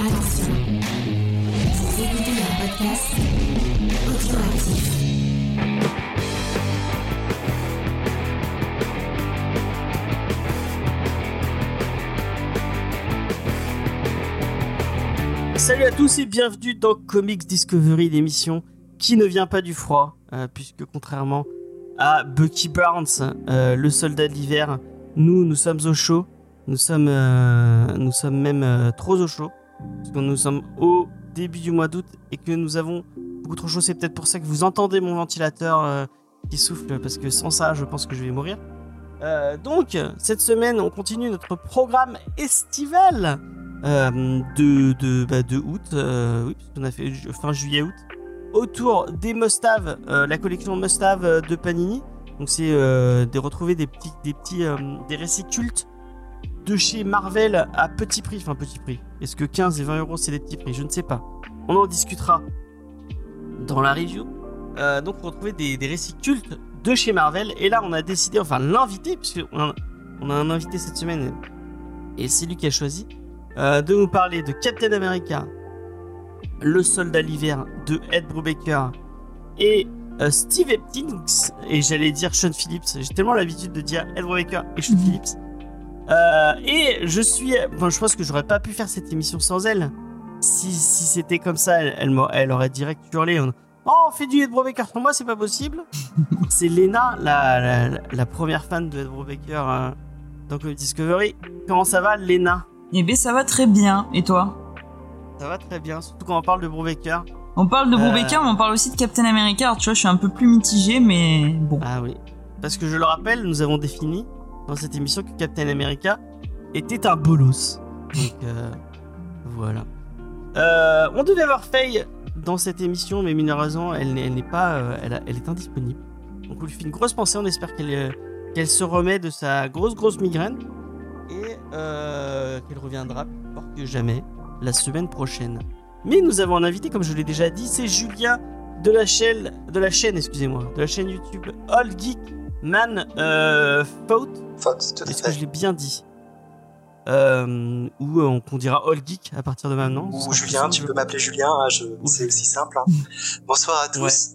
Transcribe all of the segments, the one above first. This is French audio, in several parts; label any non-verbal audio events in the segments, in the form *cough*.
Attention, vous écoutez un podcast. Salut à tous et bienvenue dans Comics Discovery, l'émission qui ne vient pas du froid, euh, puisque contrairement à Bucky Barnes, euh, le soldat de l'hiver, nous, nous sommes au chaud. Nous sommes, euh, nous sommes même trop au chaud, parce que nous sommes au début du mois d'août et que nous avons beaucoup trop chaud. C'est peut-être pour ça que vous entendez mon ventilateur euh, qui souffle, parce que sans ça, je pense que je vais mourir. Euh, donc, cette semaine, on continue notre programme estival euh, de, de, bah, août, oui, puisqu'on a fait fin juillet-août, autour des must-have, euh, la collection must-have euh, de Panini. Donc, c'est de retrouver des petits, des petits, des récits cultes de chez Marvel à petit prix. Enfin, petit prix. Est-ce que 15 et 20 euros, c'est des petits prix? Je ne sais pas. On en discutera dans la review. Euh, donc, pour retrouver des, des récits cultes de chez Marvel. Et là, on a décidé, enfin, l'invité, puisqu'on a, on a un invité cette semaine, et c'est lui qui a choisi, euh, de nous parler de Captain America, le soldat l'hiver de Ed Brubaker et euh, Steve Eptings, et j'allais dire Sean Phillips. J'ai tellement l'habitude de dire Ed Brubaker et Sean Mhm. Phillips. Euh, et je suis. Enfin, je pense que j'aurais pas pu faire cette émission sans elle. Si, si c'était comme ça, elle, elle, aurait direct hurlé. en- Oh, on fait du Ed Brubaker pour moi, c'est pas possible. *laughs* c'est Lena, la, la, la première fan de Ed Brubaker euh, dans Comic Discovery. Comment ça va, Lena? Eh bien, ça va très bien. Et toi? Ça va très bien, surtout quand on parle de Brubaker. On parle de Euh. Brubaker, mais on parle aussi de Captain America. Alors, tu vois, je suis un peu plus mitigé, mais bon. Ah oui. Parce que je le rappelle, nous avons défini dans cette émission que Captain America était un bolos. Donc euh, voilà. Euh, on devait avoir Faye dans cette émission, mais malheureusement, elle n'est elle n'est pas, euh, elle, est indisponible. Donc on lui fait une grosse pensée. On espère qu'elle se remet de sa grosse grosse migraine et qu'elle reviendra plus fort que jamais la semaine prochaine. Mais nous avons un invité, comme je l'ai déjà dit, c'est Julien de la chaîne, de la chaîne, excusez-moi, de la chaîne YouTube All Geek Man euh, à Est-ce que je l'ai bien dit euh, Ou euh, qu'on dira All Geek à partir de maintenant. Ou Julien, tu peux m'appeler Julien, hein, je- c'est aussi simple. hein. *laughs* Bonsoir à tous.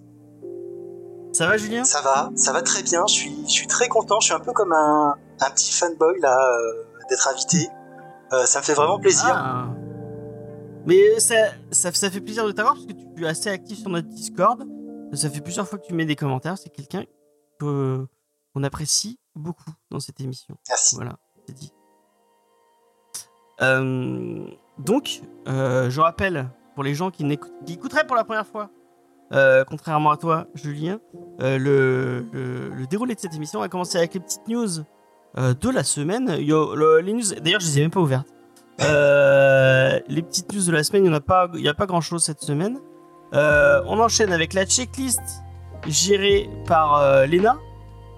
Ça va, Julien? Ça va, ça va très bien. Je suis, je suis très content. Je suis un peu comme un, un petit fanboy là euh, d'être invité. Euh, ça me fait vraiment plaisir. Ah. Mais ça, ça, ça fait plaisir de t'avoir parce que tu es assez actif sur notre Discord. Ça fait plusieurs fois que tu mets des commentaires. C'est quelqu'un que- qu'on apprécie beaucoup dans cette émission. Merci. Voilà, c'est dit. Euh, donc, euh, je rappelle, pour les gens qui, écouteraient pour la première fois, euh, contrairement à toi, Julien, le, le- le déroulé de cette émission a commencé avec les petites news de la semaine. Le- les news, d'ailleurs, je les ai même pas ouvertes. Les petites news de la semaine, il n'y a, pas- y a pas grand chose cette semaine. On enchaîne avec la checklist gérée par Lena.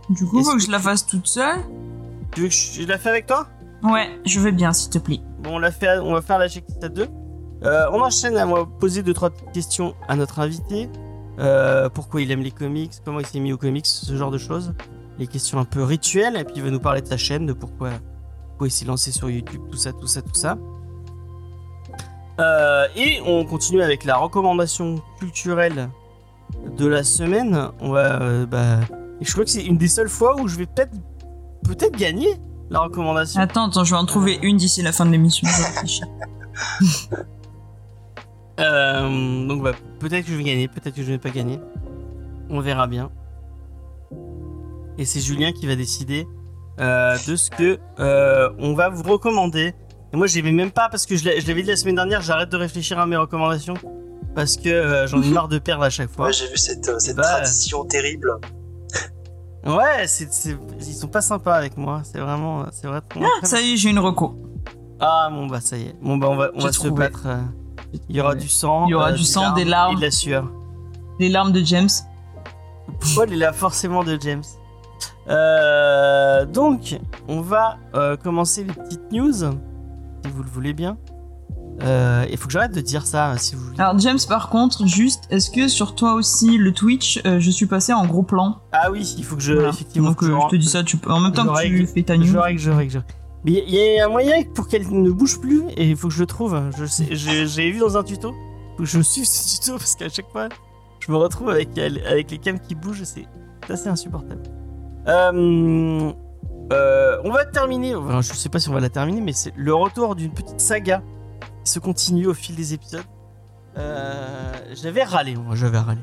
Du coup, faut que que je la fasse toute seule. Tu veux que je, je la fais avec toi? Ouais, je veux bien, s'il te plaît. Bon, on, l'a fait, on va faire la checklist à deux. Euh, on enchaîne à moi poser deux trois questions à notre invité. Euh, pourquoi il aime les comics, comment il s'est mis aux comics, ce genre de choses. Les questions un peu rituelles. Et puis il va nous parler de sa chaîne, de pourquoi, pourquoi il s'est lancé sur YouTube, tout ça, tout ça, tout ça. Euh, et on continue avec la recommandation culturelle de la semaine. On va, euh, bah, et je crois que c'est une des seules fois où je vais peut-être, peut-être gagner la recommandation. Attends, attends, je vais en trouver une d'ici la fin de l'émission. Je. *laughs* Euh, donc bah, peut-être que je vais gagner, peut-être que je vais pas gagner. On verra bien. Et c'est Julien qui va décider euh, de ce que euh, on va vous recommander. Et moi, j'y vais même pas parce que je l'ai- je l'avais dit la semaine dernière, j'arrête de réfléchir à mes recommandations parce que euh, j'en ai *laughs* marre de perdre à chaque fois. Ouais, j'ai vu cette, euh, cette Bah, tradition terrible. Ouais, c'est, c'est- ils sont pas sympas avec moi. C'est vraiment, c'est vraiment. Ah, ça y est, j'ai une reco. Ah bon bah ça y est. Bon bah on va, on va se battre. euh, Il y aura du sang. Il y aura euh, du sang, des larmes. et de la sueur. Les larmes de James. Paul est là forcément de James? Euh, donc, on va commencer les petites news, si vous le voulez bien. Euh, Il faut que j'arrête de dire ça, si vous. Alors, James, par contre, juste, est-ce que sur toi aussi, le Twitch, euh, je suis passé en gros plan Ah oui, il faut que je. Voilà. Effectivement, Donc, faut que euh, je je te dis ça, tu peux, en même temps je que tu fais ta Je news. règle, je règle, je règle. Mais il y a un moyen pour qu'elle ne bouge plus et il faut que je le trouve. Je sais, j'ai vu dans un tuto. Faut que je suive ce tuto parce qu'à chaque fois, je me retrouve avec, avec les cams qui bougent. C'est assez insupportable. Euh, euh, on va terminer. Enfin, je sais pas si on va la terminer, mais c'est le retour d'une petite saga se continue au fil des épisodes. Euh, j'avais râlé, moi, j'avais râlé.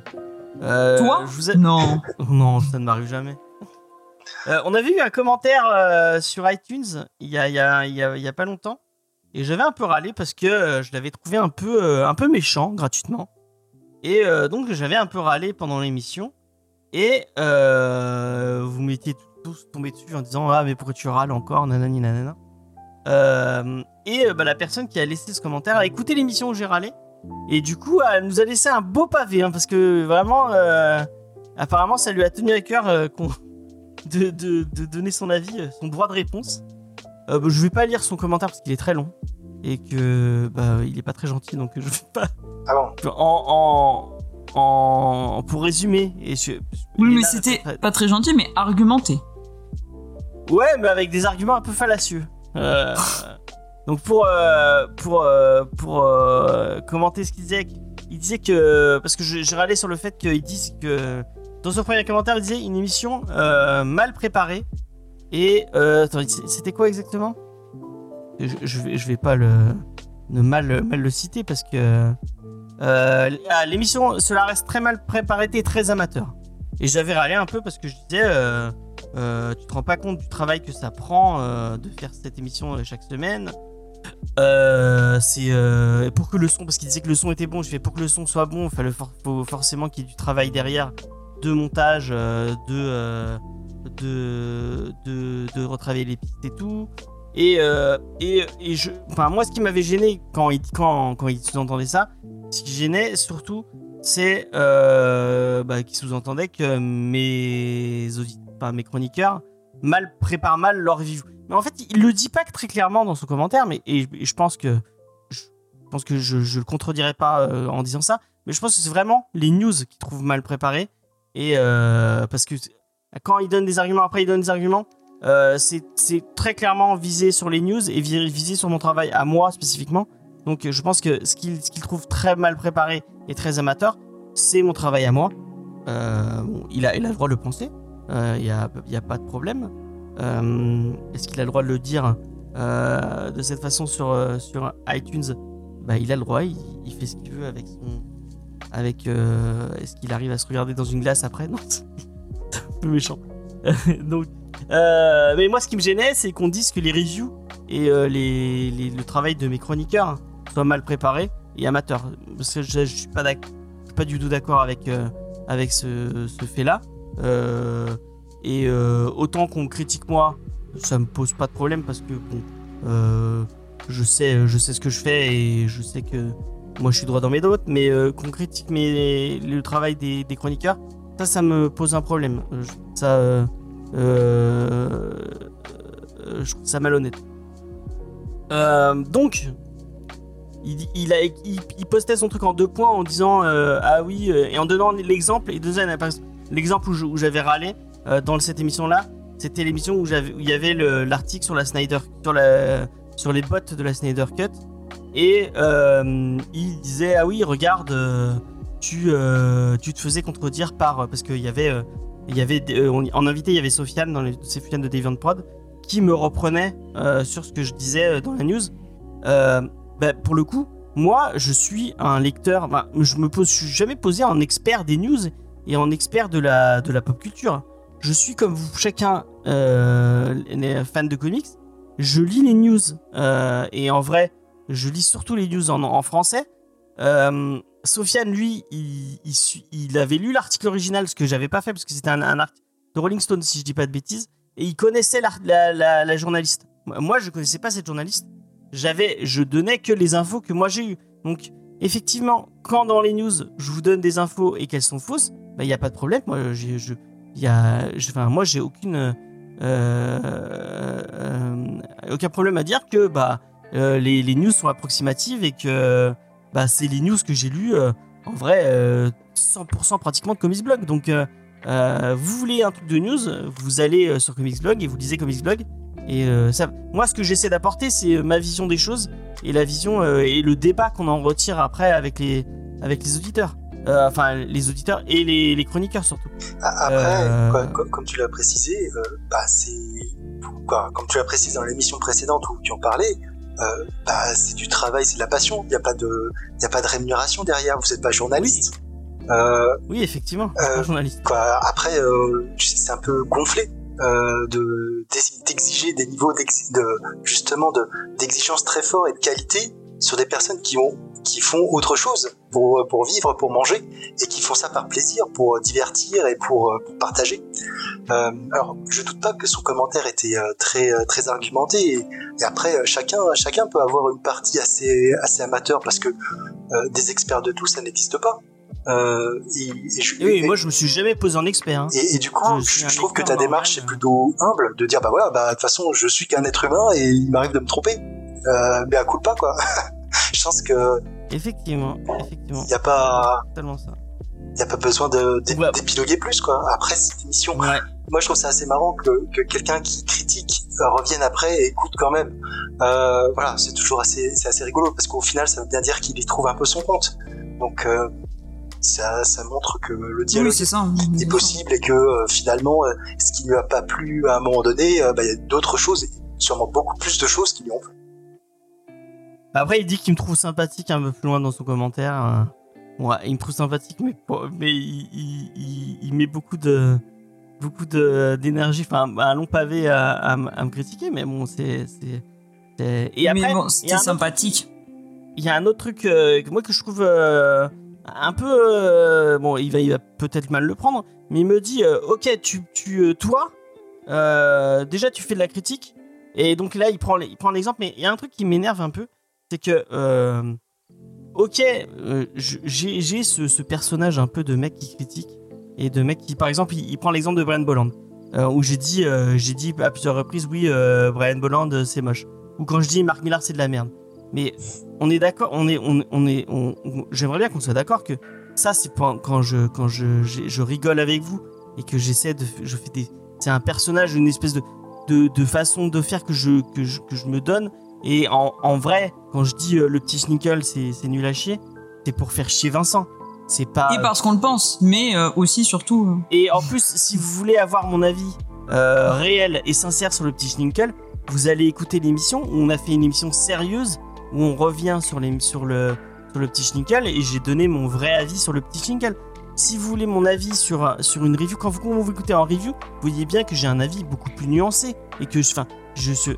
Euh, Toi je vous ai- Non. *laughs* non, ça ne m'arrive jamais. Euh, on avait eu un commentaire euh, sur iTunes il y a, il y, a, il y, a, il y a pas longtemps. Et j'avais un peu râlé parce que euh, je l'avais trouvé un peu, euh, un peu méchant gratuitement. Et euh, donc j'avais un peu râlé pendant l'émission. Et euh, vous m'étiez tous tombés dessus en disant Ah, mais pourquoi tu râles encore? Nanani nanana. Euh, et euh, bah, la personne qui a laissé ce commentaire a écouté l'émission où j'ai râlé. Et du coup, elle nous a laissé un beau pavé. hein, parce que vraiment, euh, apparemment, ça lui a tenu à cœur euh, *laughs* de, de- de donner son avis, euh, son droit de réponse. Euh, bah, je vais pas lire son commentaire parce qu'il est très long. Et que bah, il est pas très gentil. Donc je vais pas. Ah bon? En, en, en- pour résumer. Et je- Oui, mais c'était pas très gentil, mais argumenté. Ouais, mais avec des arguments un peu fallacieux. Euh, donc pour euh, pour euh, pour commenter ce qu'il disait, il disait que parce que j'ai râlé sur le fait qu'ils disent que dans son premier commentaire, il disait une émission mal préparée et c'était quoi exactement? Je, vais pas le ne mal mal le citer parce que l'émission cela reste très mal préparée et très amateur. Et j'avais râlé un peu parce que je disais euh, tu te rends pas compte du travail que ça prend euh, de faire cette émission euh, chaque semaine? C'est pour que le son, parce qu'il disait que le son était bon, je fais pour que le son soit bon, il faut forcément qu'il y ait du travail derrière, de montage, de, de, de, retravailler les pistes et tout. Et, et, et je, enfin, moi, ce qui m'avait gêné quand il, quand, quand il sous-entendait ça, ce qui gênait surtout, c'est bah, qu'il sous-entendait que mes auditeurs, enfin, mes chroniqueurs, mal préparent mal leur review. Mais en fait, il le dit pas très clairement dans son commentaire, mais et, je pense que je pense que je, le contredirai pas euh, en disant ça, mais je pense que c'est vraiment les news qui trouvent mal préparés et euh, parce que quand il donne des arguments après il donne des arguments, euh, c'est très clairement visé sur les news et vi- visé sur mon travail à moi spécifiquement. Donc je pense que ce qu'il trouve très mal préparé et très amateur, c'est mon travail à moi. Il, a, il a le droit de le penser, il n'y a, pas de problème. Euh, Est-ce qu'il a le droit de le dire euh, de cette façon sur, euh, iTunes? Bah, Il a le droit, il, fait ce qu'il veut avec son. Avec. euh, Est-ce qu'il arrive à se regarder dans une glace après? Non, c'est un peu méchant. *laughs* Donc, euh, mais moi, ce qui me gênait, c'est qu'on dise que les reviews et euh, le travail de mes chroniqueurs soient mal préparés et amateurs. Parce que je, je suis pas du tout d'accord avec, euh, ce fait-là. Euh, et euh, autant qu'on critique moi, ça me pose pas de problème parce que euh, je sais, je sais ce que je fais et je sais que moi je suis droit dans mes doutes. Mais qu'on critique le travail des, chroniqueurs, ça, ça me pose un problème. Ça, je trouve ça malhonnête. Donc, il, il, postait son truc en deux points en disant ah oui et en donnant l'exemple et par exemple, l'exemple où j'avais râlé euh, dans cette émission là c'était l'émission où, il y avait le- l'article sur la Snyder sur les bottes de la Snyder Cut et euh, il disait ah oui regarde euh, tu tu te faisais contredire par parce qu'il y avait il y avait en invité il y avait Sofiane dans les Sofiane de Deviant Prod qui me reprenait sur ce que je disais dans la news bah, pour le coup, moi, je suis un lecteur. bah, je me suis jamais posé en expert des news et en expert de la de la pop culture. Je suis comme vous, chacun euh, fans de comics. Je lis les news euh, et en vrai, je lis surtout les news en, français. Euh, Sofiane, lui, il, il, avait lu l'article original, ce que j'avais pas fait parce que c'était un, un article de Rolling Stone, si je dis pas de bêtises, et il connaissait la- la journaliste. Moi, je connaissais pas cette journaliste j'avais, je donnais que les infos que moi j'ai eues. Donc, effectivement, quand dans les news, je vous donne des infos et qu'elles sont fausses, bah, il n'y a pas de problème. Moi, j'ai, je, y a, je- enfin, moi, j'ai aucune, euh, euh, aucun problème à dire que, bah, euh, les, les news sont approximatives et que, bah, c'est les news que j'ai lues, en vrai, euh, 100% pratiquement de Comics Blog. Donc, vous voulez un truc de news, vous allez sur Comics Blog et vous lisez Comics Blog. Et ça, moi, ce que j'essaie d'apporter, c'est ma vision des choses et la vision et le débat qu'on en retire après avec les, avec les auditeurs. Euh, enfin, les auditeurs et les, les chroniqueurs surtout. A- Après, Euh, comme tu l'as précisé, euh, bah, c'est quoi, comme tu l'as précisé dans l'émission précédente où tu en parlais, bah, c'est du travail, c'est de la passion. Il n'y a pas de, il y a pas de rémunération derrière. Vous n'êtes pas journaliste. Oui, effectivement, un journaliste. quoi. Après, c'est un peu gonflé de d'ex- d'exiger des niveaux de justement de d'exigence très forts et de qualité sur des personnes qui ont qui font autre chose pour pour vivre, pour manger et qui font ça par plaisir, pour divertir et pour, euh, pour partager. Euh, alors, je doute pas que son commentaire était euh, très euh, très argumenté et, et après euh, chacun chacun peut avoir une partie assez assez amateur parce que euh, des experts de tout ça n'existe pas. Euh, et, et je- Et oui, et- moi, je me suis jamais posé en expert. hein. et, du coup, Je trouve que ta démarche est plutôt humble de dire bah voilà, bah de toute façon, je suis qu'un être humain et il m'arrive de me tromper. Euh, mais à coup pas quoi. *laughs* je pense que Effectivement, effectivement, y a pas tellement ça. y a pas besoin de Ouais. d'épiloguer plus quoi. Après cette émission, Ouais. moi je trouve ça assez marrant que, que quelqu'un qui critique euh, revienne après et écoute quand même. Euh, voilà, c'est toujours assez c'est assez rigolo parce qu'au final ça veut bien dire qu'il y trouve un peu son compte. Donc euh, ça ça montre que le dialogue Oui, ça. est possible et que euh, finalement, euh, ce qui lui a pas plu à un moment donné, euh, bah, il y a d'autres choses, et sûrement beaucoup plus de choses qui lui ont plu. Après, il dit qu'il me trouve sympathique un peu plus loin dans son commentaire. euh. Ouais, il me trouve sympathique, mais, il, il- il- il met beaucoup de beaucoup d'énergie, enfin un long pavé à, à m- à me critiquer, mais bon, c'est et après bon, c'était sympathique. il y a un autre truc euh, que moi que je trouve euh, un peu euh, bon il va il va peut-être mal le prendre mais il me dit ok tu tu toi déjà tu fais de la critique et donc là il prend il prend l'exemple mais il y a un truc qui m'énerve un peu c'est que euh, ok euh, j'ai ce, personnage un peu de mec qui critique et de mec qui par exemple il, prend l'exemple de Brian Bolland euh, où j'ai dit j'ai dit à plusieurs reprises oui Brian Bolland c'est moche ou quand je dis Marc Millar c'est de la merde mais on est d'accord, on est, on, est, j'aimerais bien qu'on soit d'accord que ça, c'est quand je, quand je, je rigole avec vous et que j'essaie de, je fais des, c'est un personnage, une espèce de, de, de façon de faire que je, que je, que je me donne. Et en, en vrai, quand je dis euh, le petit Schnickel, c'est, nul à chier, c'est pour faire chier Vincent. C'est pas. Et parce qu'on le pense, mais euh, aussi surtout. euh, Et en plus, si vous voulez avoir mon avis réel et sincère sur le petit Schninkel, vous allez écouter l'émission où on a fait une émission sérieuse où on revient sur, les, sur, le, sur le petit Schninkel et j'ai donné mon vrai avis sur le petit Schninkel. Si vous voulez mon avis sur, sur une review, quand vous, quand vous écoutez en review, vous voyez bien que j'ai un avis beaucoup plus nuancé et que je, je, je-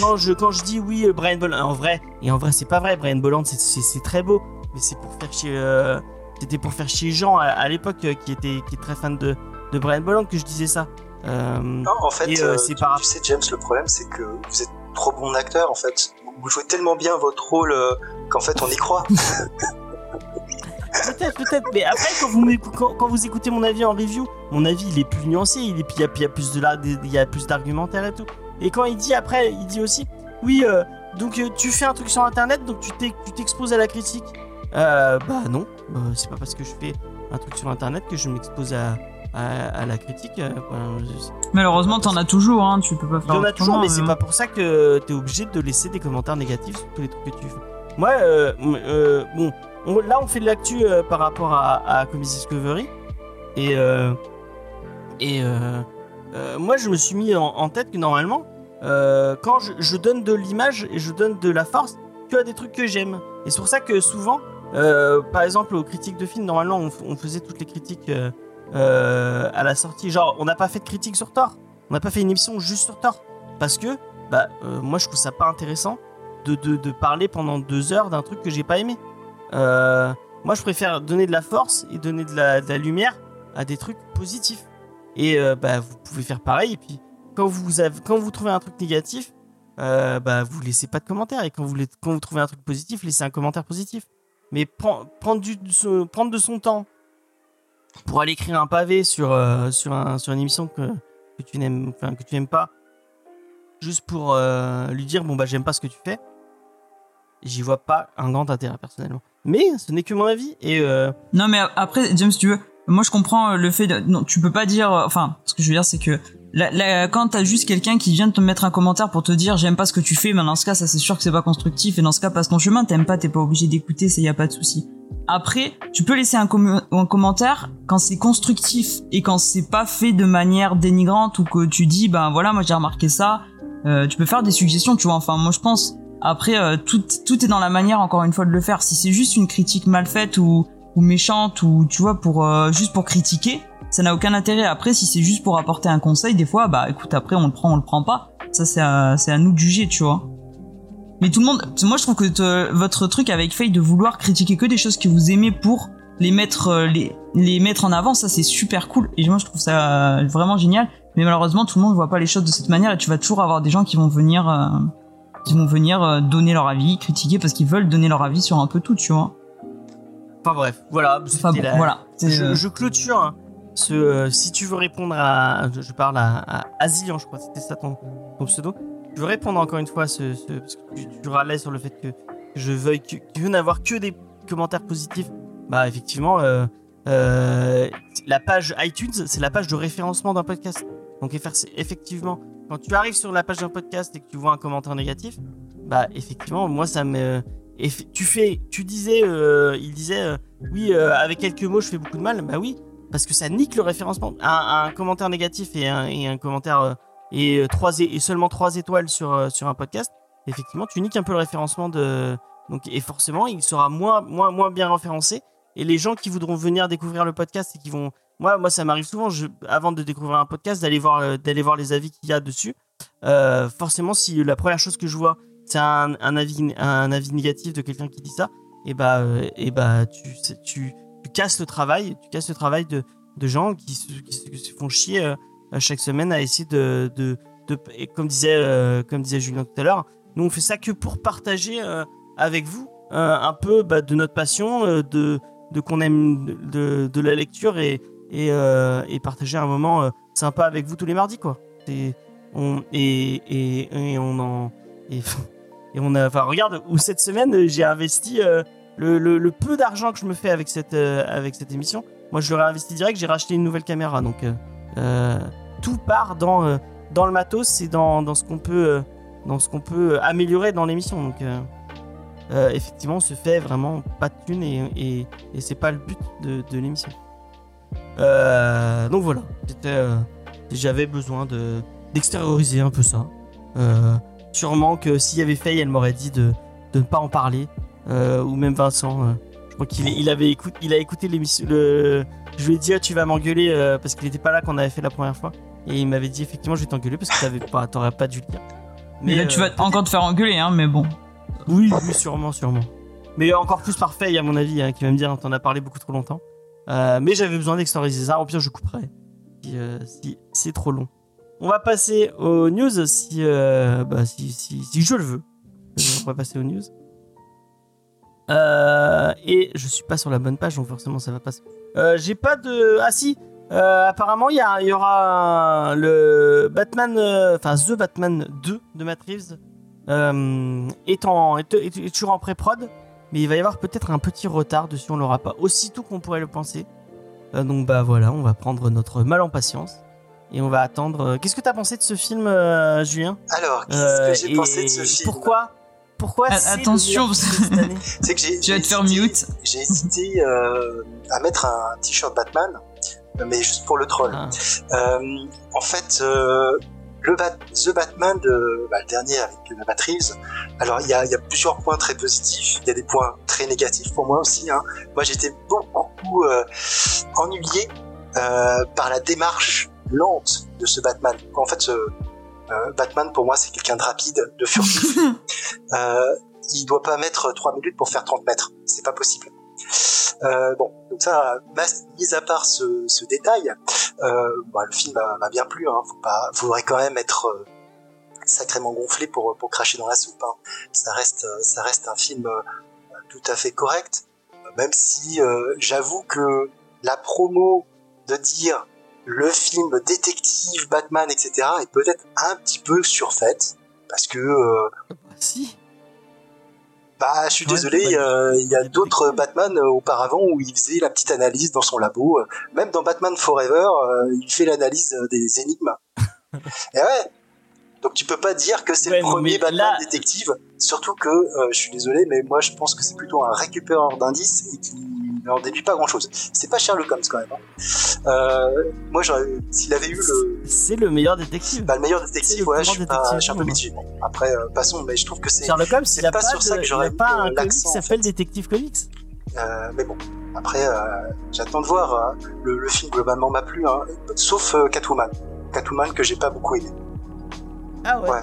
quand je, quand je dis oui, euh, Brian Bolland, en vrai, et en vrai, c'est pas vrai, Brian Bolland, c'est- très beau, mais c'est pour faire chier, euh, c'était pour faire chier Jean à, à l'époque euh, qui était, qui est très fan de, de Brian Bolland que je disais ça. Non, en fait, c'est tu, par- tu sais, James, le problème, c'est que vous êtes trop bon acteur, en fait. Vous jouez tellement bien votre rôle qu'en fait, on y croit. *laughs* *laughs* Peut-être, peut-être, mais après, quand vous, quand, quand vous écoutez mon avis en review, mon avis il est plus nuancé, il est, il y a, puis il y a plus de la- il y a plus d'argumentaire et tout. Et quand il dit après, il dit aussi, oui, euh, donc euh, tu fais un truc sur internet, donc tu t'ex- tu t'exposes à la critique. Euh, bah non, c'est pas parce que je fais un truc sur internet que je m'expose à, à, à la critique. enfin, Malheureusement, t'en as toujours, hein, tu peux pas faire. y en a toujours, mais c'est euh. pas pour ça que t'es obligé de laisser des commentaires négatifs sur tous les trucs que tu fais. Moi, bon, on- là on fait de l'actu par rapport à, à Comedy Discovery. Et, et euh, moi je me suis mis en, tête que normalement, euh, quand je, donne de l'image et je donne de la force, tu as des trucs que j'aime. Et c'est pour ça que souvent, euh, par exemple aux critiques de films, normalement on, faisait toutes les critiques à la sortie. Genre, on n'a pas fait de critique sur Thor. On n'a pas fait une émission juste sur Thor. Parce que, bah, moi je trouve ça pas intéressant de, de, parler pendant deux heures d'un truc que j'ai pas aimé. Moi je préfère donner de la force et donner de la lumière à des trucs positifs. Et euh, bah, vous pouvez faire pareil. Et puis, quand vous, avez, quand vous trouvez un truc négatif, euh, bah, vous laissez pas de commentaire. Et quand vous, quand vous trouvez un truc positif, laissez un commentaire positif. Mais prend- prendre, du, prendre de son temps pour aller écrire un pavé sur, euh, sur, un, sur une émission que, que tu n'aimes que tu n'aimes pas, juste pour euh, lui dire bon bah j'aime pas ce que tu fais, j'y vois pas un grand intérêt personnellement. Mais ce n'est que mon avis et Non, mais après, James, si tu veux, moi je comprends euh, le fait de. Non, tu peux pas dire. euh, Enfin, ce que je veux dire, c'est que la, la- quand t'as juste quelqu'un qui vient de te mettre un commentaire pour te dire j'aime pas ce que tu fais, mais dans ce cas, ça c'est sûr que c'est pas constructif, et dans ce cas, passe ton chemin, t'aimes pas, t'es pas obligé d'écouter, ça y a pas de souci. Après, tu peux laisser un, un commentaire quand c'est constructif et quand c'est pas fait de manière dénigrante ou que tu dis ben voilà moi j'ai remarqué ça. Euh, tu peux faire des suggestions, tu vois. Enfin moi je pense. Après euh, tout tout est dans la manière encore une fois de le faire. Si c'est juste une critique mal faite ou ou méchante ou tu vois pour euh, juste pour critiquer, ça n'a aucun intérêt. Après si c'est juste pour apporter un conseil, des fois bah écoute après on le prend on le prend pas. Ça c'est à, c'est à nous de juger, tu vois. Mais tout le monde, moi je trouve que votre truc avec Faye de vouloir critiquer que des choses que vous aimez pour les mettre, euh, les, les mettre en avant, ça c'est super cool. Et moi je trouve ça euh, vraiment génial. Mais malheureusement tout le monde voit pas les choses de cette manière et tu vas toujours avoir des gens qui vont venir, euh, qui vont venir euh, donner leur avis, critiquer parce qu'ils veulent donner leur avis sur un peu tout, tu vois. Enfin bref, voilà. Enfin c'était bon, la- voilà. Je, euh, je clôture hein, ce. euh, si tu veux répondre à. Je, parle à, à Asilian, je crois, c'était ça ton, ton pseudo. Je veux répondre encore une fois à ce. ce- parce que tu, tu râlais sur le fait que je veuille que, tu veux n'avoir que des commentaires positifs. Bah, effectivement, euh, euh, la page iTunes, c'est la page de référencement d'un podcast. Donc, effe- effectivement, quand tu arrives sur la page d'un podcast et que tu vois un commentaire négatif, bah, effectivement, moi, ça me. Eff- Tu fais. Tu disais. euh, il disait. euh, oui, euh, avec quelques mots, je fais beaucoup de mal. Bah oui, parce que ça nique le référencement. Un, un commentaire négatif et un, et commentaire et, trois et seulement 3 étoiles sur, sur un podcast, effectivement, tu niques un peu le référencement de. Donc, et forcément, il sera moins, moins, moins bien référencé. Et les gens qui voudront venir découvrir le podcast et qui vont. Moi, moi ça m'arrive souvent, avant de découvrir un podcast, d'aller voir, d'aller voir les avis qu'il y a dessus. Forcément, si la première chose que je vois, c'est un, un, avis, un avis négatif de quelqu'un qui dit ça, et bah, euh, et bah tu, tu, tu casses le travail, tu casses le travail de, de gens qui se, qui se- font chier euh, chaque semaine à essayer de, de, de- et comme disait, euh, comme disait Julien tout à l'heure, nous on fait ça que pour partager euh, avec vous euh, un peu bah, de notre passion, euh, de, de qu'on aime de, de la lecture et, et, euh, et partager un moment euh, sympa avec vous tous les mardis quoi. Et on et, et, et on en et, *laughs* on a enfin regarde où cette semaine euh, j'ai investi euh, le, peu d'argent que je me fais avec cette euh, avec cette émission. Moi je l'aurais investi direct, j'ai racheté une nouvelle caméra donc tout part dans dans le matos et dans, dans ce qu'on peut dans ce qu'on peut améliorer dans l'émission donc effectivement on se fait vraiment pas de thunes et, et, et c'est pas le but de, de l'émission. Donc voilà, j'avais besoin de d'extérioriser un peu ça. Sûrement que s'il y avait Faye, elle m'aurait dit de, de ne pas en parler, euh, ou même Vincent. euh, je crois qu'il il avait écouté, il a écouté l'émission. Je lui ai dit ah, tu vas m'engueuler euh, parce qu'il n'était pas là quand on avait fait la première fois, et il m'avait dit effectivement je vais t'engueuler parce que t'avais pas, t'aurais pas dû le dire. mais là tu vas encore te faire engueuler, hein, mais bon. oui, oui, sûrement, sûrement. Mais encore plus par Faye, à mon avis, hein, qui va me dire t'en as parlé beaucoup trop longtemps. Euh, mais j'avais besoin d'extoriser ça. Au pire, je couperai si, euh, si c'est trop long. On va passer aux news si, euh, bah, si, si, si je le veux. On va passer aux news. Euh, et je suis pas sur la bonne page, donc forcément ça va passer. Euh, J'ai pas de. Ah si Apparemment, il y, aura le Batman. Enfin, The Batman 2 de Matt Reeves est, toujours en pré-prod, mais il va y avoir peut-être un petit retard dessus, on l'aura pas aussitôt qu'on pourrait le penser. Donc bah voilà, on va prendre notre mal en patience et on va attendre. euh, Qu'est-ce que t'as pensé de ce film, euh, Julien? Alors, qu'est-ce Euh, que j'ai et pensé de ce film? Pourquoi Pourquoi attention, *laughs* C'est que j'ai Tu vas j'ai te faire hésité- mute. *laughs* J'ai hésité euh, à mettre un t-shirt Batman, mais juste pour le troll. Ah. Euh, en fait, euh, le Bat- The Batman, de, bah, le dernier avec euh, Matt Reeves, alors il y a, il y a plusieurs points très positifs, il y a des points très négatifs pour moi aussi. Hein. Moi j'étais beaucoup euh, ennuyé euh, par la démarche lente de ce Batman. En fait, ce, euh, Batman pour moi c'est quelqu'un de rapide, de furtif. *laughs* euh, il doit pas mettre 3 minutes pour faire 30 mètres, c'est pas possible. Euh, bon, donc ça, mis à part ce, ce détail, euh, bah, le film m'a bien plu. Hein. Faut pas, faudrait quand même être euh, sacrément gonflé pour pour cracher dans la soupe. Hein. Ça reste, ça reste un film euh, tout à fait correct. Même si euh, j'avoue que la promo de dire le film détective Batman, etc., est peut-être un petit peu surfaite parce que euh, Bah, si. bah, je suis Ouais, désolé, euh, il y a d'autres. Batman euh, auparavant où il faisait la petite analyse dans son labo. Même dans Batman Forever, euh, il fait l'analyse des énigmes. *laughs* Et ouais. Donc tu peux pas dire que c'est Ouais, le premier Batman là- détective, surtout que euh, je suis désolé, mais moi je pense que c'est plutôt un récupéreur d'indices et qui n'en déduit pas grand chose. C'est pas Sherlock Holmes quand même. hein. Euh, moi, j'aurais- s'il avait eu le, C'est le meilleur détective. bah, le meilleur détective, ouais, je suis, pas, je suis un peu mitigé. Après, euh, passons, mais je trouve que c'est. Sherlock Holmes, c'est pas pas, sur ça de- que j'aurais pas euh, un comics qui en s'appelle fait. Détective Comics. Euh, mais bon, après, euh, j'attends de voir. euh, le, le film globalement m'a plu, hein, sauf Catwoman. Catwoman que j'ai pas beaucoup aimé. Ah ouais. Ouais.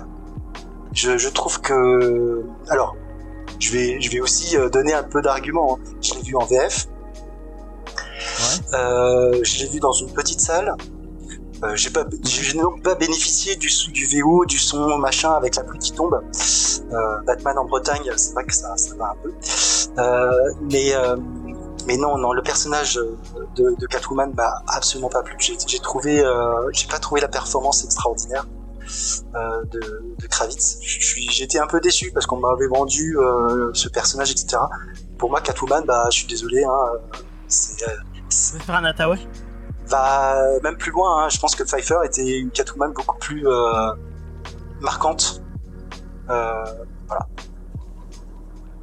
Je, je trouve que. Alors, je vais, je vais aussi donner un peu d'arguments. hein. Je l'ai vu en VF. Euh, je l'ai vu dans une petite salle. Euh, j'ai pas, j'ai donc pas bénéficié du, VO, du son machin avec la pluie qui tombe. Euh, Batman en Bretagne, c'est vrai que ça, ça va un peu. Euh, mais, mais non, non, le personnage de, de Catwoman m'a absolument pas plu. J'ai, j'ai trouvé, j'ai pas trouvé la performance extraordinaire de, de Kravitz. J'étais un peu déçu parce qu'on m'avait vendu ce personnage, etc. Pour moi, Catwoman, bah, je suis désolé, hein, c'est, un Attaway va même plus loin. hein. Je pense que Pfeiffer était une Catwoman beaucoup plus euh, marquante. Euh,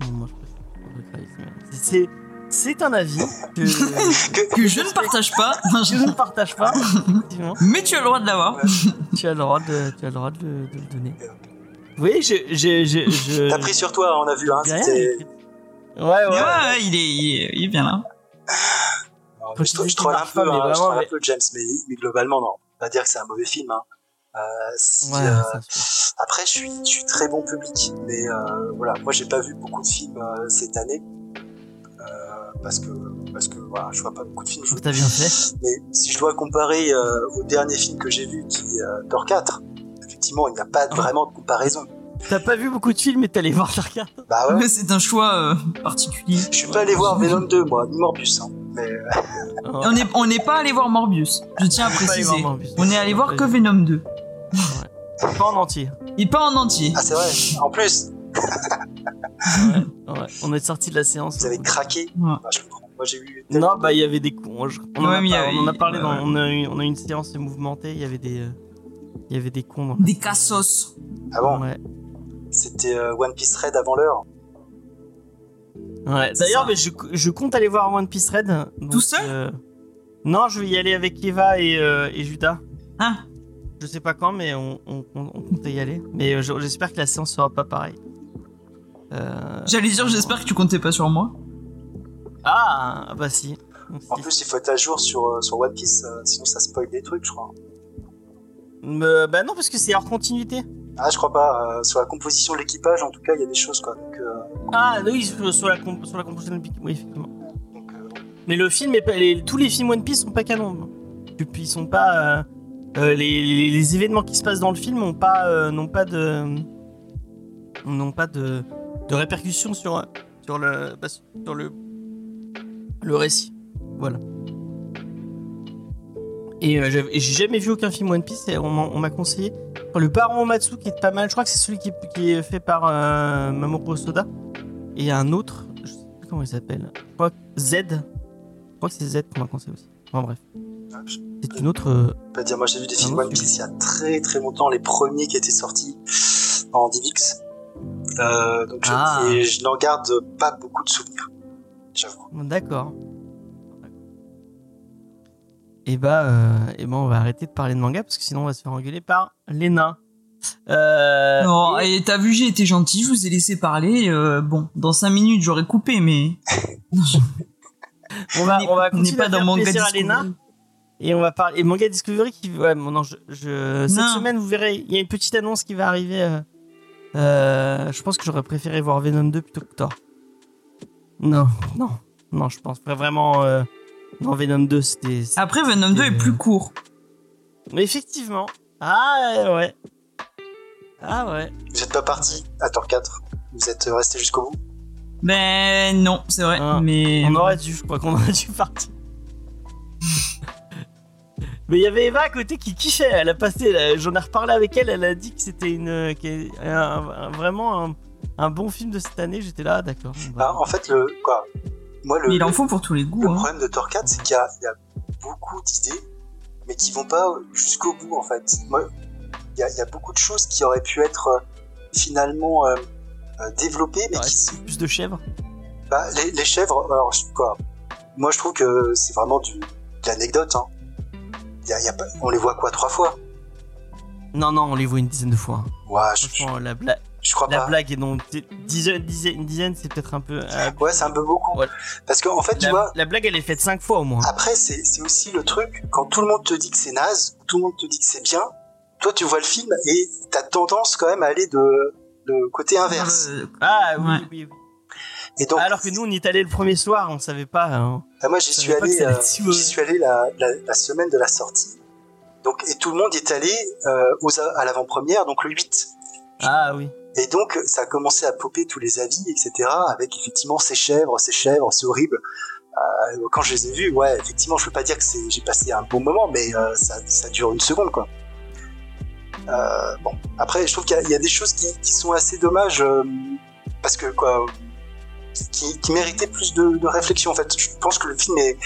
mais C'est c'est un avis *laughs* que, que- Que je ne partage pas, *laughs* que je ne partage pas. *laughs* Effectivement. mais tu as le droit de l'avoir. Tu as le droit de, tu as le droit de, le- de le donner. Oui, je, je, je, je... T'as pris sur toi, on a vu. Hein, j'ai. Ouais, ouais. Ouais, ouais, il, est, il, est, il est bien là. *sighs* Je, je troll un peu, pas, mais hein, vraiment, troll un mais- peu James, mais, mais globalement non. On va dire que c'est un mauvais film. Hein. Euh, si, Ouais, euh, après, je suis, je suis très bon public, mais euh, voilà, moi j'ai pas vu beaucoup de films euh, cette année euh, parce que parce que voilà, je vois pas beaucoup de films. Je- T'as bien fait. Mais si je dois comparer euh, au dernier film que j'ai vu, qui est euh, Thor 4, effectivement, il n'y a pas Ah. vraiment de comparaison. T'as pas vu beaucoup de films, mais t'es allé voir Knight. Bah ouais. Mais c'est un choix euh, particulier. Je suis pas allé voir Venom 2, moi, ni Morbius. Hein. Mais euh, Et On n'est on n'est pas allé voir Morbius, je tiens à préciser. On est allé voir que Venom 2. Pas en entier. Et pas en entier. ah, c'est vrai. En plus, Ouais, on est sorti de la séance. vous avez craqué. Ouais. Bah, je. Moi, j'ai eu. Non, bah il y avait des cons. je- On, a y on en a parlé ouais, dans. On a, eu, on a eu une séance mouvementée. Il y avait des. euh, Il y avait des cons. dans- Des cassos. Ah bon? Ouais. C'était euh, One Piece Red avant l'heure. Ouais. C'est D'ailleurs, je, je compte aller voir One Piece Red. donc, Tout seul euh, Non, je vais y aller avec Eva et, euh, et Judas. Hein Je sais pas quand, mais on, on, on, on compte y aller. Mais euh, je- j'espère que la séance sera pas pareille. Euh, J'allais dire, j'espère que tu comptais pas sur moi. Ah, ah, bah si. En plus, il faut être à jour sur, sur One Piece, euh, sinon ça spoil des trucs, je crois. Bah non, parce que c'est hors continuité. Ah, je crois pas. euh, sur la composition de l'équipage, en tout cas, il y a des choses, quoi. Donc, euh, Ah oui, sur la, comp- sur la composition de oui, effectivement. donc, euh, Mais le film, est pas, les- tous les films One Piece sont pas canons. Ils sont pas. les, les- les événements qui se passent dans le film n'ont pas, n'ont pas de, n'ont pas de, de répercussions sur, sur le, bah, sur le, le récit. Voilà. Et euh, j'ai jamais vu aucun film One Piece et on m'a conseillé. Le Baron Omatsu qui est pas mal, je crois que c'est celui qui, est- qui est fait par euh, Mamoru Soda. Et un autre, je sais plus comment il s'appelle. Je crois que Z. Je crois que c'est Z qu'on m'a conseillé aussi. Enfin bref. C'est une autre. euh, peux pas dire, moi j'ai vu des Ah films One Piece il y a très très longtemps, les premiers qui étaient sortis en DivX. Euh, donc, je, Ah. je n'en garde pas beaucoup de souvenirs, j'avoue. D'accord. Et bah, euh, et ben on va arrêter de parler de manga parce que sinon on va se faire engueuler par les nains. Euh, Non, et- t'as vu, j'ai été gentil, je vous ai laissé parler. euh, bon, dans 5 minutes, j'aurais coupé, mais. *laughs* on va, on va continuer pas à dans faire Manga plaisir à les nains. Discovery. Et on va parler. Et Manga Discovery qui. Ouais, bon, non, je, je- Cette Non. semaine, vous verrez, il y a une petite annonce qui va arriver. je pense que j'aurais préféré voir Venom 2 plutôt que Thor. Non, non, non, je pense vraiment. Non, Venom 2, c'était. Après, Venom 2 est plus court. Mais effectivement. Ah ouais. Ah ouais. Vous êtes pas parti à Thor 4 Vous êtes resté jusqu'au bout Ben non, c'est vrai, Ah, mais. On aurait dû, je crois qu'on aurait dû partir. *laughs* Mais il y avait Eva à côté qui kiffait. Elle a passé, j'en ai reparlé avec elle. Elle a dit que c'était une, qu'elle- un- un- vraiment un, un bon film de cette année. J'étais là, d'accord. on va- Ah, En fait, le quoi Moi, le, Mais il en faut pour tous les goûts. Le Hein. problème de Thor 4, c'est qu'il y, a- il y a beaucoup d'idées, mais qui vont pas jusqu'au bout, en fait. Moi, il y, a- il y a beaucoup de choses qui auraient pu être euh, finalement euh, euh, développées, mais Ouais, qui sont Plus de chèvres. bah, les, les chèvres, alors je- quoi Moi je trouve que c'est vraiment du, de l'anecdote. Hein. Il y a- il y a pas- on les voit quoi trois fois? Non, non, on les voit une dizaine de fois. Ouais, je, je, la, bla- je crois la pas. blague est non. Dizaine, dizaine, une dizaine, c'est peut-être un peu. euh, Ouais, c'est un peu beaucoup. Ouais. Parce qu'en fait, tu la, vois, la blague, elle est faite cinq fois au moins. après c'est c'est aussi le truc quand tout le monde te dit que c'est naze, tout le monde te dit que c'est bien. Toi, tu vois le film et t'as tendance quand même à aller de le côté inverse. Euh, Ah oui, Ouais. oui, oui. Et donc, Alors que nous, on y est allé le premier soir, on savait pas. hein. bah, moi, j'y on suis allé, euh, j'y suis allé la, la, la semaine de la sortie. Donc, et tout le monde y est allé euh, aux, à l'avant-première, donc le 8. Ah oui. Et donc, ça a commencé à popper tous les avis, etc., avec effectivement ces chèvres, ces chèvres, c'est horrible. Euh, quand je les ai vus, ouais, effectivement, je peux pas dire que j'ai passé un bon moment, mais euh, ça, ça dure une seconde, quoi. Euh, bon, après, je trouve qu'il y y a des choses qui, qui sont assez dommages, euh, parce que, quoi, qui, qui méritaient plus de, de réflexion, en fait. Je pense que le film est,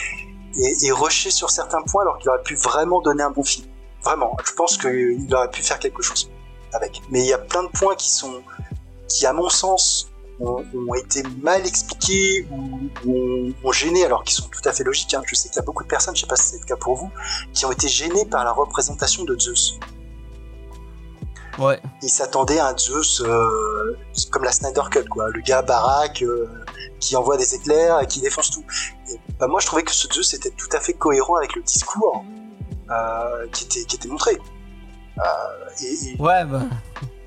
est, est rushé sur certains points, alors qu'il aurait pu vraiment donner un bon film. Vraiment, je pense qu'il aurait pu faire quelque chose avec. Mais il y a plein de points qui sont, qui à mon sens ont, ont été mal expliqués ou, ou ont, ont gêné, alors qu'ils sont tout à fait logiques. Hein. Je sais qu'il y a beaucoup de personnes, je sais pas si c'est le cas pour vous, qui ont été gênées par la représentation de Zeus. Ouais. Ils s'attendaient à un Zeus euh, comme la Snyder Cut, quoi, le gars baraque euh, qui envoie des éclairs et qui défonce tout. Et, bah, moi, je trouvais que ce Zeus était tout à fait cohérent avec le discours euh, qui était qui était montré. Euh, et, et Ouais, bah.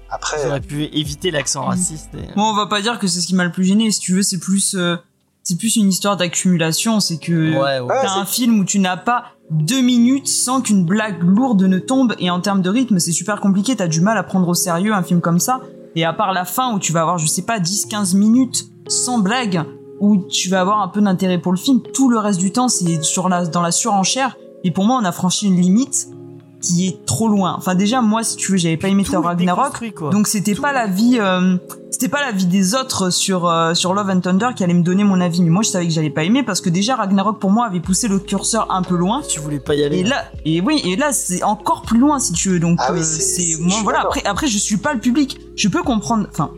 après, J'aurais pu éviter l'accent raciste. et- Moi, on va pas dire que c'est ce qui m'a le plus gêné. Si tu veux, c'est plus, euh, c'est plus une histoire d'accumulation. C'est que Ouais, ouais. T'as un film où tu n'as pas deux minutes sans qu'une blague lourde ne tombe. Et en termes de rythme, c'est super compliqué. T'as du mal à prendre au sérieux un film comme ça. Et à part la fin où tu vas avoir, je sais pas, 10-15 minutes sans blague, où tu vas avoir un peu d'intérêt pour le film, tout le reste du temps, c'est sur la, dans la surenchère. Et pour moi, on a franchi une limite qui est trop loin. Enfin, déjà, moi, si tu veux, j'avais pas aimé Thor Ragnarok. Donc c'était pas la vie, euh, c'était pas la vie des autres sur euh, sur Love and Thunder qui allait me donner mon avis. Mais moi je savais que j'allais pas aimer parce que déjà Ragnarok pour moi avait poussé le curseur un peu loin. tu voulais pas y aller. Et là, et oui, et là c'est encore plus loin si tu veux. Donc Ah euh, c'est- moi suis voilà. Après après je suis pas le public. Je peux comprendre. Enfin,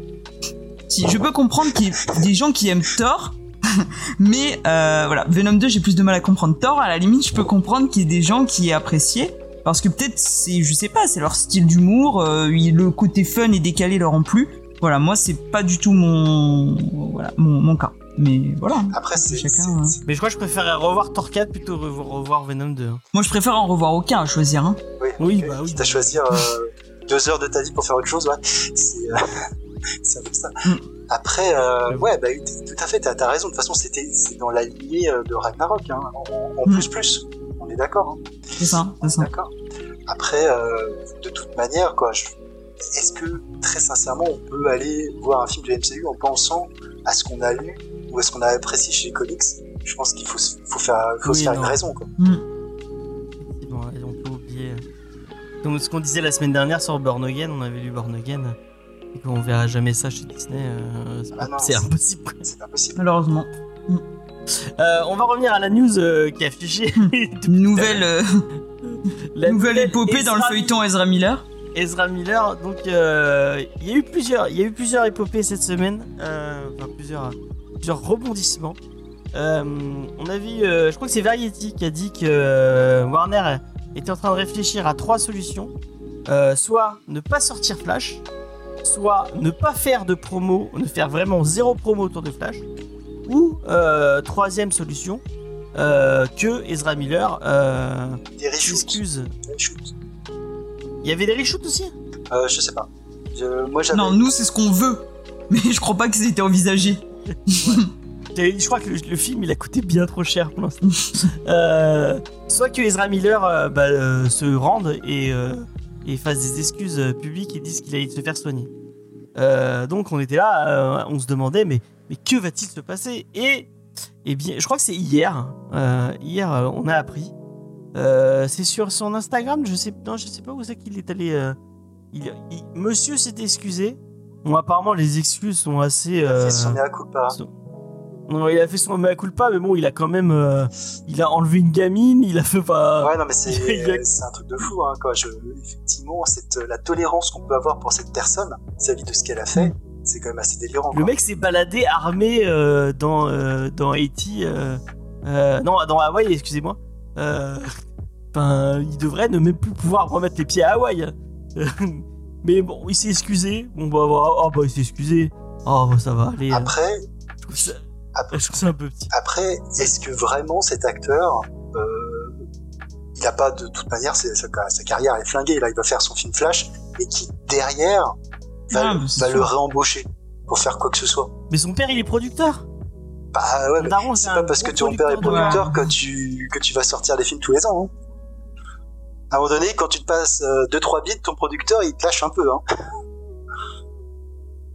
si je peux comprendre qu'il y ait des gens qui aiment Thor. *laughs* Mais euh, voilà, Venom 2, j'ai plus de mal à comprendre. Thor, à la limite, je peux comprendre qu'il y ait des gens qui aient apprécié. Parce que peut-être, c'est, je sais pas, c'est leur style d'humour, euh, le côté fun et décalé leur ont plu. Voilà, moi, c'est pas du tout mon, voilà, mon, mon cas. Mais voilà. après c'est, Chacun, c'est- hein. c'est- Mais je crois que je préférerais revoir Thor 4 plutôt que revoir, Venom 2. hein. Moi, je préfère en revoir aucun à choisir. Hein. Oui, Oui, ok. bah oui. Quitte à choisir euh, *laughs* deux heures de ta vie pour faire autre chose, ouais. C'est, euh, *laughs* c'est un peu ça. Mm. Après, euh, ouais, bah, tout à fait, t'as, t'as raison. De toute façon, c'était, c'est dans la lignée de Ragnarok, hein. En, en Mm. plus, plus. On est d'accord, hein. C'est ça, c'est ça. D'accord. Après, euh, de toute manière, quoi, je- est-ce que, très sincèrement, on peut aller voir un film de MCU en pensant à ce qu'on a lu ou à ce qu'on a apprécié chez les comics? Je pense qu'il faut, se- faut faire, faut se faire non. une raison, quoi. Et on peut oublier. Comme ce qu'on disait la semaine dernière sur Born Again, on avait lu Born Again. Et qu'on verra jamais ça chez Disney, euh, c'est Ah pas- non, c'est c'est- impossible. Malheureusement. Euh, on va revenir à la news euh, qui a affiché Une *laughs* nouvelle, euh, la nouvelle épopée dans le feuilleton Ezra Miller. Ezra Miller. Donc, il y a eu plusieurs, il y a eu plusieurs épopées cette semaine, enfin plusieurs, plusieurs rebondissements. On a vu, je crois que c'est Variety qui a dit que Warner était en train de réfléchir à trois solutions. Soit ne pas sortir Flash, soit ne pas faire de promo, ne faire vraiment zéro promo autour de Flash, ou euh, troisième solution, euh, que Ezra Miller euh, Des s'excuse. Il y avait des reshoots aussi? Euh, je sais pas. Je- moi. Non, nous c'est ce qu'on veut. *laughs* Mais je crois pas que c'était envisagé. Je crois que le, le film il a coûté bien trop cher pour l'instant. *laughs* Euh, soit que Ezra Miller euh, bah, euh, se rende et, euh, et fasse des excuses euh, publiques et dise qu'il allait se faire soigner. Euh, donc on était là, euh, on se demandait mais, mais que va-t-il se passer? Et eh bien, je crois que c'est hier. euh, hier, on a appris. C'est sur son Instagram. Je sais, non, je sais pas où c'est qu'il est allé. il, il- monsieur s'est excusé. Bon, apparemment les excuses sont assez. Il a fait son mea culpa. sont- Non, il a fait son mea culpa, mais bon, il a quand même, euh, il a enlevé une gamine, il a fait pas. Ouais, non, mais c'est *laughs* a- c'est un truc de fou, hein, quoi. Je, effectivement, cette, la tolérance qu'on peut avoir pour cette personne, vis-à-vis de ce qu'elle a fait, c'est quand même assez délirant. Le quoi. mec s'est baladé armé euh, dans euh, dans Haïti. non, dans Hawaï, excusez-moi. Enfin, il devrait ne même plus pouvoir remettre les pieds à Hawaï. *laughs* Mais bon, il s'est excusé. Bon bah, bah, oh, bah il s'est excusé. Oh bah ça va aller. Après, Je trouve ça, après, je trouve ça un peu petit. après, est-ce que vraiment cet acteur, euh, il a pas de toute manière, c'est- sa, sa carrière est flinguée. Là, il va faire son film Flash, et qui derrière va, Ah, c'est va le réembaucher pour faire quoi que ce soit. Mais son père, il est producteur. Bah ouais, mais daron, c'est c'est pas parce que ton père est producteur de- que tu que tu vas sortir des films tous les ans. hein. À un moment donné, quand tu te passes 2-3 bits, ton producteur il te lâche un peu. Hein.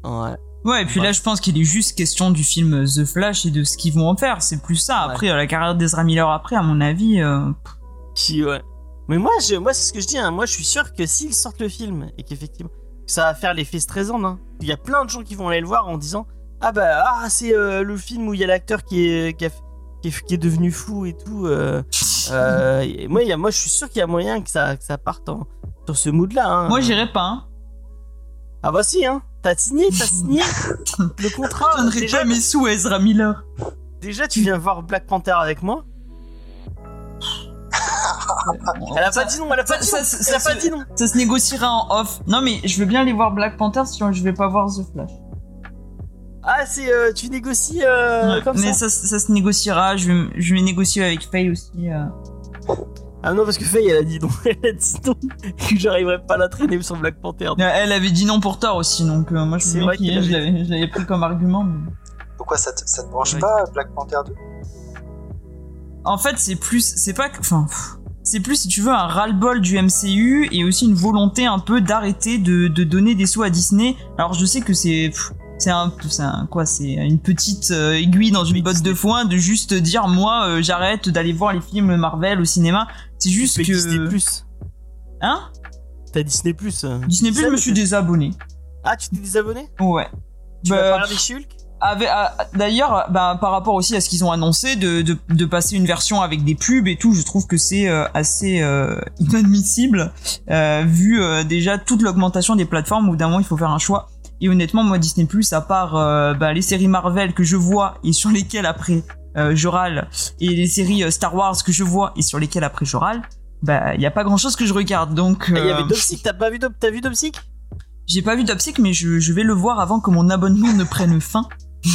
Ouais. Ouais, et puis là, je pense qu'il est juste question du film The Flash et de ce qu'ils vont en faire. C'est plus ça. Après, euh, la carrière d'Ezra Miller, après, à mon avis, euh, Qui, ouais. Mais moi, je, moi, c'est ce que je dis. Hein. Moi, je suis sûr que s'ils sortent le film et qu'effectivement, ça va faire l'effet stressant. Hein. Il y a plein de gens qui vont aller le voir en disant Ah bah, ah, c'est euh, le film où il y a l'acteur qui est, qui, a- qui est, qui est devenu fou et tout. euh, *laughs* euh, et moi, y a, moi, je suis sûr qu'il y a moyen que ça, que ça parte en, sur ce mood-là. Hein. moi, j'irais pas. Hein. Ah bah si, hein. T'as signé, t'as signé le contrat. Je donnerais déjà, pas mes sous à Ezra Miller. déjà, tu viens voir Black Panther avec moi. Elle a pas dit non, elle a pas ça- dit ça- non. ça- Elle a ça- pas dit non. Ça se négociera en off. Non, mais je veux bien aller voir Black Panther si je vais pas voir The Flash. Ah, c'est euh, tu négocies euh, Ouais, comme mais ça. ça, ça se négociera. Je vais, je vais négocier avec Faye aussi. euh. Ah non, parce que Faye, elle a dit non. *laughs* Elle a dit non. Que j'arriverais pas à la traîner sur Black Panther. Elle avait dit non pour Thor aussi, donc euh, moi je, vrai l'avais je l'avais pris comme argument. mais- Pourquoi ça te, ça te branche Ouais. pas Black Panther 2 En fait, c'est plus, c'est pas, que- enfin, c'est plus si tu veux un ras-le-bol du MCU et aussi une volonté un peu d'arrêter de, de donner des sous à Disney. Alors je sais que c'est, c'est un, c'est un quoi, c'est une petite euh, aiguille dans une botte de foin de juste dire moi euh, j'arrête d'aller voir les films Marvel au cinéma. C'est juste que, Disney Plus. hein, T'as Disney Plus. euh. Disney Plus, je me suis désabonné. Ah, tu t'es désabonné Ouais. Tu Bah, vas pas regarder Shulk ah, D'ailleurs, bah, par rapport aussi à ce qu'ils ont annoncé de, de, de passer une version avec des pubs et tout, je trouve que c'est euh, assez euh, inadmissible euh, vu déjà toute l'augmentation des plateformes. Bout d'un moment, il faut faire un choix. Et honnêtement, moi, Disney Plus, à part bah, les séries Marvel que je vois et sur lesquelles après euh, je râle, et les séries euh, Star Wars que je vois et sur lesquelles après je râle, bah il y a pas grand chose que je regarde. Donc, Il y avait euh, Dopsic, t'as pas vu Dop- T'as vu Dopsic? J'ai pas vu Dopsic, mais je, je vais le voir avant que mon abonnement ne prenne fin. *laughs*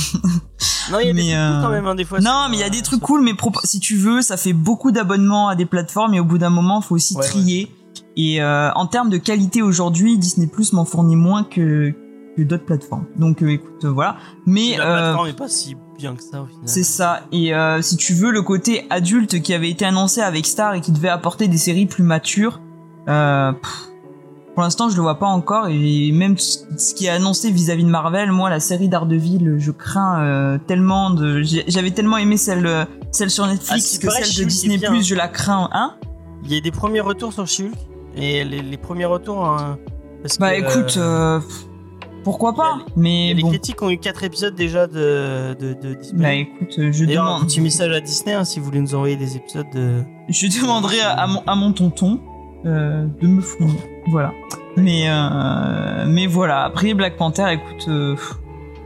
Non, il y a des Mais, trucs euh, cool quand même, hein, des fois. Non, mais il y a des trucs cool, mais si tu veux, ça fait beaucoup d'abonnements à des plateformes et au bout d'un moment, faut aussi Ouais, trier. Et euh, en termes de qualité aujourd'hui, Disney Plus m'en fournit moins que, que d'autres plateformes. Donc euh, écoute, euh, voilà. Mais La euh, plateforme est pas si bien que ça au final. c'est ça. Et si tu veux, le côté adulte qui avait été annoncé avec Star et qui devait apporter des séries plus matures, pff, pour l'instant, je le vois pas encore. Et même ce qui est annoncé vis-à-vis de Marvel, moi, la série Daredevil, je crains euh, tellement de. J'avais tellement aimé celle, celle sur Ah, Netflix qui que celle de Disney bien, Plus, hein. je la crains. Hein Il y a des premiers retours sur Shulk. Et les, les premiers retours. hein, parce Bah que, écoute, euh, euh, pourquoi pas Mais les bon. critiques ont eu 4 épisodes déjà de, de, de disponibles. Bah écoute, euh, je D'ailleurs, un demande. petit message à Disney hein, si vous voulez nous envoyer des épisodes de. Je demanderai à, à mon, à mon tonton euh, de me fournir. Voilà. Mais euh, mais voilà. Après Black Panther, écoute, euh,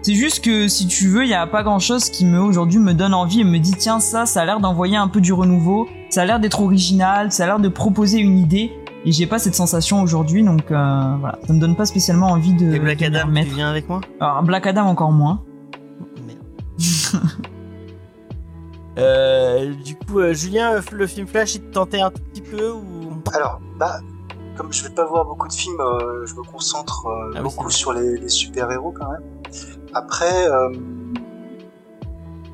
c'est juste que si tu veux, il y a pas grand chose qui me aujourd'hui me donne envie et me dit tiens ça, ça a l'air d'envoyer un peu du renouveau, ça a l'air d'être original, ça a l'air de proposer une idée. Et j'ai pas cette sensation aujourd'hui, donc euh, voilà, ça me donne pas spécialement envie de. Et Black de Adam, tu viens avec moi Alors Black Adam encore moins. Merde. *laughs* Euh, du coup, euh, Julien, le film Flash, il te tentait un tout petit peu ou Alors, bah, comme je vais pas voir beaucoup de films, euh, je me concentre euh, Ah beaucoup sur les, les super-héros quand même. Après, euh,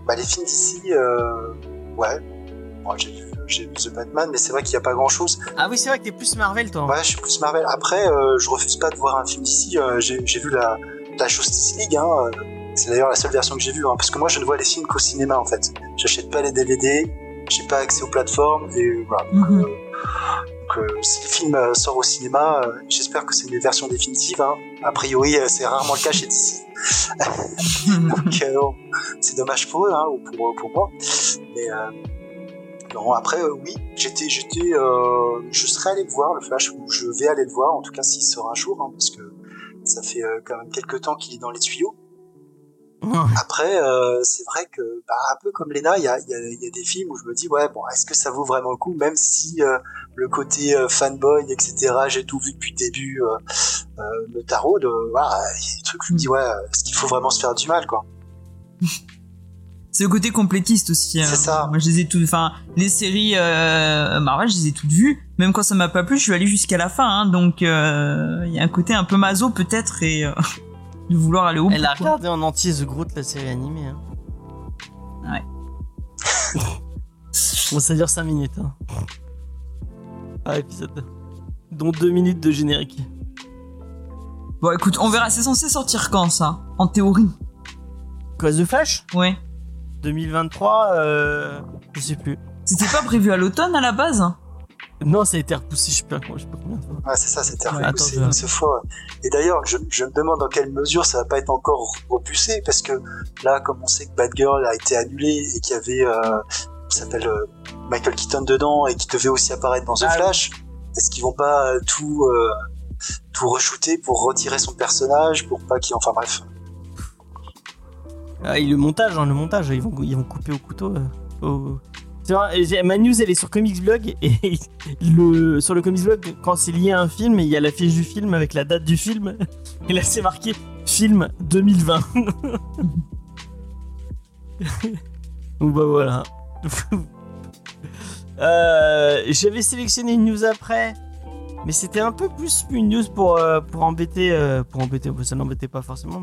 bah, les films d'ici, euh, ouais. Bon, j'ai vu, j'ai vu The Batman, mais c'est vrai qu'il n'y a pas grand-chose. Ah oui, c'est vrai que t'es plus Marvel, toi. Ouais, je suis plus Marvel. Après, euh, je refuse pas de voir un film d'ici. euh, j'ai j'ai vu la, la Justice League. Hein, euh, c'est d'ailleurs la seule version que j'ai vue, hein, parce que moi, je ne vois les films qu'au cinéma en fait. J'achète pas les DVD. j'ai pas accès aux plateformes et voilà. Mhm. Euh, donc, euh, si le film euh, sort au cinéma, euh, j'espère que c'est une version définitive. Hein. A priori, euh, c'est rarement le cas chez DC. *laughs* Donc, euh, c'est dommage pour eux, hein, ou pour, pour moi. Mais euh, non, après, euh, oui, j'étais, j'étais, euh, je serais allé le voir le Flash, ou je vais aller le voir, en tout cas s'il sort un jour, hein, parce que ça fait euh, quand même quelques temps qu'il est dans les tuyaux. Après, euh, c'est vrai que, bah, un peu comme Lena, il y a, il y, a, il y a des films où je me dis, ouais, bon, est-ce que ça vaut vraiment le coup, même si euh, le côté fanboy, etc., j'ai tout vu depuis le début, me taraude, voilà, il y a des trucs où je me dis, ouais, est-ce qu'il faut vraiment se faire du mal, quoi *laughs* C'est le côté complétiste aussi. hein. C'est ça. Moi, je les ai toutes, enfin, les séries euh, Marvel, je les ai toutes vues. Même quand ça m'a pas plu, je suis allé jusqu'à la fin. hein. donc, euh, il y a un côté un peu maso peut-être et euh, *laughs* de vouloir aller au bout. Elle a regardé en entier The Groot, la série animée. Hein. Ouais. bon, ça dure 5 minutes. Hein. Par épisode. Dont 2 minutes de générique. Bon, écoute, on verra. C'est censé sortir quand ça? En théorie. Quoi, The Flash? Ouais. 2023, euh, je sais plus. C'était pas prévu à l'automne à la base Non, ça a été repoussé, je sais pas, je sais pas combien de fois. Ouais, c'est ça, c'était Ouais, repoussé attends, une seule fois. Et d'ailleurs, je, je me demande dans quelle mesure ça va pas être encore repoussé, parce que là, comme on sait que Bad Girl a été annulé et qu'il y avait, euh, s'appelle euh, Michael Keaton dedans et qui devait aussi apparaître dans The Ah oui. Flash, est-ce qu'ils vont pas tout euh, tout re-shooter pour retirer son personnage, pour pas qu'il, enfin bref. Ah, et le montage, hein, le montage, ils vont, ils vont couper au couteau. euh, vrai, ma news elle est sur Comics Blog et *laughs* le, sur le Comics Blog, quand c'est lié à un film, il y a la fiche du film avec la date du film *laughs* et là c'est marqué film 2020. Donc *laughs* bah voilà. Euh, J'avais sélectionné une news après, mais c'était un peu plus une news pour, euh, pour embêter. euh, pour embêter, ça n'embêtait pas forcément.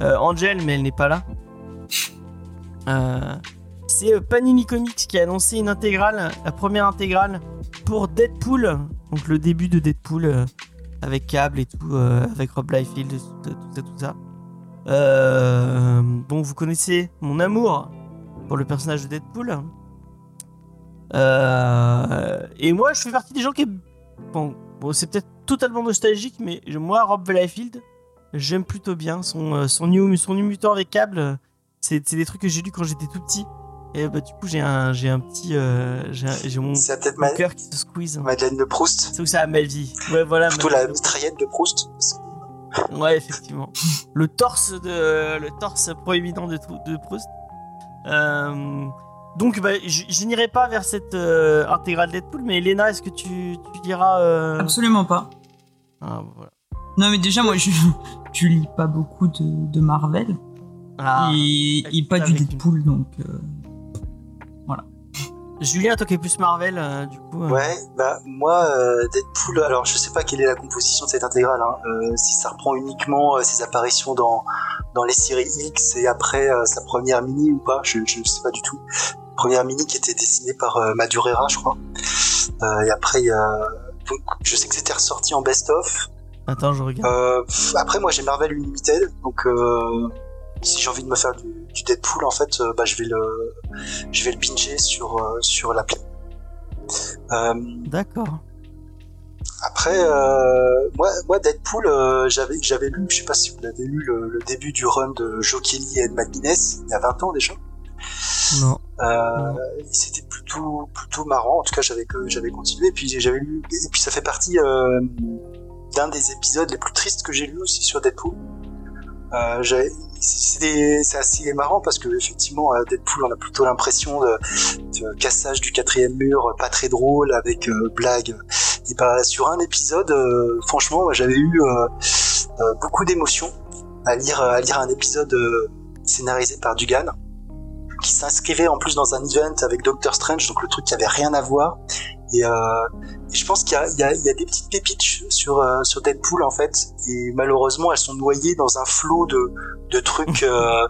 Euh, Angel, mais elle n'est pas là. Euh, c'est euh, Panini Comics qui a annoncé une intégrale, la première intégrale pour Deadpool, donc le début de Deadpool euh, avec Cable et tout, avec Rob Liefeld, tout, tout ça, tout ça. Bon, vous connaissez mon amour pour le personnage de Deadpool. Et moi, je fais partie des gens qui. Bon, bon c'est peut-être totalement nostalgique, mais moi, Rob Liefeld, j'aime plutôt bien son, euh, son, new, son new mutant avec câble. C'est c'est des trucs que j'ai lus quand j'étais tout petit. Et bah, du coup, j'ai un, j'ai un petit. euh, j'ai mon, mon cœur qui se squeeze. Madeleine de Proust, C'est où ça a ma vie. Ouais, voilà. plutôt ma- la mitraillette de Proust. Ouais, effectivement. *laughs* le torse de le torse proéminent de, de Proust. Euh, donc, bah, je, je n'irai pas vers cette euh, intégrale Deadpool, mais Elena, est-ce que tu, tu diras euh... Absolument pas. ah, voilà. Non, mais déjà, moi, je, *laughs* je lis pas beaucoup de, de Marvel Ah. et, et pas du une- Deadpool, donc. euh, Julien, toi qui es plus Marvel, euh, du coup. euh, Ouais, bah moi euh, Deadpool, alors je sais pas quelle est la composition de cette intégrale, hein, euh, si ça reprend uniquement euh, ses apparitions dans dans les séries X et après euh, sa première mini ou pas, je je sais pas du tout. Première mini qui était dessinée par euh, Madureira, je crois. Euh, et après il y a donc, je sais que c'était ressorti en best of. Attends, je regarde. Euh, pff, après moi j'ai Marvel Unlimited, donc euh, si j'ai envie de me faire du, du Deadpool en fait, euh, bah je vais le je vais le pincher sur sur l'appli. Euh, D'accord. Après, euh, moi, moi, Deadpool, euh, j'avais, j'avais lu, je sais pas si vous l'avez lu, le, le début du run de Joe Kelly et Ed McGuinness, il y a 20 ans déjà. Non. Euh, c'était plutôt, plutôt marrant. En tout cas, j'avais j'avais continué. Et puis j'avais lu, et puis ça fait partie d'un des épisodes les plus tristes que j'ai lu aussi sur Deadpool. Euh, c'est assez marrant parce que effectivement, à Deadpool, on a plutôt l'impression de, cassage du quatrième mur, pas très drôle avec euh, blagues. Et bah sur un épisode, euh, franchement, j'avais eu euh, euh, beaucoup d'émotions à lire à lire un épisode euh, scénarisé par Dugan qui s'inscrivait en plus dans un event avec Doctor Strange, donc le truc qui avait rien à voir. Et, euh, et je pense qu'il y a, y, y des petites pépites sur euh, sur Deadpool en fait, et malheureusement elles sont noyées dans un flot de de trucs *laughs* euh,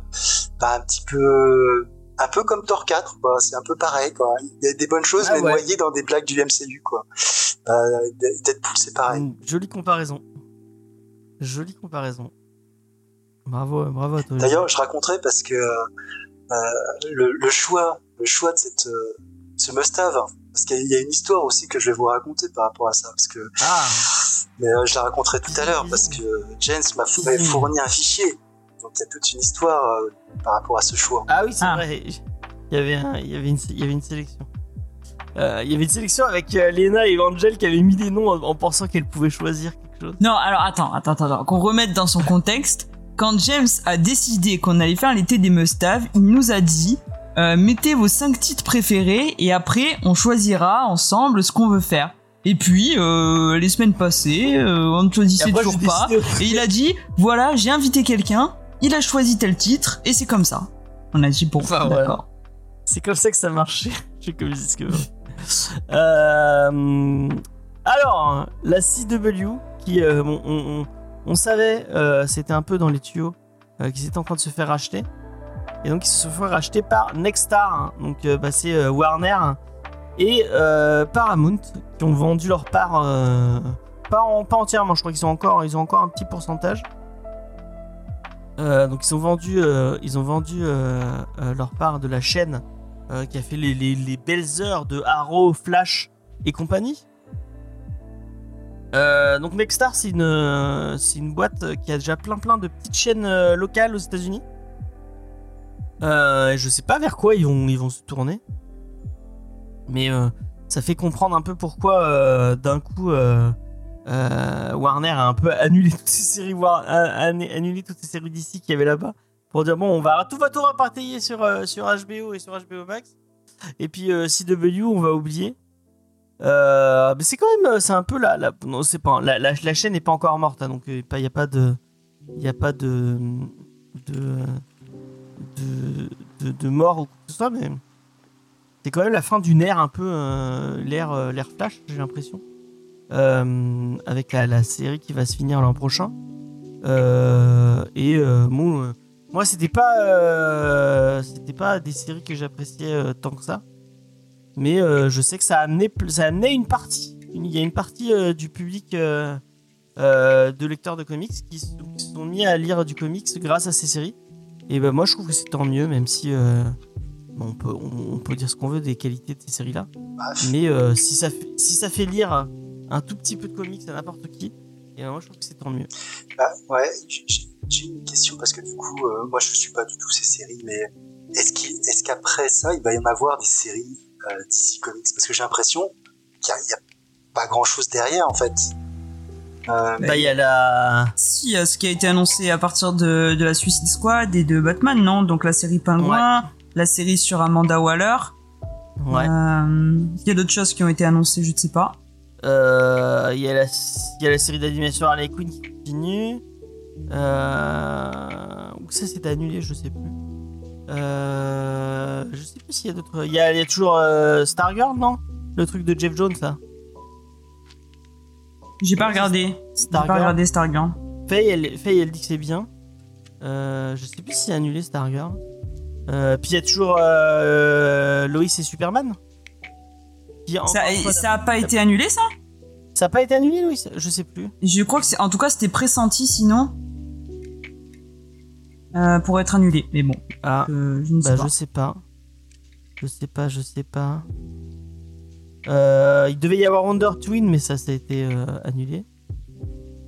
bah, un petit peu un peu comme Thor 4 quoi c'est un peu pareil quoi il y a des bonnes choses Ah mais ouais. noyées dans des blagues du MCU quoi bah, Deadpool c'est pareil Une jolie comparaison. Jolie comparaison. Bravo, bravo à toi. D'ailleurs, je raconterai parce que le, le choix, le choix de cette ce must-have. Parce qu'il y a une histoire aussi que je vais vous raconter par rapport à ça. Parce que, Ah, *laughs* mais euh, je la raconterai tout à l'heure parce que James m'a fourni un fichier. Donc il y a toute une histoire euh, par rapport à ce choix. ah oui, c'est Ah. vrai. Il y avait, un- il y avait une, il y avait une sélection. Euh, il y avait une sélection avec euh, Lena et Angel qui avaient mis des noms en, en pensant qu'elles pouvaient choisir quelque chose. Non, alors attends, attends, attends, qu'on remette dans son contexte. Quand James a décidé qu'on allait faire l'été des must-have, il nous a dit euh, mettez vos cinq titres préférés et après on choisira ensemble ce qu'on veut faire. Et puis euh, les semaines passées, euh, on ne choisissait après, toujours j'ai pas. Et il a dit voilà, j'ai invité quelqu'un, il a choisi tel titre et c'est comme ça. On a dit bon, Enfin, d'accord. C'est comme ça que ça marchait chez Comics Discovery. Euh, alors, la CW, qui, on, on- on- on savait, c'était un peu dans les tuyaux, qu'ils étaient en train de se faire racheter. Et donc, ils se fait racheter par Nexstar, hein. donc euh, bah, c'est euh, Warner et euh, Paramount, qui ont vendu leur part, pas, en- pas entièrement, je crois qu'ils ont encore, ils ont encore un petit pourcentage. Donc ils ont vendu, ils ont vendu leur part de la chaîne qui a fait les, les- les belles heures de Arrow, Flash et compagnie. Donc Nexstar, c'est une, une boîte qui a déjà plein plein de petites chaînes locales aux États-Unis. Euh, je sais pas vers quoi ils vont, ils vont se tourner. Mais euh, ça fait comprendre un peu pourquoi euh, d'un coup Warner a un peu annulé toutes ces séries, War- annulé toutes ces séries d'ici qu'il y avait là-bas pour dire bon on va tout va tout repartailler sur sur HBO et sur HBO Max et puis CW on va oublier mais c'est quand même c'est un peu la, la non c'est pas la, la, chaîne n'est pas encore morte hein, donc il y a pas de il y a pas de de, de, mort ou quoi que ce soit mais c'est quand même la fin d'une ère un peu euh, l'ère euh, l'ère flash j'ai l'impression. Euh, avec la, série qui va se finir l'an prochain. Euh, et bon, moi c'était pas c'était pas des séries que j'appréciais tant que ça. Mais je sais que ça a amené pl- ça une partie. Il y a une partie du public de lecteurs de comics qui qui sont mis à lire du comics grâce à ces séries et ben moi je trouve que c'est tant mieux même si euh, on peut on, on peut dire ce qu'on veut des qualités de ces séries là Bah, mais euh, si ça fait, si ça fait lire un tout petit peu de comics à n'importe qui et ben moi je trouve que c'est tant mieux. Bah, ouais, j'ai une question parce que du coup, euh, moi je suis pas du tout ces séries, mais est-ce qu'après ça, il va y en avoir des séries DC Comics? Parce que j'ai l'impression qu'il n'y a, pas grand-chose derrière en fait. Euh, bah il y a la Si, il y a ce qui a été annoncé à partir de, de la Suicide Squad et de Batman, non? Donc la série Pingouin, la série sur ouais Amanda Waller. Euh, il y a d'autres choses qui ont été annoncées, je ne sais pas. Euh, Il y, a la- il y a la série d'animation Harley Quinn qui continue. Euh, ou ça s'est annulé, je sais plus. Euh, je sais plus s'il y a d'autres. Il y a, il y a toujours euh, Stargirl, non? Le truc de Jeff Jones, ça. J'ai pas regardé. J'ai pas regardé Stargirl. Faye, elle, Faye, elle dit que c'est bien. Euh, je sais plus si c'est annulé Stargirl. Euh, puis il y a toujours euh, Lois et Superman. Qui, Ça, fois, ça a pas été annulé, ça? Ça a pas été annulé, Lois Je sais plus. Je crois que c'est, en tout cas, c'était pressenti, sinon, euh, pour être annulé. Mais bon, Ah. je ne sais Bah, pas. je sais pas. Je sais pas, je sais pas. Euh, il devait y avoir Wonder Twin, mais ça, ça a été euh, annulé.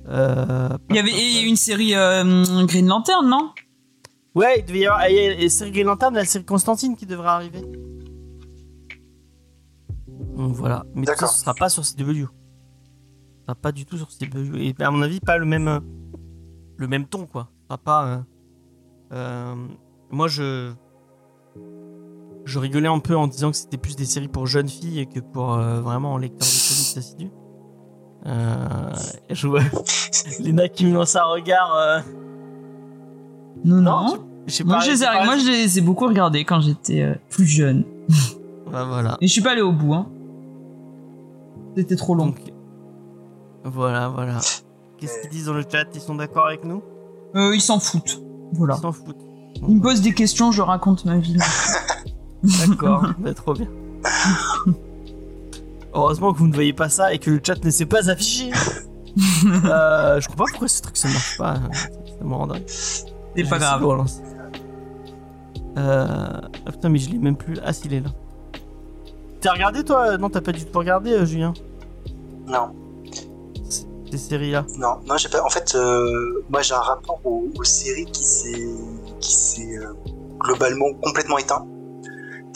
Euh, Il y avait une série euh, Green Lantern, non? Ouais, il devait y avoir. Il y a la série Green Lantern et la série Constantine qui devrait arriver. Donc voilà. Mais tout ça, ce sera pas sur CW. Ce sera pas du tout sur CW. Et à mon avis, pas le même, le même ton, quoi. Ce sera pas. euh, euh, moi, je. Je rigolais un peu en disant que c'était plus des séries pour jeunes filles que pour euh, vraiment un lecteur de comics assidu. Euh, je vois *laughs* Léna qui me lance un regard. euh, Non, non, non. je sais Moi, pas. je les ai, moi, je les ai beaucoup regardés quand j'étais euh, plus jeune. *laughs* Bah, voilà. Et je suis pas allé au bout, hein. C'était trop long. Donc, voilà, voilà. Qu'est-ce qu'ils disent dans le chat? Ils sont d'accord avec nous? Euh, ils s'en foutent. Voilà. Ils s'en foutent. Ils me posent des questions, je raconte ma vie. *laughs* D'accord, *laughs* bah, trop bien. *laughs* Heureusement que vous ne voyez pas ça et que le chat ne s'est pas affiché. *laughs* euh, je comprends pas pourquoi ce truc ça marche pas. Ça me rend dingue. C'est pas grave. Euh... Ah putain, mais je l'ai même plus. Ah, s'il est là. T'as regardé toi? Non, t'as pas du tout regardé, euh, Julien? Non, Ces séries-là non, non, j'ai pas. En fait, euh, moi j'ai un rapport aux, aux séries qui s'est, qui s'est euh, globalement complètement éteint.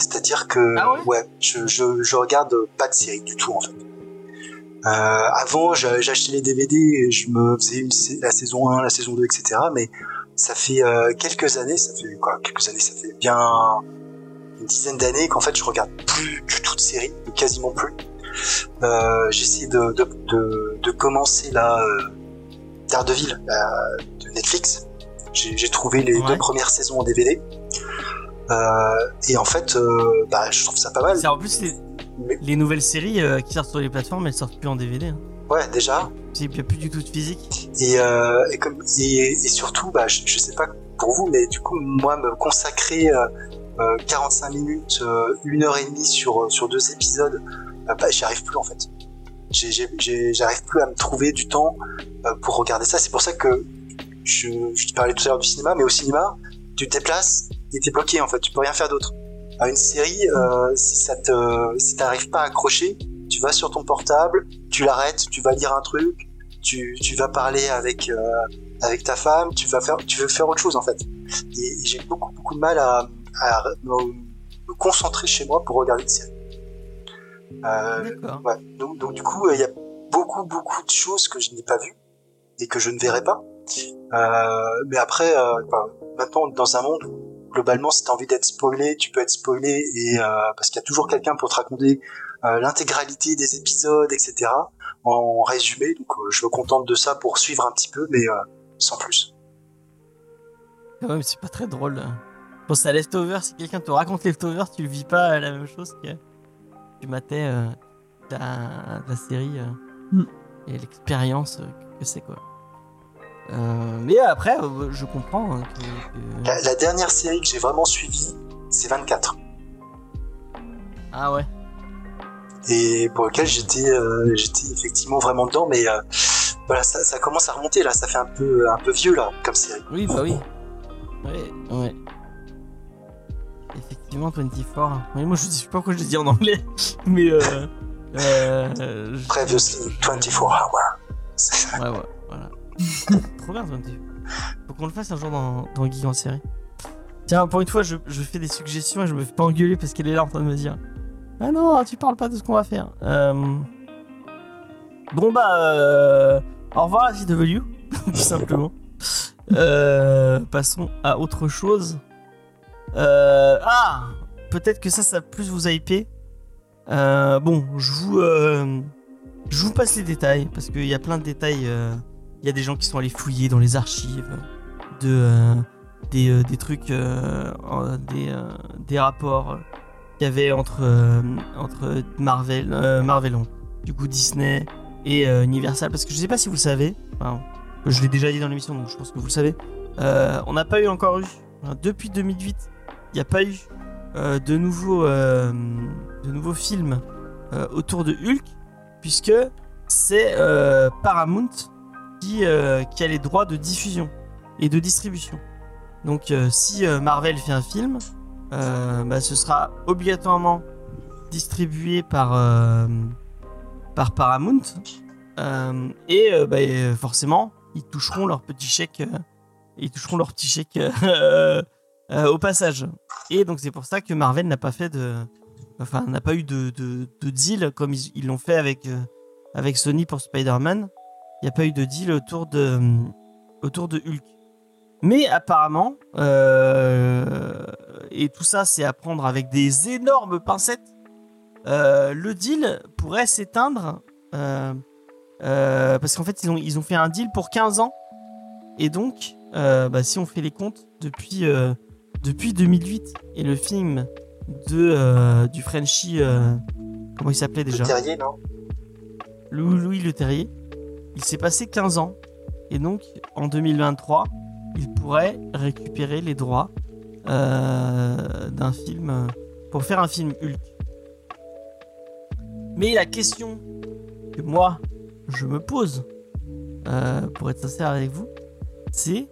C'est-à-dire que, Ah ouais je, je, je regarde pas de séries du tout en fait. Euh, avant, j'a- j'achetais les DVD, et je me faisais une la saison 1, la saison 2, etc. Mais ça fait euh, quelques années, ça fait quoi Quelques années, ça fait bien une dizaine d'années qu'en fait je regarde plus du tout de séries, quasiment plus. Euh, j'ai essayé de, de, de, de commencer là euh, Daredevil de Netflix. J'ai j'ai trouvé les Ouais. deux premières saisons en DVD. Euh, et en fait, euh, bah, je trouve ça pas mal. C'est en plus les, Mais- les nouvelles séries euh, qui sortent sur les plateformes, elles sortent plus en DVD. Hein. Ouais, déjà. Il n'y a plus du tout de physique. Et, euh, et, comme, et, et surtout, bah, je, je sais pas pour vous, mais du coup, moi, me consacrer euh, euh, 45 minutes, euh, une heure et demie sur, sur deux épisodes, bah, j'y arrive plus en fait. J'arrive plus à me trouver du temps pour regarder ça. C'est pour ça que je, je te parlais tout à l'heure du cinéma, mais au cinéma, tu te déplaces et t'es bloqué en fait. Tu peux rien faire d'autre. À une série, euh, si ça te, si t'arrives pas à accrocher, tu vas sur ton portable, tu l'arrêtes, tu vas lire un truc, tu, tu vas parler avec euh, avec ta femme, tu vas faire tu veux faire autre chose en fait. Et, et j'ai beaucoup beaucoup de mal à, à me, me concentrer chez moi pour regarder une série. Euh, ouais. Donc donc du coup il y a beaucoup beaucoup de choses que je n'ai pas vues et que je ne verrai pas. Euh, mais après euh, bah, maintenant dans un monde où globalement si t'as envie d'être spoilé, tu peux être spoilé et euh, parce qu'il y a toujours quelqu'un pour te raconter euh, l'intégralité des épisodes, etc. En résumé, donc euh, je me contente de ça pour suivre un petit peu, mais euh, sans plus. Quand même, c'est pas très drôle. Bon, c'est à Leftover, si quelqu'un te raconte Leftover, tu le vis pas la même chose que tu matais euh, la, la série euh, Mm. et l'expérience euh, que c'est quoi. Euh, mais après, euh, je comprends hein, que, que- La, la dernière série que j'ai vraiment suivie, c'est 24, Ah ouais. et pour lequel j'étais euh, j'étais effectivement vraiment dedans, mais euh, voilà, ça, ça commence à remonter là, ça fait un peu un peu vieux là comme série. Oui, bah oui. Ouais, ouais. Effectivement, 24. Mais moi, je sais pas pourquoi je le dis en anglais. *laughs* Mais euh. euh je- Previously 24 Hours. Ouais, ouais, voilà. *laughs* Trop bien, 24. Faut qu'on le fasse un jour dans, dans Geek en série. Tiens, pour une fois, je, je fais des suggestions et je me fais pas engueuler parce qu'elle est là en train de me dire Ah non, tu parles pas de ce qu'on va faire. Euh... Bon, bah. Euh... Au revoir, la *laughs* CW, tout simplement. Euh, passons à autre chose. Euh, ah Peut-être que ça, ça plus vous hyper. Bon, je vous, je vous passe les détails parce qu'il y a plein de détails. Il y a des gens qui sont allés fouiller dans les archives de euh, des, euh, des trucs, euh, des, des rapports qu'il y avait entre entre Marvel, Marvel, du coup Disney et Universal. Parce que je sais pas si vous le savez. je l'ai déjà dit dans l'émission, donc je pense que vous le savez. On n'a pas eu encore eu depuis 2008. Il n'y a pas eu de nouveaux de nouveaux films autour de Hulk, puisque c'est Paramount qui, euh, qui a les droits de diffusion et de distribution. Donc euh, si euh, Marvel fait un film, bah, ce sera obligatoirement distribué par, par Paramount. Et bah, forcément, ils toucheront leur petit chèque. ils toucheront leur petit chèque *laughs* au passage. Et donc c'est pour ça que Marvel n'a pas fait de, enfin n'a pas eu de, de, de deal comme ils l'ont fait avec avec Sony pour Spider-Man. Il n'y a pas eu de deal autour de autour de Hulk. Mais apparemment, euh, et tout ça c'est à prendre avec des énormes pincettes. euh, le deal pourrait s'éteindre euh, euh, parce qu'en fait ils ont ils ont fait un deal pour 15 ans et donc euh, bah, si on fait les comptes depuis euh, depuis 2008 et le film de euh, du Frenchie euh, comment il s'appelait déjà? Le terrier, non? Louis, Louis Le Terrier il s'est passé 15 ans. Et donc en 2023 il pourrait récupérer les droits euh, d'un film euh, pour faire un film Hulk. Mais la question que moi je me pose euh, pour être sincère avec vous c'est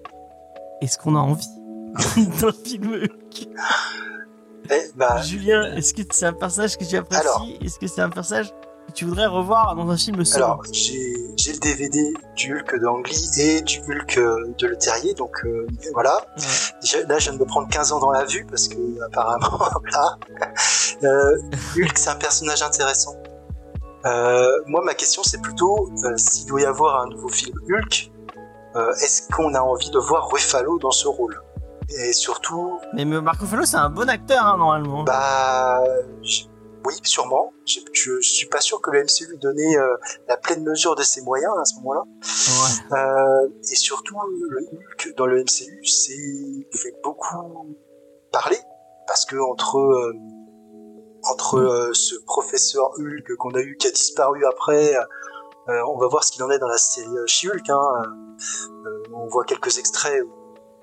est-ce qu'on a envie *laughs* d'un film Hulk? Eh, bah, Julien, est-ce que c'est un personnage que tu apprécies? Est-ce que c'est un personnage que tu voudrais revoir dans un film solo alors, j'ai le DVD du Hulk d'Angly et du Hulk euh, de Le Terrier, donc euh, voilà. Ouais. Là, je viens de me prendre 15 ans dans la vue parce que *laughs* apparemment, voilà. Euh, Hulk, c'est un personnage intéressant. Euh, moi, ma question, c'est plutôt s'il doit y avoir un nouveau film Hulk, est-ce qu'on a envie de voir Ruffalo dans ce rôle? Et surtout, Mais Marco Ruffalo, c'est un bon acteur, hein, normalement. bah, je- oui, sûrement. Je, je suis pas sûr que le MCU lui donnait euh, la pleine mesure de ses moyens à ce moment-là. Ouais. Euh, et surtout, le Hulk dans le MCU, c'est fait beaucoup parler parce que entre euh, entre euh, ce professeur Hulk qu'on a eu qui a disparu après, on va voir ce qu'il en est dans la série She-Hulk. Hein, on voit quelques extraits.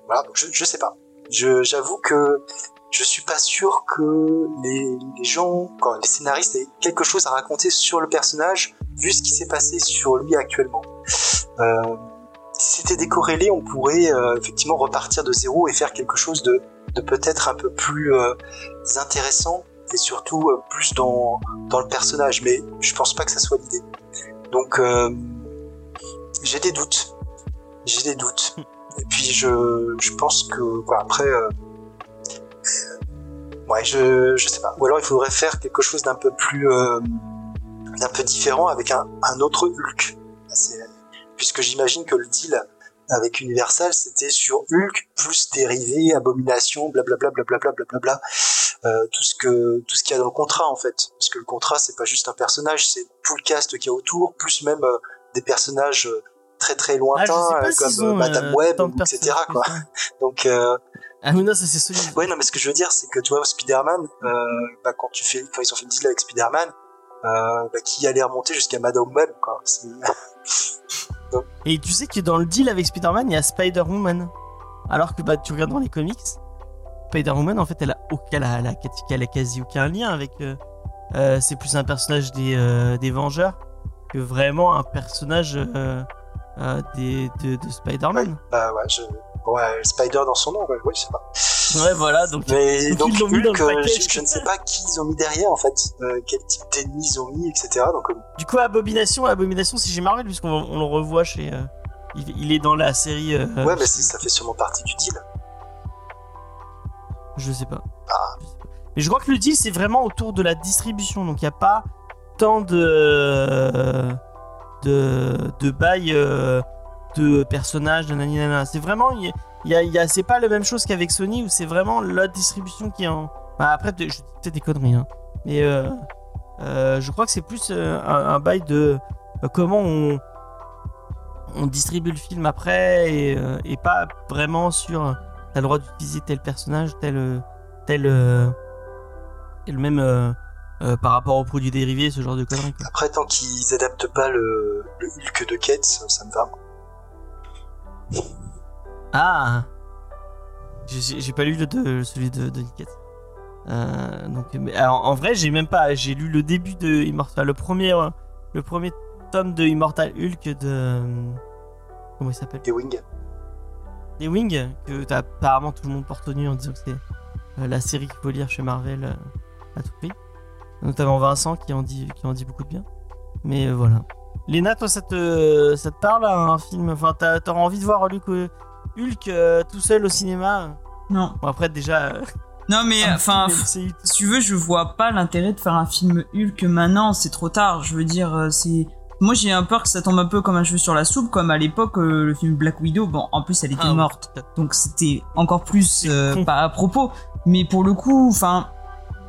Voilà, donc je, je sais pas. J'avoue que je suis pas sûr que les, les gens, quand les scénaristes aient quelque chose à raconter sur le personnage vu ce qui s'est passé sur lui actuellement. Euh, si c'était décorrélé, on pourrait euh, effectivement repartir de zéro et faire quelque chose de, de peut-être un peu plus euh, intéressant et surtout euh, plus dans, dans le personnage. Mais je pense pas que ça soit l'idée. Donc euh, j'ai des doutes. J'ai des doutes. *laughs* Et puis je, je pense que voilà, après euh, ouais je, je sais pas. Ou alors il faudrait faire quelque chose d'un peu plus euh, d'un peu différent avec un, un autre Hulk. Puisque j'imagine que le deal avec Universal, c'était sur Hulk plus dérivés, abomination, blablabla, blablabla, blablabla, euh, tout ce que tout ce qu'il y a dans le contrat en fait. Parce que le contrat, c'est pas juste un personnage, c'est tout le cast qu'il y a autour, plus même euh, des personnages euh, très très Ah, lointains euh, comme ont Madame Web, etc. Quoi. Donc euh, Ah, mais non, ça c'est solide. Ouais, non, mais ce que je veux dire, c'est que tu vois, Spider-Man, euh, bah, quand tu fais, quand ils ont fait le deal avec Spider-Man, euh, bah, qui allait remonter jusqu'à Madame Web, quoi. *laughs* Et tu sais que dans le deal avec Spider-Man, il y a Spider-Woman. Alors que bah, tu regardes dans les comics, Spider-Woman, en fait, elle a, aucun, elle a, elle a- elle a quasi aucun lien avec. euh, euh, c'est plus un personnage des, des Vengeurs que vraiment un personnage des, de, de Spider-Man. Bah, ouais, je, ouais, Spider dans son nom, ouais, ouais, je sais pas. Ouais, voilà, donc. Mais Donc, ils dans le package. je, je ne sais pas qui ils ont mis derrière, en fait, euh, quel type d'ennemis ils ont mis, etc. Donc, euh, Du coup, Abomination, Abomination, c'est chez Marvel, puisqu'on on le revoit chez. euh, il, il est dans la série. ouais, mais ça fait sûrement partie du deal. Je sais pas. Ah. Je sais pas. Mais je crois que le deal, c'est vraiment autour de la distribution. Donc, il n'y a pas tant de. de. de bail de personnages, de nani nana. C'est vraiment. Y a, c'est pas la même chose qu'avec Sony où c'est vraiment la distribution qui est en. Bah, après, je dis peut-être des conneries, hein. Mais euh, euh, je crois que c'est plus euh, un, bail de comment on. distribue le film après et, pas vraiment sur t'as le droit d'utiliser tel personnage, tel, tel, même par rapport aux produits dérivés, ce genre de conneries. Après, tant qu'ils adaptent pas le, le Hulk de Kate, ça me va. Ah, j'ai pas lu le de, celui de, de Niket. Euh, donc, mais, alors, en vrai, j'ai même pas, j'ai lu le début de Immortal, le premier, euh, le premier tome de Immortal Hulk de euh, comment il s'appelle? Des Wings. Les Wings, que t'as apparemment tout le monde porte au nu en disant que c'est euh, la série qu'il faut lire chez Marvel euh, à tout prix. Notamment Vincent qui en dit, qui en dit beaucoup de bien. Mais euh, voilà. Léna, toi, ça te, ça te parle un film Enfin, t'auras envie de voir Luke, euh, Hulk euh, tout seul au cinéma? Non. Bon, après, déjà. euh, *laughs* Non, mais enfin, si tu veux, je vois pas l'intérêt de faire un film Hulk maintenant, c'est trop tard. Je veux dire, c'est. Moi, j'ai un peur que ça tombe un peu comme un cheveu sur la soupe, comme à l'époque, euh, le film Black Widow. Bon, en plus, elle était Ah, morte. Donc, c'était encore plus pas à propos. Mais pour le coup, enfin.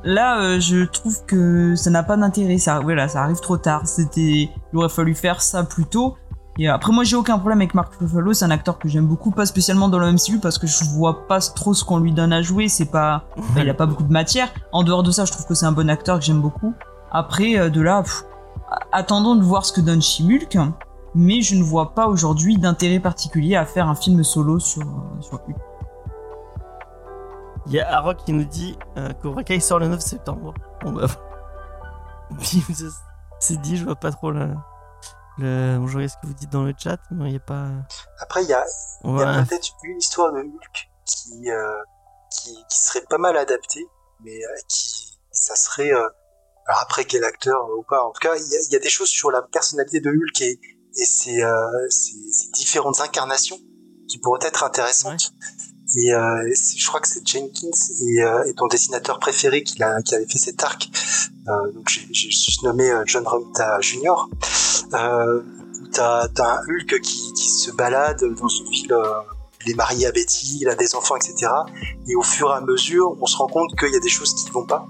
Là, euh, je trouve que ça n'a pas d'intérêt. Ça, voilà, ça arrive trop tard. C'était, il aurait fallu faire ça plus tôt. Et après, moi, j'ai aucun problème avec Mark Ruffalo. C'est un acteur que j'aime beaucoup, pas spécialement dans le MCU parce que je vois pas trop ce qu'on lui donne à jouer. C'est pas, il a pas beaucoup de matière. En dehors de ça, je trouve que c'est un bon acteur que j'aime beaucoup. Après, euh, de là, attendons de voir ce que donne Chimulk. Mais je ne vois pas aujourd'hui d'intérêt particulier à faire un film solo sur, euh, sur Hulk. Il y a Arok qui nous dit euh, Cobra Kai sort le 9 septembre. Bon, bah. *laughs* C'est dit, je vois pas trop le. le... Bon, je regarde ce que vous dites dans le chat, mais il n'y a pas. Après, il y a, peut-être une histoire de Hulk qui, euh, qui, qui serait pas mal adaptée. mais euh, qui ça serait euh, alors après quel acteur ou pas. En tout cas, il y a, il y a des choses sur la personnalité de Hulk et, et ses, ses, ses différentes incarnations qui pourraient être intéressantes. Et euh, je crois que c'est Jenkins et, euh, et ton dessinateur préféré qui, a, qui avait fait cet arc. Euh, donc j'ai nommé John Romita Jr. Euh, t'as un Hulk qui, qui se balade dans une ville. il est marié à Betty, il a des enfants, etc. Et au fur et à mesure, on se rend compte qu'il y a des choses qui vont pas.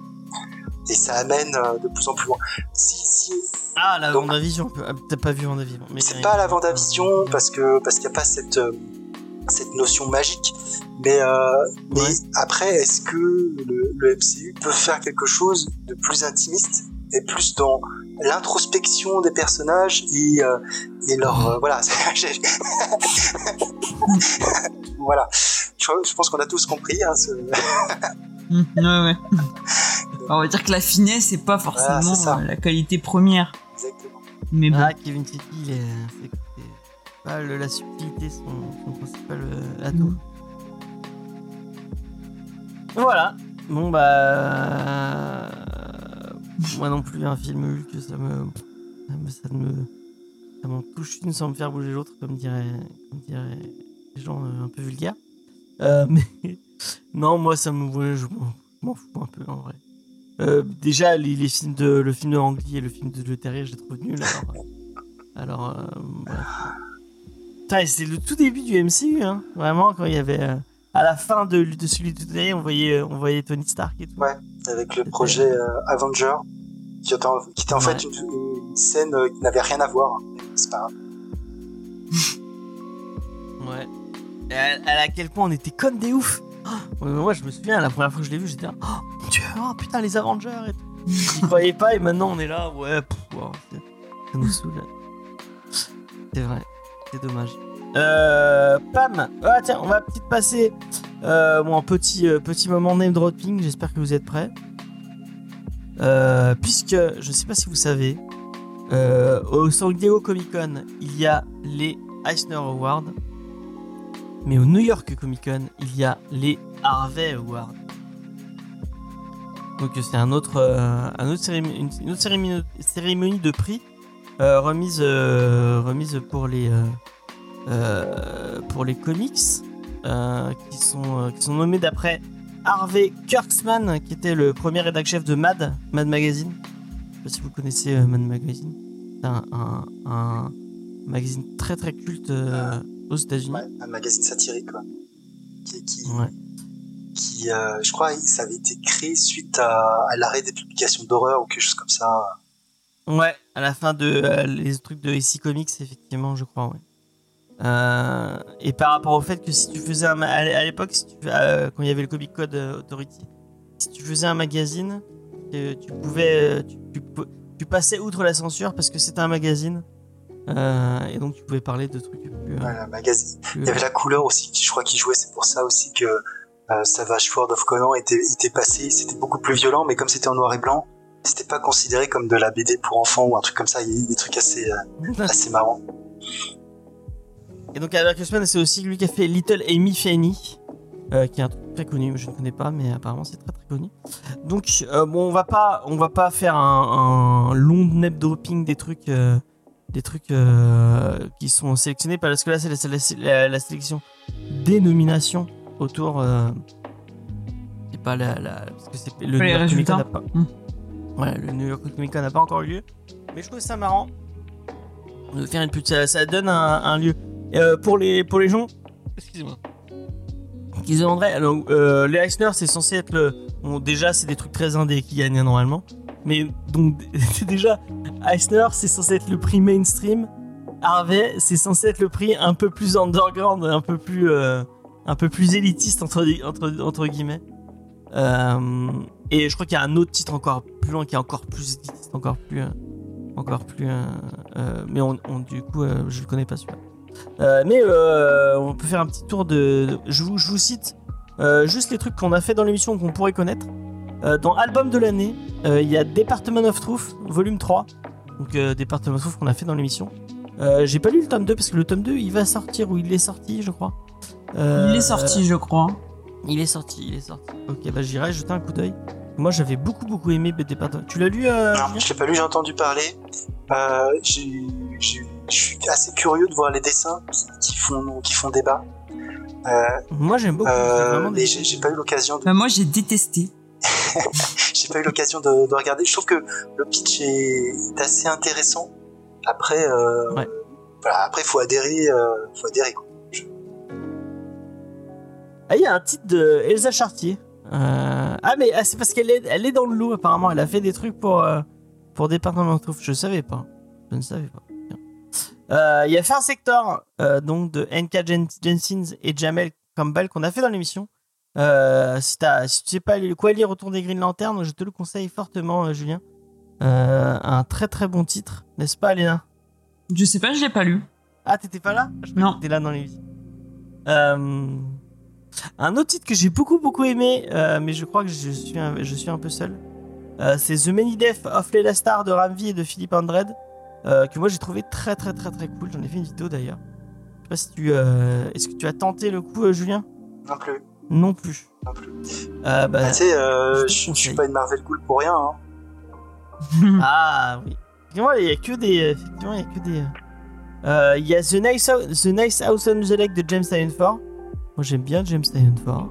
Et ça amène de plus en plus loin. Si, si, Ah, la Donc- Vendavision. Ah, T'as pas vu Vendavision. mais- c'est pas la Vendavision parce que parce qu'il n'y a pas cette cette notion magique. Mais euh, mais Ouais. après, est-ce que le, le MCU peut faire quelque chose de plus intimiste et plus dans l'introspection des personnages et euh, et leur euh, voilà. *laughs* voilà. Je, je pense qu'on a tous compris. Hein, ce... *laughs* Ouais, ouais. On va dire que la finesse, c'est pas forcément euh, la qualité première. Exactement. Mais bon. Ah, Kevin Feige, il est- pas le- la subtilité son, son principal atout. Non. Voilà. Bon bah moi non plus un film Hulk ça me ça me ça me ça m'en touche une sans me faire bouger l'autre comme dirait comme diraient les gens euh, un peu vulgaires. Euh, *laughs* mais non moi ça me je m'en- fous un peu en vrai. Euh, déjà les, films de le film de Angly et le film de Le Terrier je les trouve nuls alors alors euh, c'est le tout début du MCU hein vraiment quand il y avait euh, à la fin de, de celui de Terrier on voyait on voyait Tony Stark et tout. Ouais. Avec le projet euh, Avenger, qui était en, qui était en Ouais. fait une, une scène euh, qui n'avait rien à voir. Mais C'est pas grave. *laughs* Ouais. Et à, à quel point on était comme des oufs. Oh, moi, je me souviens, la première fois que je l'ai vu, j'étais là, oh mon dieu, oh putain, les Avengers et tout. *laughs* J'y croyais pas, et maintenant on est là, ouais, pff, wow, c'est- ça nous saoule. C'est vrai, c'est dommage. Euh, Pam, ah tiens, on va peut-être passer euh, un petit, euh, petit moment name dropping, j'espère que vous êtes prêts. Puisque, je sais pas si vous savez, au San Diego Comic Con, il y a les Eisner Awards. Mais au New York Comic Con, il y a les Harvey Awards. Donc c'est une, autre cérémonie, de prix remise, pour les, pour les comics euh, qui, sont, euh, qui sont nommés d'après Harvey Kurtzman, qui était le premier rédacteur chef de Mad, Mad Magazine. Je sais pas si vous connaissez euh, Mad Magazine. C'est un, un, un magazine très très culte euh, aux États-Unis. Ouais, un magazine satirique, quoi. Qui, qui, Ouais. qui euh, je crois, ça avait été créé suite à, à l'arrêt des publications d'horreur ou quelque chose comme ça. Ouais, à la fin de euh, les trucs de AC Comics, effectivement, je crois, ouais. Euh, et par rapport au fait que si tu faisais un à l'époque, si euh, quand il y avait le Comic Code euh, Authority, si tu faisais un magazine, tu pouvais, tu, tu passais outre la censure parce que c'était un magazine, euh, et donc tu pouvais parler de trucs plus. un magazine. plus- Il y avait la couleur aussi, qui, je crois, qui jouait. C'est pour ça aussi que Savage Sword of Conan était, était passé. C'était beaucoup plus violent, mais comme c'était en noir et blanc, c'était pas considéré comme de la BD pour enfants ou un truc comme ça. Il y a des trucs assez, *laughs* assez marrants. Et donc Albert Kussman, c'est aussi lui qui a fait Little Amy Fanny, euh, qui est un truc très connu, je ne connais pas, mais apparemment c'est très très connu. Donc euh, bon, on va pas, on va pas faire un, un long nap dropping des trucs, euh, des trucs qui sont sélectionnés parce que là c'est la, c'est la- la sélection des nominations autour. C'est pas la, la parce que c'est le les New York Comic Con n'a pas. Hmm. Ouais, le New York Comic Con n'a pas encore eu lieu, mais je trouve ça marrant de faire une petite, ça, ça donne un, un lieu. Euh, pour les pour les gens, excusez-moi, qui se demanderaient, alors, euh, les Eisner c'est censé être le, bon déjà c'est des trucs très indés qui gagnent normalement, mais donc *laughs* déjà Eisner c'est censé être le prix mainstream, Harvey c'est censé être le prix un peu plus underground, un peu plus euh, un peu plus élitiste entre entre entre guillemets. Euh, et je crois qu'il y a un autre titre encore plus loin qui est encore plus élitiste, encore plus encore plus euh, mais on, on- du coup je le connais pas celui-là. Euh, mais euh, on peut faire un petit tour de. je, vous, je vous cite euh, juste les trucs qu'on a fait dans l'émission qu'on pourrait connaître. Dans album de l'année, il y a Department of Truth, volume 3. Donc Department of Truth qu'on a fait dans l'émission. J'ai pas lu le tome 2 parce que le tome 2 il va sortir ou il est sorti, je crois. Il est sorti, je crois. Il est sorti, il est sorti. Ok, bah j'irai jeter un coup d'œil. Moi, j'avais beaucoup, beaucoup aimé Département. Tu l'as lu euh, Non, je l'ai pas lu, j'ai entendu parler. Euh, je suis assez curieux de voir les dessins qui, qui font, qui font débat. Euh, Moi, j'aime beaucoup. euh, mais j'ai j'ai pas eu l'occasion de, Bah, moi, j'ai détesté. *laughs* j'ai pas eu l'occasion de, de regarder. Je trouve que le pitch est, est assez intéressant. Après, euh, Ouais. voilà, après faut adhérer, euh, faut adhérer. Quoi. Ah, il y a un titre de Elsa Chartier. Euh, Ah, mais ah, c'est parce qu'elle est, elle est dans le lot, apparemment. Elle a fait des trucs pour, euh, pour Département de Je savais pas. Je ne savais pas. Euh, Il y a Fair Sector, euh, donc de N.K. Jen- Jensins et Jamel Campbell, qu'on a fait dans l'émission. Euh, si, si tu sais pas quoi lire autour des Green Lantern, je te le conseille fortement, euh, Julien. Euh, un très très bon titre, n'est-ce pas, Léna? Je sais pas, je l'ai pas lu. Ah, t'étais pas là? Je Non. T'es là dans l'émission. Euh, un autre titre que j'ai beaucoup beaucoup aimé, euh, mais je crois que je suis un, je suis un peu seul. euh, c'est The Many Deaths of Leila Star de Ramvi et de Philippe Andred, euh, que moi j'ai trouvé très très très très cool. J'en ai fait une vidéo d'ailleurs. Je sais pas si tu, est-ce que tu as tenté le coup, Julien? Non plus, Non plus. non plus. Bah, Bah, tu sais, je je suis pas une Marvel cool pour rien. Hein. *laughs* Ah oui. Effectivement, il y a que des. Effectivement, il y a que des. euh, Il y a The Nice, House- The nice House on the Lake de James Tynion. Moi, j'aime bien James Ford.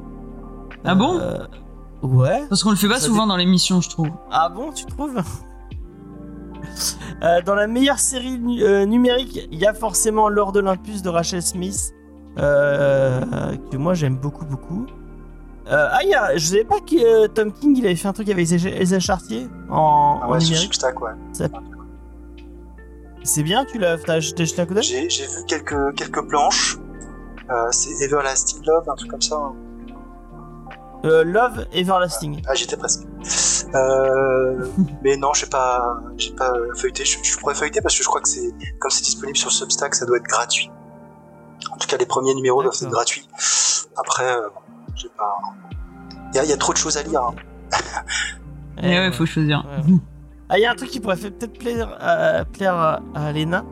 Ah bon Euh, Ouais. Parce qu'on le fait pas Ça souvent dans l'émission, je trouve. Ah bon, tu trouves? Euh, Dans la meilleure série nu- euh, numérique, il y a forcément Lord Olympus de Rachel Smith, euh, que moi j'aime beaucoup beaucoup. Euh, ah, il y a, je savais pas que euh, Tom King il avait fait un truc avec Elsa- Chartier en, Ah en ouais, sur numérique. Substack, ouais. C'est bien, tu l'as t'as t'as jeté un coup d'œil? J'ai j'ai vu quelques, quelques planches. Euh, c'est Everlasting Love, un truc comme ça. hein. Euh, Love Everlasting. Ah, j'étais presque. Euh, mais non, j'ai pas, j'ai pas feuilleté. Je, je pourrais feuilleter parce que je crois que c'est, comme c'est disponible sur Substack, ça doit être gratuit. En tout cas, les premiers numéros doivent être gratuits. Après, euh, j'ai pas. Il y, a- il y a trop de choses à lire. hein. Eh Eh ouais, faut choisir. Ouais, ouais. Ah, il y a un truc qui pourrait peut-être plaire, à- plaire à, à Lena.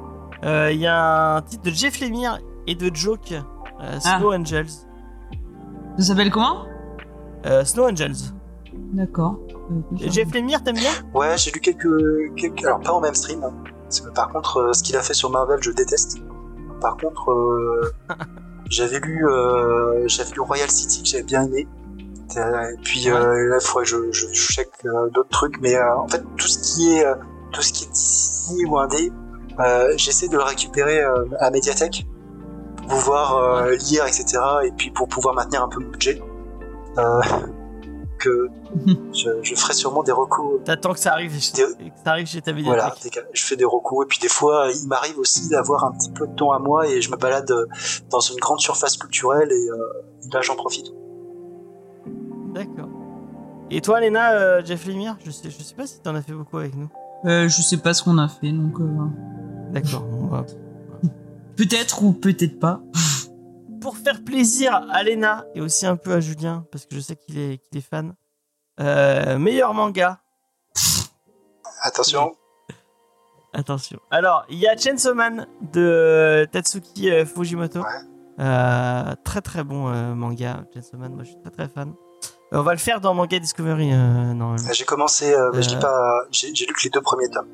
Euh, Il y a un titre de Jeff Lemire et de Joke, euh, Ah. Snow Angels. Ça s'appelle comment Euh, Snow Angels. D'accord. Euh, Jeff Lemire, t'aimes bien Ouais, j'ai lu quelques, quelques, alors pas en même stream. hein. Par contre, euh, ce qu'il a fait sur Marvel, je déteste. Par contre, euh, *laughs* j'avais lu, euh, j'avais lu Royal City que j'avais bien aimé. Et puis euh, là, il faudrait que je, je, je check euh, d'autres trucs. Mais euh, en fait, tout ce qui est, euh, tout ce qui est d'ici ou indé, euh, j'essaie de le récupérer euh, à pour pouvoir euh, lire, etc. Et puis pour pouvoir maintenir un peu mon budget. Euh, *laughs* que je, je ferai sûrement des recos T'attends que ça arrive, chez- Des- que ça arrive chez ta voilà, des je fais des recours et puis des fois il m'arrive aussi d'avoir un petit peu de temps à moi et je me balade euh, dans une grande surface culturelle et euh, là j'en profite. D'accord. Et toi, Lena, euh, Jeff Lemire, je sais, je sais pas si t'en as fait beaucoup avec nous. Euh, je sais pas ce qu'on a fait, donc euh, D'accord. Peut-être ou peut-être pas. *laughs* Pour faire plaisir à Lena et aussi un peu à Julien, parce que je sais qu'il est, qu'il est fan. Euh, meilleur manga. *laughs* Attention, *laughs* Attention. Alors, il y a Chainsaw Man de Tatsuki euh, Fujimoto. Ouais. Euh, très très bon euh, manga, Chainsaw Man. Moi, je suis très très fan. On va le faire dans Manga Discovery, euh, normalement. j'ai commencé, euh, mais je dis pas, j'ai j'ai lu que les deux premiers tomes.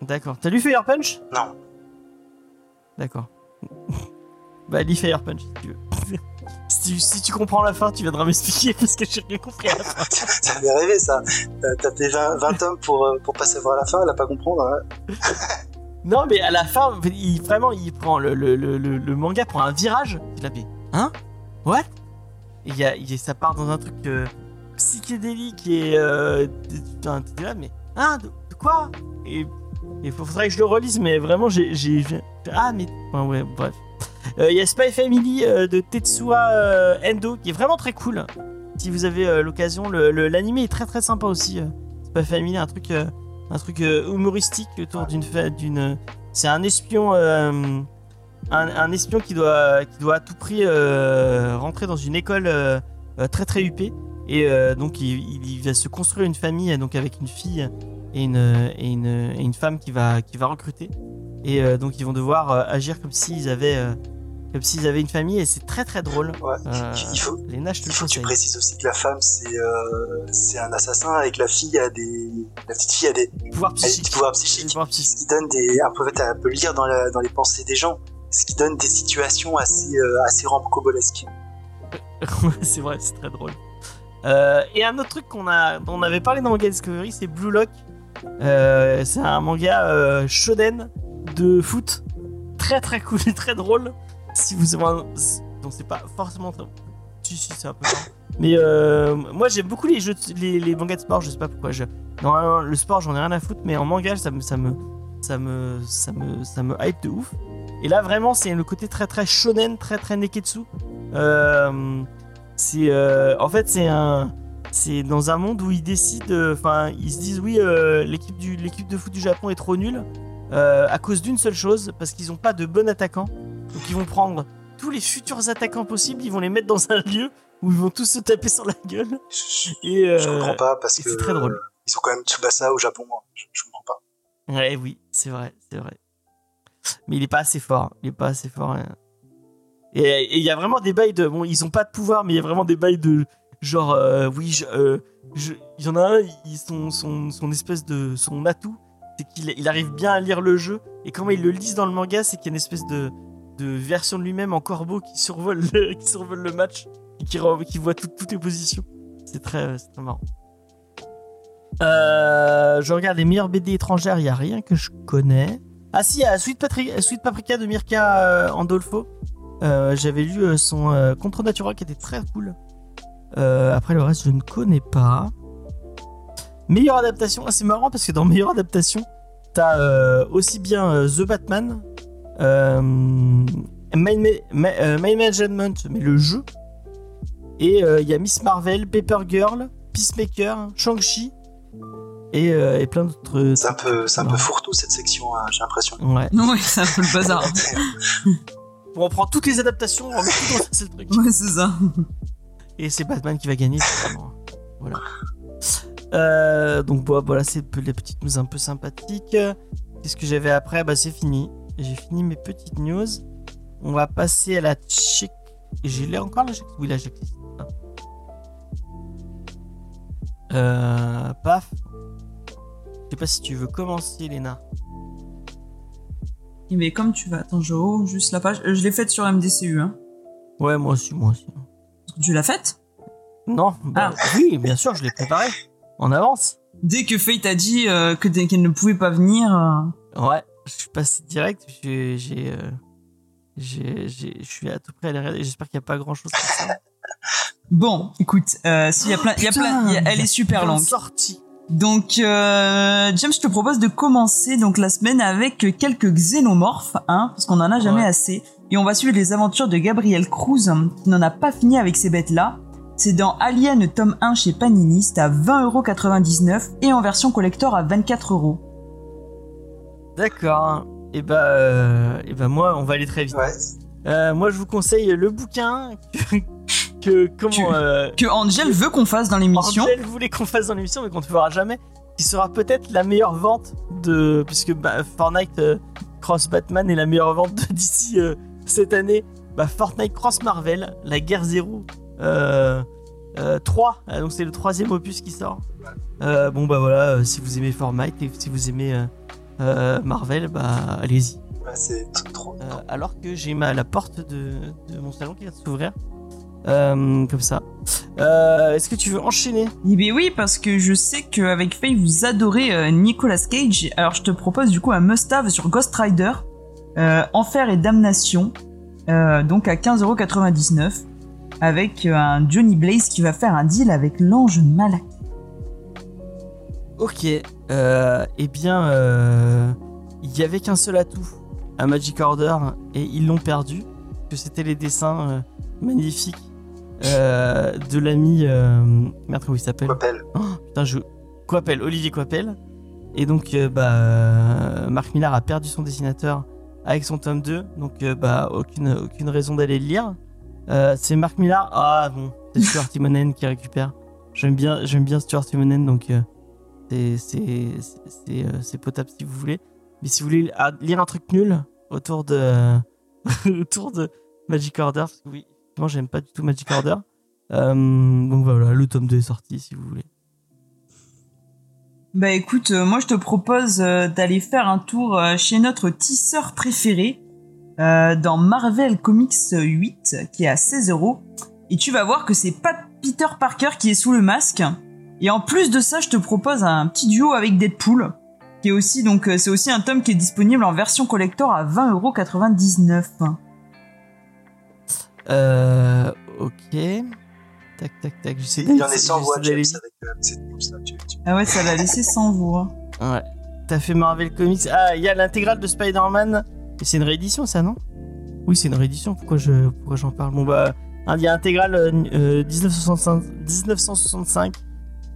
D'accord. T'as lu Fire Punch? Non. D'accord. *laughs* bah, lis Fire Punch si tu veux. *laughs* si, tu, si tu comprends la fin, tu viendras m'expliquer *laughs* parce que j'ai rien compris à la fin. ça m'avait rêvé ça. Euh, Taper 20, 20 tomes pour, euh, pour pas savoir la fin, elle a pas comprendre. hein. Non, mais à la fin, il, vraiment, il prend le, le, le, manga prend un virage. Il la fait, hein? What? Et y a, y a- ça part dans un truc euh, psychédélique et euh, t'es- là, mais hein de, de quoi? Et il faudrait que je le relise, mais vraiment, j'ai- ah mais enfin, ouais, bref. Euh, Il y a Spy Family euh, de Tetsuya euh, Endo qui est vraiment très cool. Si vous avez l'occasion, l'anime est très très sympa aussi. Spy Family, un truc. un truc humoristique autour d'une d'une c'est un espion un, un espion qui doit qui doit à tout prix rentrer dans une école très très huppée et donc il, il- va se construire une famille donc avec une fille et une et une, une femme qui va qui va recruter et euh, donc ils vont devoir euh, agir comme s'ils avaient euh, comme s'ils avaient une famille et c'est très très drôle. Ouais. Euh, Il faut, les te il faut que tu précises aussi que la femme, c'est c'est un assassin et que la fille a des. La petite fille a des, Pouvoir psychique. pouvoirs psychiques. pouvoirs Ce psychiques. qui donne des. Un peu, un peu lire dans, la, dans les pensées des gens. Ce qui donne des situations assez, assez ramcobolesques. *laughs* Ouais, c'est vrai, c'est très drôle. Et un autre truc qu'on a, dont on avait parlé dans Manga Discovery, c'est Blue Lock. C'est un manga shonen de foot, très très cool et très drôle. Si vous avez un... donc c'est pas forcément très... Si si c'est un peu. Mais euh, moi j'aime beaucoup les jeux, les, mangas de sport. Je sais pas pourquoi. Je... Normalement le sport j'en ai rien à foutre, mais en manga ça me ça me ça me ça me ça me hype de ouf. Et là vraiment c'est le côté très très shonen, très très neketsu. Euh, c'est euh, en fait c'est un c'est dans un monde où ils décident enfin ils se disent oui euh, l'équipe du l'équipe de foot du Japon est trop nulle euh, à cause d'une seule chose parce qu'ils ont pas de bon attaquant donc ils vont prendre tous les futurs attaquants possibles ils vont les mettre dans un lieu où ils vont tous se taper sur la gueule Je, et euh, je comprends pas parce que. c'est très drôle. Ils ont quand même Tsubasa au Japon. hein. Je, je comprends pas. ouais oui c'est vrai c'est vrai mais il est pas assez fort il est pas assez fort hein. et il y a vraiment des bails de bon ils ont pas de pouvoir mais il y a vraiment des bails de genre euh, oui je, euh, il y en a un il, son, son, son espèce de son atout c'est qu'il il arrive bien à lire le jeu et comment il le lise dans le manga c'est qu'il y a une espèce de, version de lui-même en corbeau qui survole le, *laughs* match et qui, voit tout- toutes les positions. C'est très, très marrant. Euh, je regarde les meilleures BD étrangères il y a rien que je connais. Ah si y a Sweet, Sweet Paprika de Mirka euh, Andolfo. Euh, j'avais lu euh, son euh, Contre Natura qui était très cool. Euh, après le reste, je ne connais pas. Meilleure adaptation, ah, c'est marrant parce que dans meilleure adaptation, t'as euh, aussi bien euh, The Batman, euh, Mind, Ma- Ma- euh, Management, mais le jeu, et euh, il y a Miss Marvel, Paper Girl, Peacemaker, Shang-Chi, et, euh, et plein d'autres. C'est un peu, c'est un peu fourre-tout cette section, hein, j'ai l'impression. Ouais. *laughs* Ouais, c'est un peu le bazar. *laughs* Bon, on prend toutes les adaptations, on met tout dans ce truc. ouais, c'est ça. Et c'est Batman qui va gagner. forcément. voilà. Euh, donc voilà, c'est les petites news un peu sympathiques. Qu'est-ce que j'avais après? Bah c'est fini. J'ai fini mes petites news. On va passer à la check. J'ai l'air encore la check? Oui, la checklist. Ah. Euh, paf. Je sais pas si tu veux commencer, Léna. Eh Mais comme tu vas, attends, je haut juste la page. Euh, Je l'ai faite sur MDCU, hein. Ouais, moi aussi, moi aussi. Tu l'as faite? Non, bah, oui, bien sûr, je l'ai préparé. En avance. Dès que Fate a dit euh, que qu'elle ne pouvait pas venir. euh, Ouais, je suis passé direct. J'ai, euh, je suis à tout près à regarder. J'espère qu'il n'y a pas grand chose. *laughs* Bon, écoute, s'il y a plein, il y a plein, il y a- elle est super longue. Sortie. Donc, euh, James, je te propose de commencer donc la semaine avec quelques xénomorphes, hein, parce qu'on en a jamais Ouais. assez. Et on va suivre les aventures de Gabriel Cruz, hein, qui n'en a pas fini avec ces bêtes-là. C'est dans Alien tome 1 chez Panini, c'est à 20,99€ et en version collector à 24€. D'accord. Et bah, euh, et bah moi, on va aller très vite. Ouais. Euh, moi, je vous conseille le bouquin que, *laughs* que comment Tu- euh, Que Angel veut qu'on fasse dans l'émission. Angel voulait qu'on fasse dans l'émission, mais qu'on ne fera jamais. Qui sera peut-être la meilleure vente de, puisque bah, Fortnite euh, Cross Batman est la meilleure vente de *laughs* d'ici cette année. Bah, Fortnite Cross Marvel, la guerre zéro. Euh, euh, 3, euh, donc c'est le troisième opus qui sort. Euh, bon bah voilà, euh, si vous aimez Fortnite et si vous aimez euh, euh, Marvel, bah allez-y. Ouais, c'est trop. Euh, alors que j'ai ma la porte de, de mon salon qui vient de s'ouvrir. Euh, comme ça. Euh, Est-ce que tu veux enchaîner? Eh bien oui, parce que je sais qu'avec Faye, vous adorez euh, Nicolas Cage. Alors je te propose du coup un must-have sur Ghost Rider, euh, Enfer et Damnation, euh, donc à 15,99€, avec euh, un Johnny Blaze qui va faire un deal avec l'ange Malak. Ok. Euh, eh bien, euh, il y avait qu'un seul atout à Magic Order et ils l'ont perdu. Que c'était les dessins euh, magnifiques euh, de l'ami. euh, merde, comment il s'appelle? Coppel. Oh, Putain, je. Coppel, Olivier Coppel. Et donc, euh, bah, Marc Millar a perdu son dessinateur avec son tome 2. Donc, euh, bah, aucune, aucune raison d'aller le lire. Euh, c'est Marc Millar. Ah bon, c'est Stuart *laughs* Timonen qui récupère. J'aime bien, j'aime bien Stuart Timonen, donc euh, c'est c'est c'est euh, c'est potable si vous voulez. Mais si vous voulez ah, lire un truc nul autour de *laughs* autour de Magic Order, parce que oui, moi j'aime pas du tout Magic Order. *laughs* Euh, donc voilà, le tome 2 est sorti si vous voulez. Bah écoute, moi je te propose d'aller faire un tour chez notre tisseur préféré euh, dans Marvel Comics 8 qui est à 16 euros. Et tu vas voir que c'est pas Peter Parker qui est sous le masque. Et en plus de ça, je te propose un petit duo avec Deadpool. Qui est aussi, donc, euh, c'est aussi un tome qui est disponible en version collector à 20,99€. Euh, ok. Tac, tac, tac. J'essaie Il y en a j'essaie- 100 voix, James, avec euh, cette news là. Tu, tu- Ah ouais, ça l'a laissé sans voix. Ouais. T'as fait Marvel Comics. Ah, il y a l'intégrale de Spider-Man. Et c'est une réédition, ça, non? Oui, c'est une réédition. Pourquoi je, pourquoi j'en parle? Bon, bah, hein, il y a l'intégrale euh, euh, 1965, 1965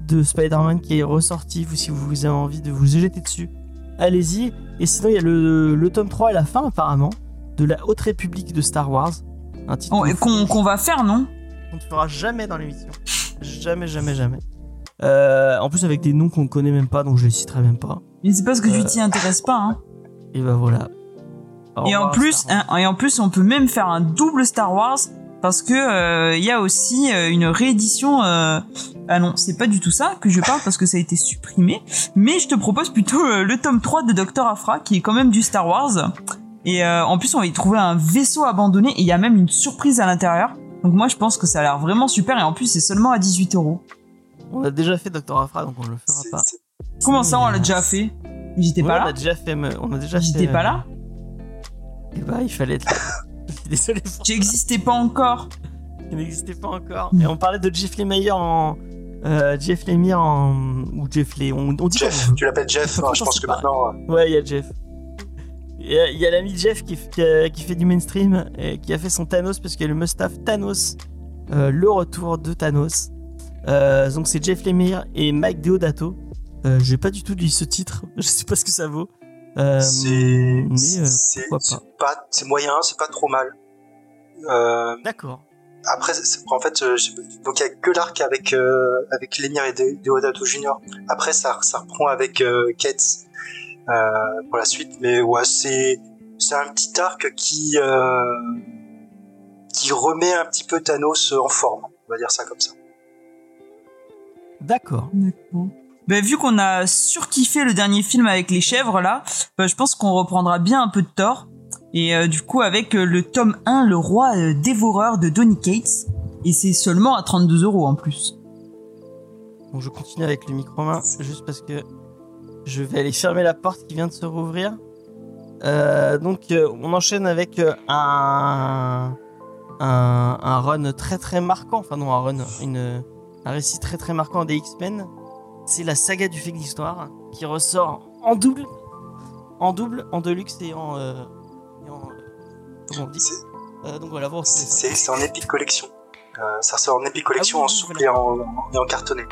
de Spider-Man qui est ressorti. Vous, si vous avez envie de vous jeter dessus, allez-y. Et sinon, il y a le, le tome 3 et la fin, apparemment, de la Haute République de Star Wars. Un titre Oh, qu'on va faire, non? Qu'on ne fera jamais dans l'émission. Jamais, jamais, jamais. Euh, en plus, avec des noms qu'on ne connaît même pas, donc je les citerai même pas. Mais c'est parce que tu Euh. t'y intéresses pas, hein. Et bah voilà. Et en plus, hein, et en plus, on peut même faire un double Star Wars parce que euh, il y a aussi euh, une réédition. euh, Ah non, c'est pas du tout ça que je parle parce que ça a été supprimé. Mais je te propose plutôt euh, le tome 3 de Dr Afra qui est quand même du Star Wars. Et euh, en plus, on va y trouver un vaisseau abandonné et il y a même une surprise à l'intérieur. Donc moi, je pense que ça a l'air vraiment super et en plus, c'est seulement à 18 euros. On a déjà fait Dr. Afra, donc on le fera pas. Comment ça, on l'a déjà fait? J'étais Ouais, pas On a là déjà fait. mais- On a déjà J'étais fait, pas euh, là? Et bah, il fallait être là. *laughs* Désolé pour J'existais pas encore. Il n'existait pas encore. Et on parlait de Jeff Lemire en. Euh, Jeff Lemire en. Ou Jeff Lemire. On, on dit Jeff, tu l'appelles Jeff Non, Je pense que pas maintenant. euh. Ouais, il y a Jeff. Il y a, l'ami Jeff qui, f- qui, a- qui fait du mainstream et qui a fait son Thanos parce qu'il y a le Mustapha Thanos. euh, le retour de Thanos. Euh, donc c'est Jeff Lemire et Mike Deodato. Euh, J'ai pas du tout lu ce titre. *laughs* Je sais pas ce que ça vaut. Euh, c'est euh, c'est pas. pas c'est moyen, c'est pas trop mal. Euh, D'accord. après, en fait, euh, donc il y a que l'arc avec euh, avec Lemire et De- Deodato Junior. Après, ça ça reprend avec euh, Ketz euh, pour la suite, mais ouais, c'est c'est un petit arc qui euh, qui remet un petit peu Thanos en forme. On va dire ça comme ça. D'accord. D'accord. Ben, vu qu'on a surkiffé le dernier film avec les chèvres là, ben, je pense qu'on reprendra bien un peu de Thor. Et euh, du coup avec euh, le tome 1, le roi euh, dévoreur de Donny Cates. Et c'est seulement à 32 euros en plus. Je continue avec le micro main juste parce que je vais aller fermer la porte qui vient de se rouvrir. Donc on enchaîne avec un, un un run très très marquant, enfin non un run, un récit très très marquant des X-Men. C'est la saga du fait de l'histoire qui ressort en double, en double, en deluxe et en, euh, et en euh, comment on dit. C'est Euh, donc voilà, vous c'est c'est en Epic Collection. Euh, ça sort en Epic Collection Ah oui, en souple voilà. et en, et en cartonné.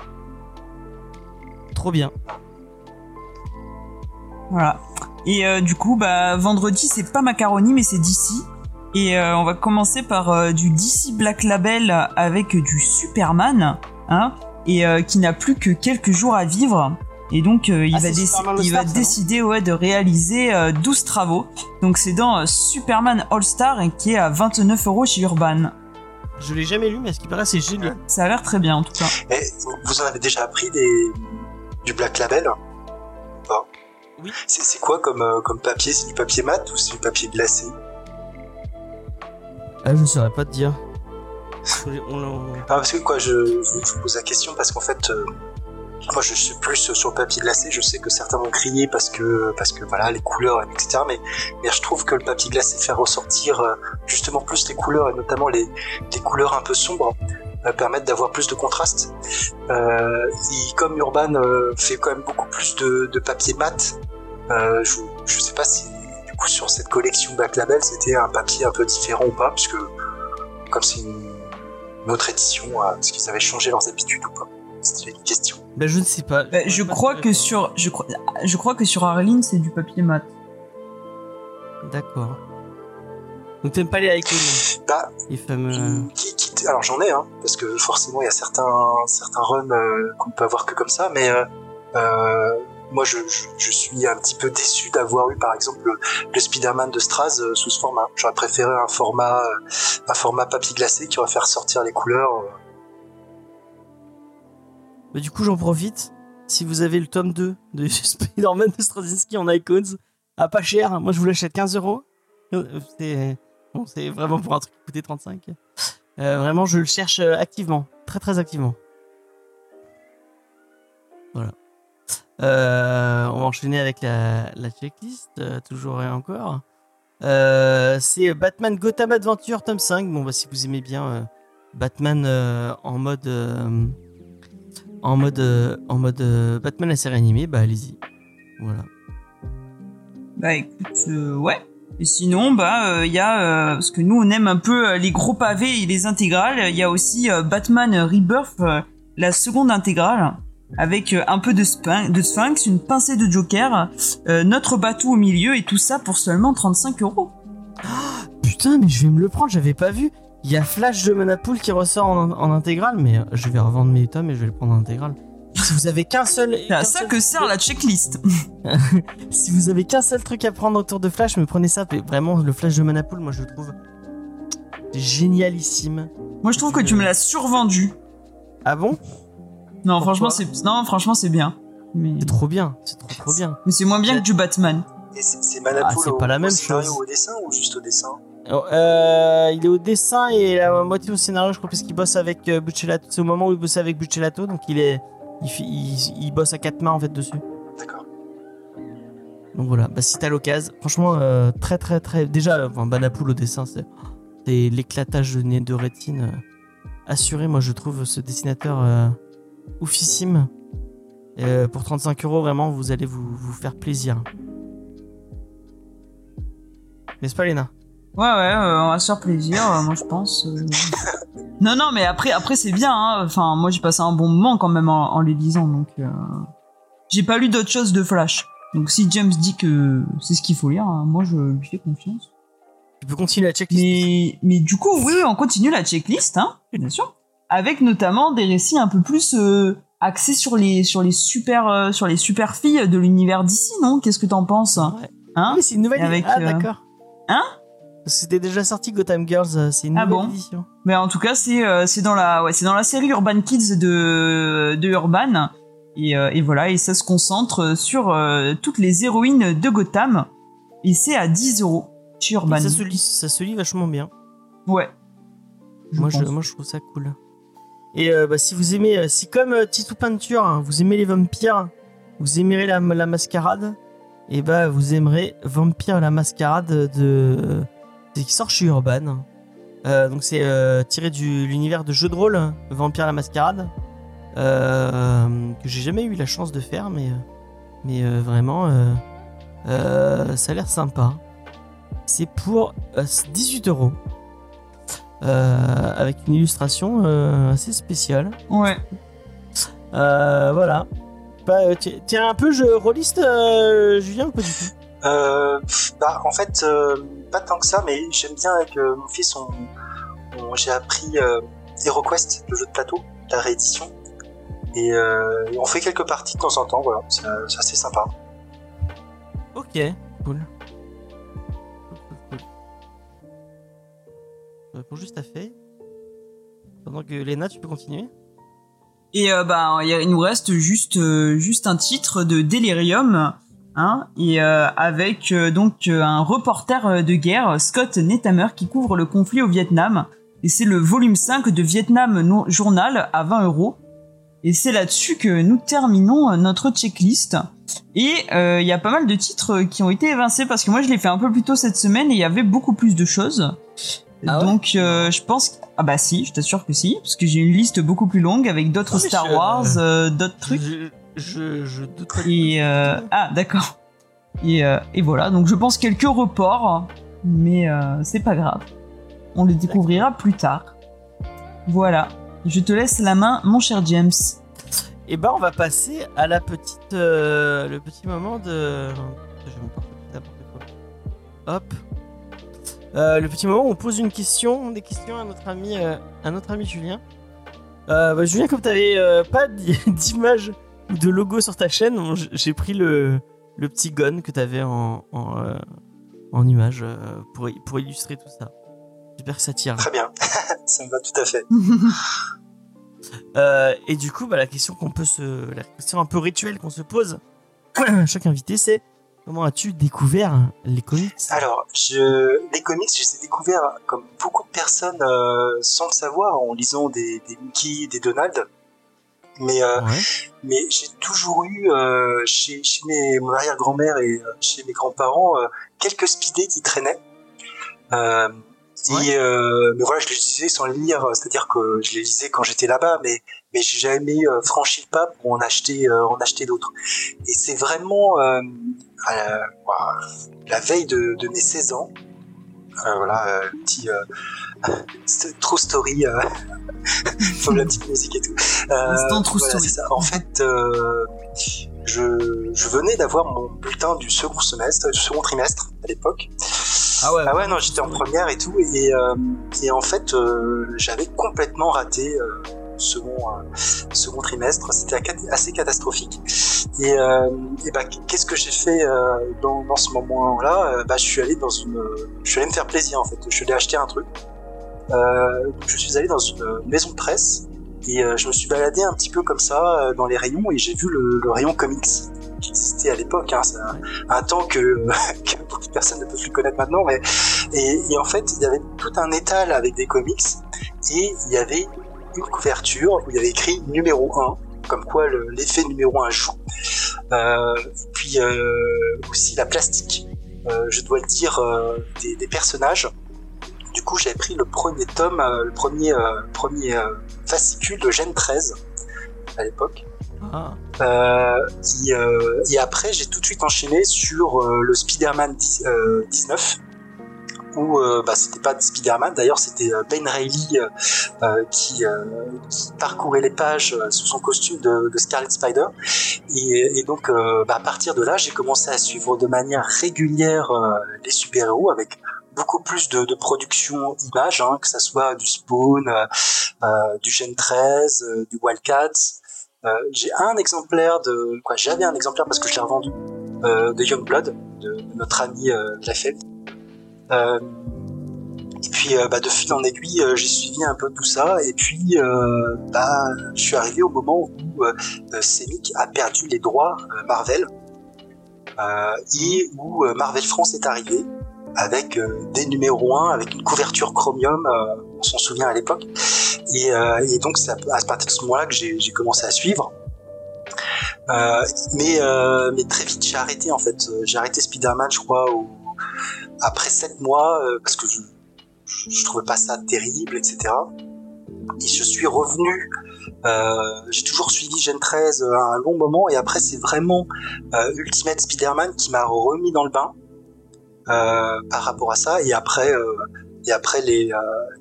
trop bien. Voilà. Et euh, du coup, bah, vendredi, c'est pas Macaroni, mais c'est DC. Et euh, on va commencer par euh, du DC Black Label avec du Superman, hein, et euh, qui n'a plus que quelques jours à vivre. Et donc, euh, il Ah, va, il va All-Star, ça, non décider ouais, de réaliser euh, 12 travaux. Donc, c'est dans euh, Superman All-Star et qui est à 29 euros chez Urban. Je l'ai jamais lu, mais à ce qui paraît, c'est génial. Ça a l'air très bien en tout cas. Et vous en avez déjà appris des, du Black Label? Oui. C'est quoi comme, euh, comme papier? C'est du papier mat ou c'est du papier glacé? Ah, je saurais pas te dire. Ah, parce que quoi, je, je vous pose la question parce qu'en fait, euh, moi je suis plus sur le papier glacé. Je sais que certains vont crier parce que parce que voilà les couleurs etc. Mais mais je trouve que le papier glacé fait ressortir euh, justement plus les couleurs et notamment les les couleurs un peu sombres euh, permettent d'avoir plus de contraste. Et comme Urban fait quand même beaucoup plus de, de papier mat, euh, je je sais pas si du coup sur cette collection Back Label c'était un papier un peu différent ou pas puisque comme c'est une une autre édition, euh, est-ce qu'ils avaient changé leurs habitudes ou pas C'était une question. Ben, je ne sais pas. Bah, je crois que sur, je crois, je crois que sur Arline, c'est du papier mat. D'accord. Donc t'aimes pas les icônes, Bah, les fameux. qui, qui- alors j'en ai, hein, parce que forcément il y a certains, certains runs euh, qu'on ne peut avoir que comme ça, mais euh, euh, moi, je, suis un petit peu déçu d'avoir eu, par exemple, le, Spider-Man de Straz euh, sous ce format. J'aurais préféré un format, euh, un format papier glacé qui aurait fait ressortir les couleurs. euh. Du coup, j'en profite. Si vous avez le tome 2 de *laughs* Spider-Man de Straczynski en icons, à pas cher, moi je vous l'achète 15 euros. C'est bon, vraiment pour un truc qui coûtait 35. Euh, vraiment, je le cherche activement, très très activement. Voilà. Euh, on va enchaîner avec la, checklist, euh, toujours et encore. Euh, c'est Batman Gotham Adventure tome 5. Bon, bah, si vous aimez bien Batman en mode en mode en mode Batman la série animée, bah allez-y. Voilà. Bah écoute, ouais. Et sinon, bah il y a parce que nous on aime un peu les gros pavés et les intégrales. Il y a aussi Batman Rebirth, la seconde intégrale, avec euh, un peu de, sphin- de Sphinx, une pincée de Joker, euh, notre bateau au milieu et tout ça pour seulement 35 euros. *gasps* Putain, mais je vais me le prendre, j'avais pas vu. Il y a Flash de Manapool qui ressort en, en intégrale, mais euh, je vais revendre mes tomes et je vais le prendre en intégrale. Si vous avez qu'un seul, C'est à ça seul- que sert la checklist. *laughs* si vous avez qu'un seul truc à prendre autour de Flash, mais prenez ça. mais Vraiment, le Flash de Manapool, moi je le trouve génialissime. Moi je trouve que tu me l'as survendu. Ah bon? Non, Pourquoi franchement c'est non, franchement c'est bien. Mais, C'est trop bien, c'est trop trop bien. mais c'est moins bien que du Batman. Et c'est Manapool Ah, au, pas la au même scénario chose. au dessin ou juste au dessin? Oh, euh, il est au dessin et la moitié au scénario, je crois, parce qu'il bosse avec euh, Buccellato. C'est au moment où il bossait avec Buccellato, donc il est, il, il, il bosse à quatre mains en fait dessus. D'accord. Donc voilà, bah, si t'as l'occasion, franchement, euh, très très très. Déjà, enfin, Banapool au dessin, c'est c'est l'éclatage de nez de rétine euh, assuré. Moi, je trouve ce dessinateur euh, oufissime. Euh, pour 35 euros, vraiment, vous allez vous, vous faire plaisir. N'est-ce pas, Léna? Ouais, ouais, euh, on va se faire plaisir, euh, moi je pense. non, non, mais après, après c'est bien. Hein. Enfin, moi j'ai passé un bon moment quand même en, en les lisant, donc j'ai pas lu d'autre chose de Flash. Donc si James dit que c'est ce qu'il faut lire, hein, moi je lui fais confiance. Tu peux continuer la checklist? Mais, mais du coup, oui, on continue la checklist, hein, bien sûr, avec notamment des récits un peu plus euh, axés sur les sur les super euh, sur les super filles de l'univers d'ici, non? Qu'est-ce que t'en penses? Ouais. Hein? Oui, c'est une nouvelle Avec, Ah, euh, d'accord. Hein? C'était déjà sorti Gotham Girls, c'est une Ah nouvelle bon? édition. Mais en tout cas, c'est euh, c'est dans la ouais, c'est dans la série Urban Kids de de Urban et, euh, et voilà et ça se concentre sur euh, toutes les héroïnes de Gotham et c'est à 10 euros chez Urban. Et Ça se, lit, ça se lit vachement bien. Ouais. Je Moi je, moi, je trouve ça cool. Et euh, bah, si vous aimez, euh, si comme euh, Titou Peinture, hein, vous aimez les vampires, vous aimerez la, mascarade, et bah vous aimerez Vampire la mascarade de. Qui sort chez Urban. Euh, donc c'est tiré de l'univers de jeu de rôle, hein, Vampire la mascarade, que j'ai jamais eu la chance de faire, mais, mais vraiment, ça a l'air sympa. C'est pour euh, 18 euros. Euh, avec une illustration euh, assez spéciale. Ouais. Euh, voilà. Bah, euh, tu tu es un peu jeu rôliste, euh, Julien, ou pas du tout? Euh, pff, bah, en fait, euh, pas tant que ça, mais j'aime bien avec euh, mon fils, on, on- j'ai appris euh, HeroQuest, le jeu de plateau, la réédition. Et euh, on fait quelques parties de temps en temps, voilà, c'est assez sympa. Ok, cool, Je réponds juste à fait. Pendant que Léna, tu peux continuer Et euh, bah il nous reste juste euh, juste un titre de Delirium. Hein, et euh, avec euh, donc un reporter de guerre, Scott Netamer, qui couvre le conflit au Vietnam. Et c'est le volume 5 de Vietnam Journal à 20 euros. Et c'est là-dessus que nous terminons notre checklist. Et il y a pas mal de titres qui ont été évincés parce que moi je l'ai fait un peu plus tôt cette semaine et il y avait beaucoup plus de choses. Ah ouais Donc euh, je pense que... ah bah si, je t'assure que si, parce que j'ai une liste beaucoup plus longue avec d'autres Ah, Star je- Wars, euh, d'autres trucs. Je, je, je doute pas. Et euh, ah d'accord. Et, euh, et voilà, donc je pense quelques reports, mais euh, c'est pas grave. On les découvrira plus tard. Voilà. Je te laisse la main, mon cher James. Et ben, on va passer à la petite, euh, le petit moment de. N'importe quoi? Hop. Euh, le petit moment où on pose une question, des questions à notre ami, euh, à notre ami Julien. Euh, bah, Julien, comme t'avais euh, pas d'i- *laughs* d'image ou de logo sur ta chaîne, j'ai pris le, le petit gun que t'avais en, en, en image pour, pour illustrer tout ça. J'espère que ça tire. Très bien, *laughs* ça me va tout à fait. *laughs* Et du coup, bah, la question qu'on peut se, la question un peu rituelle qu'on se pose, à *clears throat* chaque invité, c'est comment as-tu découvert les comics? Alors, je, les comics, je les ai découverts comme beaucoup de personnes euh, sans le savoir en lisant des, des Mickey, des Donald. Mais, euh, Ouais. mais j'ai toujours eu euh, chez, chez mes, mon arrière-grand-mère et euh, chez mes grands-parents euh, quelques speedés qui traînaient. Euh, Ouais. et, euh, mais voilà, je les lisais sans les lire, c'est-à-dire que je les lisais quand j'étais là-bas, mais mais j'ai jamais euh, franchi le pas pour en acheter euh, en acheter d'autres. Et c'est vraiment euh, à la, veille de, de mes 16 ans, voilà, petit *laughs* true story, *laughs* faut la petite musique et tout. Instant true voilà, story. ça. En fait, je, je venais d'avoir mon bulletin du second semestre, du second trimestre à l'époque. Ah ouais. Ah ouais, non, j'étais en première et tout, et, euh, et en fait, euh, j'avais complètement raté euh, second, euh, second trimestre. C'était assez catastrophique. Et, euh, et bah, qu'est-ce que j'ai fait euh, dans, ce moment-là? Bah, je suis allé dans une, je suis allé me faire plaisir en fait. Je suis allé acheter un truc. Je suis allé dans une maison de presse et je me suis baladé un petit peu comme ça dans les rayons et j'ai vu le, rayon comics qui existait à l'époque. Hein, un, temps que, *laughs* que beaucoup de personnes ne peuvent plus connaître maintenant. Mais et en fait, il y avait tout un étal avec des comics et il y avait une couverture où il y avait écrit numéro 1, comme quoi le- l'effet numéro 1 joue. Euh, et puis euh, aussi la plastique, euh, je dois le dire, euh, des, des personnages. Du coup, j'avais pris le premier tome, le premier, euh, premier fascicule de Gen 13 à l'époque. Ah. Euh, et, euh, et après, j'ai tout de suite enchaîné sur euh, le Spider-Man 10, euh, 19, où euh, bah, c'était pas Spider-Man, d'ailleurs c'était euh, Ben Reilly euh, qui, parcourait les pages sous son costume de, Scarlet Spider. Et, donc, bah, à partir de là, j'ai commencé à suivre de manière régulière les super-héros avec beaucoup plus de, de production images, hein, que ça soit du Spawn, du Gen 13, euh, du Wildcats. Euh, j'ai un exemplaire de quoi j'avais un exemplaire parce que je l'ai revendu de Youngblood de, de notre ami. Euh, et puis euh, bah, de fil en aiguille euh, j'ai suivi un peu tout ça et puis euh, bah je suis arrivé au moment où euh, euh, Semic a perdu les droits euh, Marvel euh, et où euh, Marvel France est arrivé avec euh, des numéros 1 avec une couverture chromium euh, on s'en souvient à l'époque et, euh, donc c'est à, partir de ce moment-là que j'ai commencé à suivre. Euh, mais, euh, mais très vite j'ai arrêté en fait. Euh, J'ai arrêté Spider-Man je crois au- après 7 mois euh, parce que je, je, trouvais pas ça terrible etc. Et je suis revenu. Euh, j'ai toujours suivi Gen 13 euh, un long moment et après c'est vraiment euh, Ultimate Spider-Man qui m'a remis dans le bain par rapport à ça et après et après les,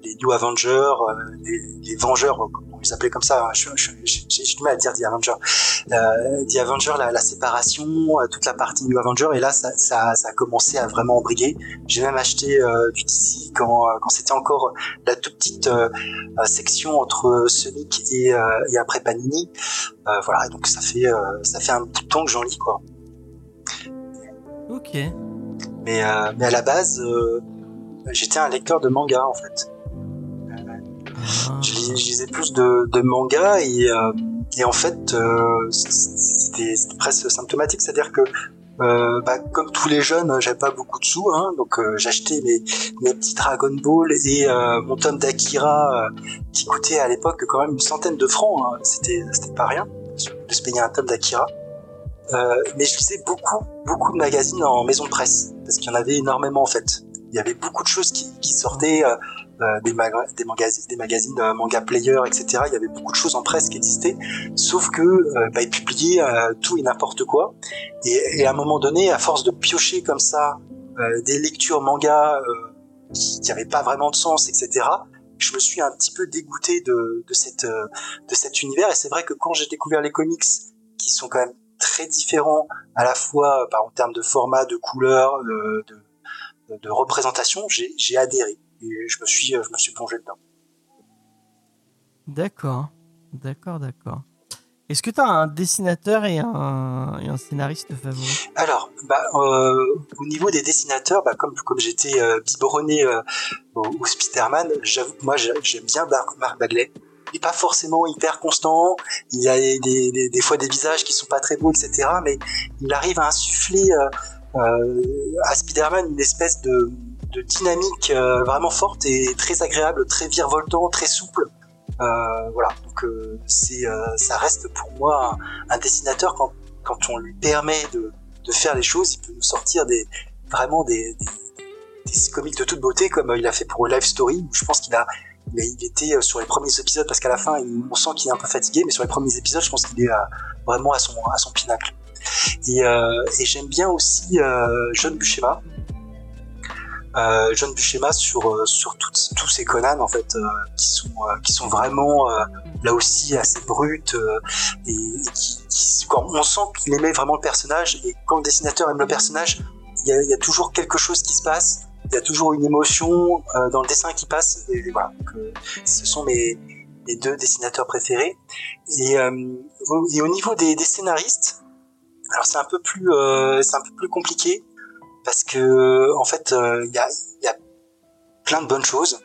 les New Avengers, les, les Vengeurs, on les appelait comme ça, hein, j'ai du mal à dire The Avengers. Euh, The Avengers, la, la séparation, euh, toute la partie New Avengers, et là ça, ça, ça a commencé à vraiment embriguer. J'ai même acheté euh, du DC quand, euh, quand c'était encore la toute petite euh, section entre Sonic et, et après Panini. Voilà, et donc ça fait, ça fait un bout de temps que j'en lis quoi. Ok. Mais, mais à la base, j'étais un lecteur de manga en fait. Ah. je, je lisais plus de, de mangas et, euh, et en fait euh, c'était presque symptomatique c'est à dire que euh, bah, comme tous les jeunes j'avais pas beaucoup de sous hein, donc euh, j'achetais mes, mes petits Dragon Ball et euh, mon tome d'Akira euh, qui coûtait à l'époque quand même une centaine de francs hein. c'était pas rien de se payer un tome d'Akira mais je lisais beaucoup beaucoup de magazines en maison de presse parce qu'il y en avait énormément en fait il y avait beaucoup de choses qui, qui sortaient euh, des, des magazines, des magazines euh, manga player, etc. Il y avait beaucoup de choses en presse qui existaient, sauf que euh, bah, ils publiaient euh, tout et n'importe quoi. Et, et à un moment donné, à force de piocher comme ça des lectures manga qui n'avaient pas vraiment de sens, etc. Je me suis un petit peu dégoûté de, de cette de cet univers. Et c'est vrai que quand j'ai découvert les comics, qui sont quand même très différents à la fois par en termes de format, de couleur, de, de, de représentation, j'ai adhéré et je me suis je me suis plongé dedans. D'accord. D'accord, d'accord. Est-ce que tu as un dessinateur et un, et un scénariste favori? Alors, bah, euh, au niveau des dessinateurs, bah, comme, comme j'étais euh, biberonné euh, au, au Spider-Man, j'avoue que moi j'aime bien Marc Bagley. Il est pas forcément hyper constant, il y a des, des, des fois des visages qui sont pas très beaux, etc. Mais il arrive à insuffler euh, euh, à Spider-Man une espèce de, de dynamique euh, vraiment forte et très agréable, très virevoltant, très souple. Euh, voilà, donc euh, c'est, ça reste pour moi un, dessinateur quand, on lui permet de, faire les choses, il peut nous sortir des vraiment des, des, comics de toute beauté comme il a fait pour Life Story où je pense qu'il a il, a- était sur les premiers épisodes parce qu'à la fin il- on sent qu'il est un peu fatigué mais sur les premiers épisodes je pense qu'il est vraiment à son à son pinacle et, et j'aime bien aussi John Buscema euh, John Buscema sur euh, sur toutes- tous ces Conan en fait euh, qui sont euh, qui sont vraiment euh, là aussi assez brutes et, et qui, qui- quand on sent qu'il aimait vraiment le personnage et quand le dessinateur aime le personnage il y a, y a toujours quelque chose qui se passe il y a toujours une émotion dans le dessin qui passe et voilà. Donc, ce sont mes, mes deux dessinateurs préférés. Et, euh, au, et au niveau des, des scénaristes alors c'est un peu plus euh, c'est un peu plus compliqué parce que en fait euh, il y a il y a plein de bonnes choses.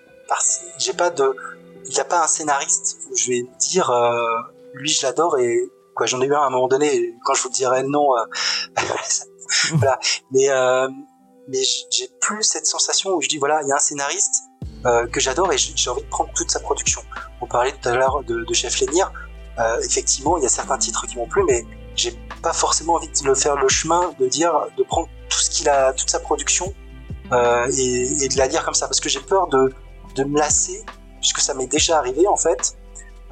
J'ai pas de il n'y a pas un scénariste où je vais dire euh, lui je l'adore et quoi j'en ai eu un à un moment donné quand je vous dirai nom euh, *laughs* voilà. Mais euh, mais j'ai plus cette sensation où je dis voilà il y a un scénariste euh, que j'adore et j'ai envie de prendre toute sa production. On parlait tout à l'heure de, Chef Lénire. Euh, effectivement il y a certains titres qui m'ont plu mais j'ai pas forcément envie de le faire le chemin de dire de prendre tout ce qu'il a toute sa production euh, et, et de la lire comme ça parce que j'ai peur de de me lasser puisque ça m'est déjà arrivé en fait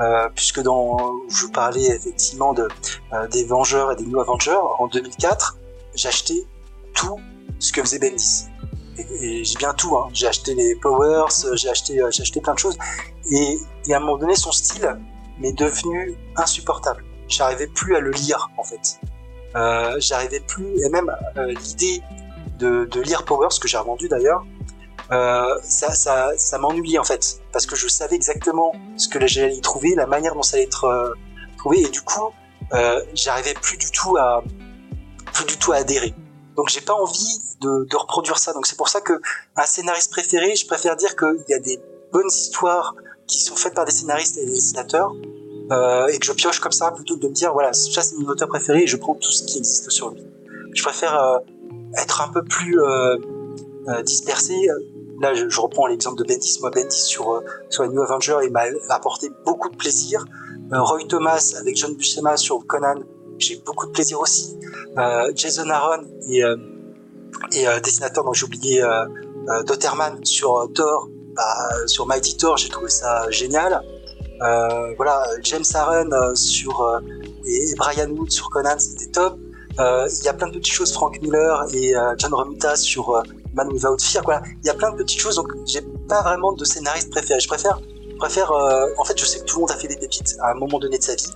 euh, puisque dans je vous parlais effectivement de euh, des Vengeurs et des New Avengers en 2004 j'ai acheté tout ce que faisait Bendis. Et, et j'ai bien tout hein. j'ai acheté les Powers j'ai acheté euh, j'ai acheté plein de choses. Et, et à un moment donné son style m'est devenu insupportable. J'arrivais plus à le lire en fait euh, j'arrivais plus et même euh, l'idée de, de lire Powers que j'ai revendu d'ailleurs euh, ça, ça, ça m'ennuyait en fait parce que je savais exactement ce que j'allais y trouver, la manière dont ça allait être euh, trouvé et du coup euh, j'arrivais plus du tout à plus du tout à adhérer. Donc j'ai pas envie de, de reproduire ça. Donc c'est pour ça que un scénariste préféré, je préfère dire qu'il y a des bonnes histoires qui sont faites par des scénaristes et des dessinateurs euh, et que je pioche comme ça plutôt que de me dire voilà ça c'est mon auteur préféré et je prends tout ce qui existe sur lui. Je préfère euh, être un peu plus euh, euh, dispersé. Là, je, je reprends l'exemple de Bendis. Moi, Bendis sur euh, sur les New Avengers, il m'a apporté beaucoup de plaisir. Roy Thomas avec John Buscema sur Conan, j'ai beaucoup de plaisir aussi. Jason Aaron et et dessinateur dont j'ai oublié Dotterman sur Thor, bah, sur Mighty Thor, j'ai trouvé ça génial. Euh, voilà, James Aaron euh, sur euh, et, Brian Wood sur Conan, c'était top. Il y a plein de petites choses, Frank Miller et John Romita sur Man Without Fear. Voilà, il y a plein de petites choses. Donc, j'ai pas vraiment de scénariste préféré. Je préfère, en fait, je sais que tout le monde a fait des pépites à un moment donné de sa vie.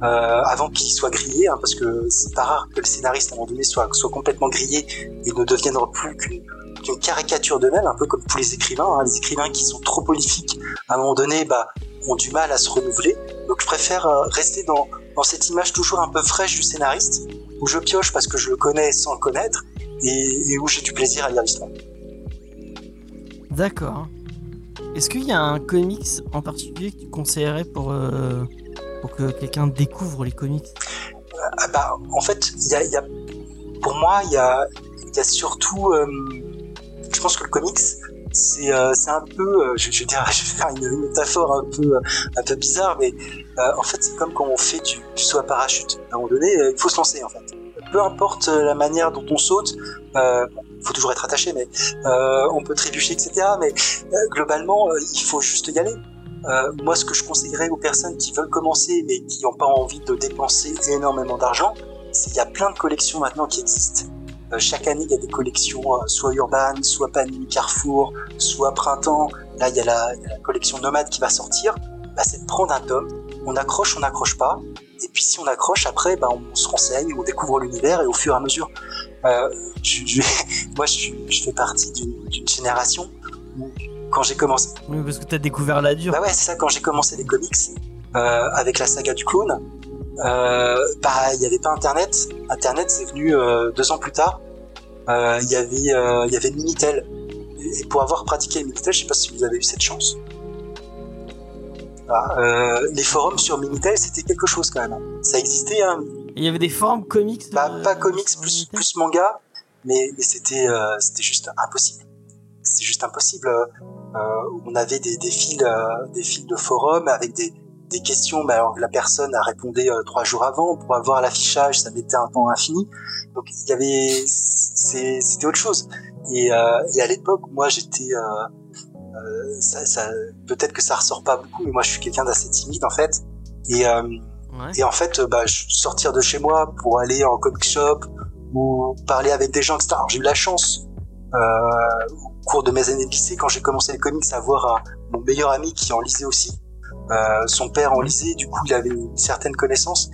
Avant qu'il soit grillé, hein, parce que c'est pas rare que le scénariste à un moment donné soit, soit complètement grillé et ne devienne plus qu'une qu'une caricature d'eux-mêmes, un peu comme tous les écrivains. Hein, les écrivains qui sont trop prolifiques, à un moment donné, bah, ont du mal à se renouveler. Donc je préfère euh, rester dans, dans cette image toujours un peu fraîche du scénariste, où je pioche parce que je le connais sans le connaître, et, et où j'ai du plaisir à lire l'histoire. D'accord. Est-ce qu'il y a un comics en particulier que tu conseillerais pour, euh, pour que quelqu'un découvre les comics? Ah bah, en fait, y a, il y a- pour moi, il y a, y a surtout, euh, je pense que le comics, c'est euh, un peu, euh, je, vais *laughs* je vais faire une, métaphore un peu, un peu bizarre, mais euh, en fait, c'est comme quand on fait du, du saut à parachute. À un moment donné, euh, il faut se lancer, en fait. Peu importe euh, la manière dont on saute, euh, il faut toujours être attaché, mais euh, on peut trébucher, etc. Mais euh, globalement, euh, il faut juste y aller. Euh, moi, ce que je conseillerais aux personnes qui veulent commencer, mais qui n'ont pas envie de dépenser énormément d'argent, c'est qu'il y a plein de collections maintenant qui existent. Euh, chaque année, il y a des collections, euh, soit Urban, soit Panini Carrefour, soit Printemps. Là, il y, a la, il y a la collection Nomade qui va sortir. Bah, c'est de prendre un tome, on accroche, on n'accroche pas. Et puis si on accroche, après, bah, on se renseigne, on découvre l'univers et au fur et à mesure. Euh, je, je- *laughs* moi, je, je fais partie d'une génération où, quand j'ai commencé, Oui, parce que t'as découvert la dure. bah ouais, c'est ça, quand j'ai commencé les comics, euh, avec la saga du clone, euh, bah il n'y avait pas Internet. Internet c'est venu deux ans plus tard. Euh, Il y avait euh, il y avait Minitel. Et pour avoir pratiqué Minitel, je sais pas si vous avez eu cette chance. Voilà, euh, les forums sur Minitel c'était quelque chose quand même. Ça existait, hein, Il y avait des forums comics. bah, pas comics, plus, plus manga, mais, mais c'était euh, c'était juste impossible. C'est juste impossible. Euh, on avait des, des fils euh, des fils de forum avec des, des questions. Bah, alors, la personne a répondu euh, trois jours avant pour avoir l'affichage, ça mettait un temps infini. Donc il y avait c'était autre chose. Et, euh, et à l'époque, moi j'étais euh, euh, ça, ça, peut-être que ça ressort pas beaucoup, mais moi je suis quelqu'un d'assez timide en fait. Et euh, Ouais. et en fait, euh, bah, je- sortir de chez moi pour aller en comic shop ou parler avec des gens, etc. Alors, j'ai eu la chance, euh, au cours de mes années de lycée, quand j'ai commencé les comics, à voir un- mon meilleur ami qui en lisait aussi. Euh, son père en lisait, du coup, il avait une certaine connaissance.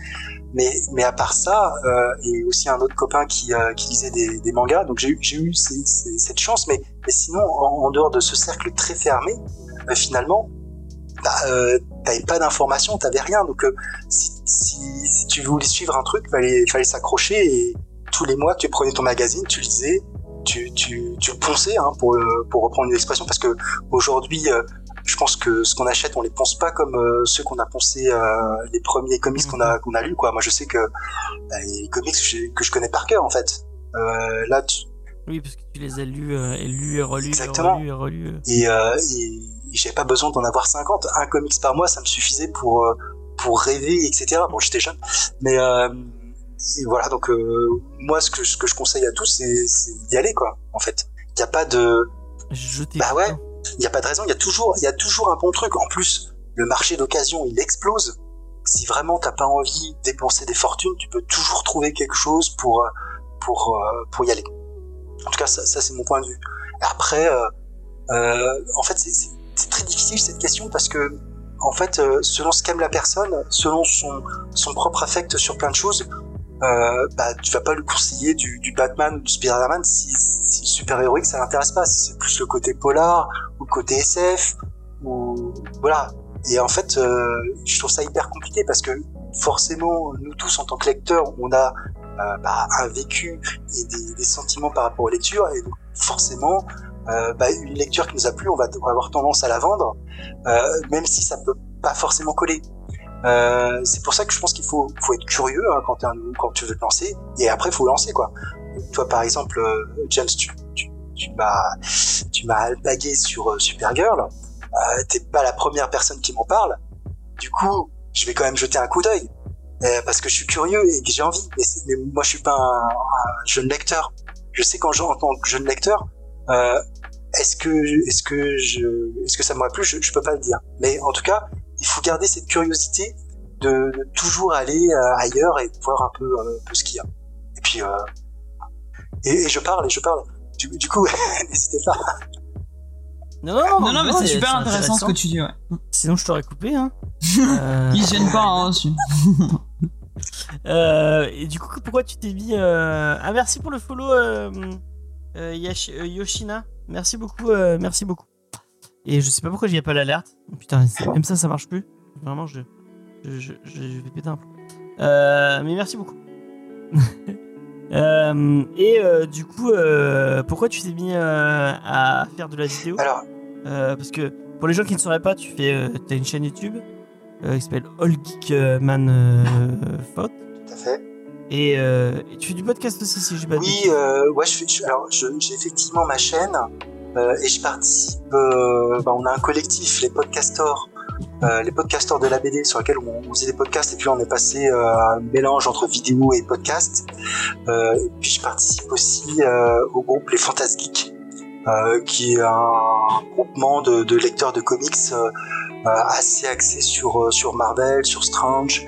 Mais, mais à part ça, euh, et aussi un autre copain qui, euh, lisait des, mangas, donc j'ai eu, ces- ces- cette chance. Mais, mais sinon, en, dehors de ce cercle très fermé, euh, finalement, bah, euh, t'avais pas d'informations, t'avais rien. Donc, euh, si, tu voulais suivre un truc, fallait, fallait s'accrocher et tous les mois, tu prenais ton magazine, tu lisais, tu, tu, tu le ponçais, hein, pour, pour reprendre une expression, parce que aujourd'hui, je pense que ce qu'on achète, on les ponce pas comme euh, ceux qu'on a poncé euh, les premiers comics qu'on a qu'on a lus, quoi. Moi, je sais que bah, les comics que, je connais par cœur, en fait. Euh, là, tu- Oui, parce que tu les as lus, euh, et lus et relus, Exactement. et relus et relus. euh. et, et j'avais pas besoin d'en avoir 50 un comics par mois ça me suffisait pour pour rêver etc bon j'étais jeune mais euh, et voilà donc euh, moi ce que ce que je conseille à tous c'est d'y aller quoi en fait il y a pas de bah ouais il y a pas de raison il y a toujours il y a toujours un bon truc. En plus le marché d'occasion il explose. Si vraiment t'as pas envie de dépenser des fortunes tu peux toujours trouver quelque chose pour euh, pour euh, pour y aller. En tout cas ça, c'est mon point de vue. Après euh, en fait c'est- très difficile cette question parce que en fait selon ce qu'aime la personne selon son son propre affect sur plein de choses euh, bah tu vas pas lui conseiller du, du Batman ou du Spider-Man si, si le super héroïque ça l'intéresse pas. Si c'est plus le côté polar ou le côté SF ou voilà. Et en fait euh, je trouve ça hyper compliqué parce que forcément nous tous en tant que lecteurs on a euh, bah, un vécu et des, des sentiments par rapport aux lectures. Et donc forcément euh, bah, une lecture qui nous a plu, on va, on va avoir tendance à la vendre, euh, même si ça peut pas forcément coller. Euh, c'est pour ça que je pense qu'il faut, faut être curieux hein, quand, un- quand tu veux te lancer, et après faut lancer quoi. Toi par exemple, euh, James, tu, tu, tu m'as tu m'as alpagué sur euh, Supergirl. Euh, T'es pas la première personne qui m'en parle. Du coup, je vais quand même jeter un coup d'œil euh, parce que je suis curieux et que j'ai envie. Mais, moi, je suis pas un, un jeune lecteur. Je sais quand en tant que jeune lecteur, euh, est-ce que est-ce que je est-ce que ça m'aurait plu? Je, je peux pas le dire mais en tout cas il faut garder cette curiosité de, de toujours aller euh, ailleurs et de voir un peu, euh, un peu ce qu'il y a et puis euh, et, et je parle et je parle du, du coup *laughs* n'hésitez pas Non, non, Non, non, mais c'est super intéressant ce que tu dis, ouais. Sinon, je t'aurais coupé, hein. Euh, *laughs* Il gêne pas, hein, *laughs* euh, et du coup, pourquoi tu t'es mis. Euh... Ah, merci pour le follow, euh, euh, Yash- euh, Yoshina. Merci beaucoup, euh, merci beaucoup. Et je sais pas pourquoi j'y ai pas l'alerte. Oh, Putain, même ça, ça marche plus. Vraiment, je, je, je, je vais péter un plomb. Euh, mais merci beaucoup. *laughs* Euh, et euh, du coup, euh, pourquoi tu t'es mis à faire de la vidéo? Alors parce que pour les gens qui ne sauraient pas, tu fais, as une chaîne YouTube qui s'appelle All Geek Man Faute. tout à fait Et, et tu fais du podcast aussi, si j'ai pas oui ouais je, fais- je- alors j'ai effectivement ma chaîne et je participe euh, bah, on a un collectif les podcastors euh, les podcasteurs de la BD sur lequel on, on faisait des podcasts et puis on est passé euh, à un mélange entre vidéo et podcast. Euh, et puis je participe aussi euh, au groupe Les Fantas Geeks, euh, qui est un groupement de, de lecteurs de comics euh, euh, assez axé sur euh, sur Marvel, sur Strange.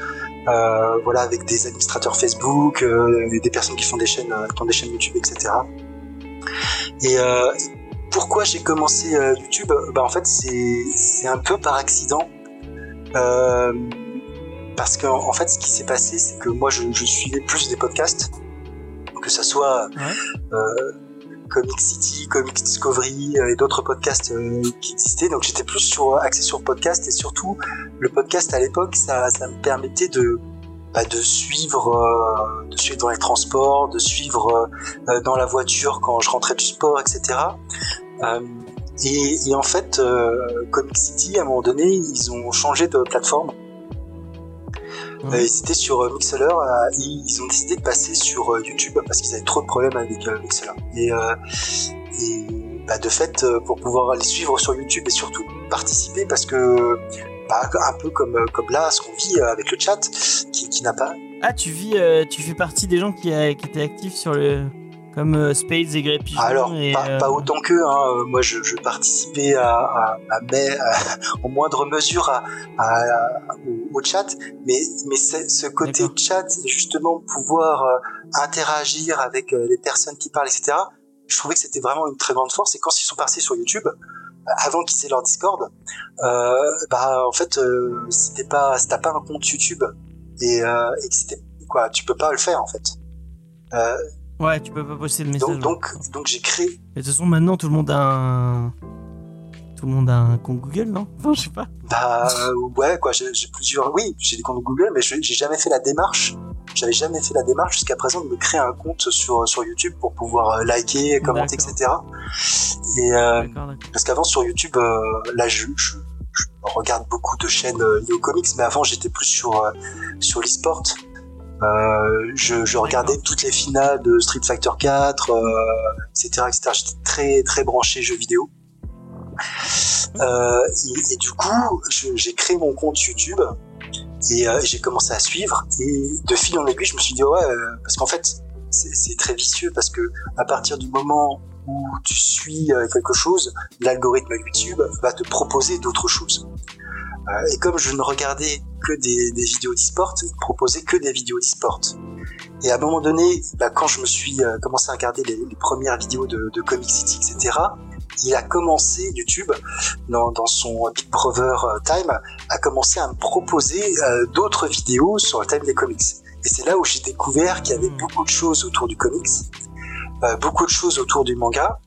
Euh, voilà, avec des administrateurs Facebook, euh, des personnes qui font des chaînes, euh, qui ont des chaînes YouTube, etc. Et euh, pourquoi j'ai commencé euh, YouTube bah, En fait, c'est un peu par accident. Euh, parce que en fait, ce qui s'est passé, c'est que moi, je, je suivais plus des podcasts, que ça soit euh, Comic City, Comic Discovery euh, et d'autres podcasts euh, qui existaient. Donc, j'étais plus sur axé sur podcast et surtout, le podcast à l'époque, ça, ça me permettait de bah, de suivre, euh, de suivre dans les transports, de suivre euh, dans la voiture quand je rentrais du sport, etc. Et, et, en fait, Comic City, à un moment donné, ils ont changé de plateforme. Ouais. C'était sur Mixler ils ont décidé de passer sur YouTube parce qu'ils avaient trop de problèmes avec Mixler. Et, et bah, de fait, pour pouvoir les suivre sur YouTube et surtout participer parce que bah, un peu comme, comme là, ce qu'on vit avec le chat, qui, qui n'a pas. Ah, tu vis, euh, tu fais partie des gens qui, a, qui étaient actifs sur le. Comme euh, Spades et Grey Pigeon Alors, et, pas, euh, pas autant qu'eux. Hein. Moi, je, je participais à, à, à, à, *laughs* en moindre mesure à, au, au, chat, mais, mais ce côté chat, justement, pouvoir interagir avec les personnes qui parlent, etc., je trouvais que c'était vraiment une très grande force. Et quand ils sont passés sur YouTube, avant qu'ils aient leur Discord, euh, bah en fait euh, si t'es pas si t'as pas un compte YouTube et, euh, et que c'était quoi, tu peux pas le faire en fait. Euh, ouais, tu peux pas poster le message. Donc donc, donc j'ai créé. Mais de toute façon maintenant tout le monde a un tout le monde a un compte Google, non? *laughs* Enfin, je sais pas. Bah ouais quoi, j'ai plusieurs. Oui, j'ai des comptes Google, mais j'ai jamais fait la démarche j'avais jamais fait la démarche jusqu'à présent de me créer un compte sur sur YouTube pour pouvoir liker, commenter, etc. Et euh, parce qu'avant sur YouTube, euh, là je, je, je, regarde beaucoup de chaînes liées aux comics, mais avant j'étais plus sur sur l'e-sport. Euh, je, je regardais toutes les finales de Street Fighter 4, etc., etc. J'étais très très branché jeux vidéo. Et, et, du coup, j'ai créé mon compte YouTube et euh, j'ai commencé à suivre et de fil en aiguille je me suis dit ouais euh, parce qu'en fait c'est très vicieux parce que à partir du moment où tu suis euh, quelque chose l'algorithme YouTube va te proposer d'autres choses euh, et comme je ne regardais que des, des vidéos d'e-sport il proposait que des vidéos d'e-sport et à un moment donné bah, quand je me suis commencé à regarder les, les premières vidéos de, de Comic City etc il a commencé, YouTube, dans, dans son Big Brother Time, a commencé à me proposer euh, d'autres vidéos sur le thème des comics. Et c'est là où j'ai découvert qu'il y avait beaucoup de choses autour du comics, euh, beaucoup de choses autour du manga.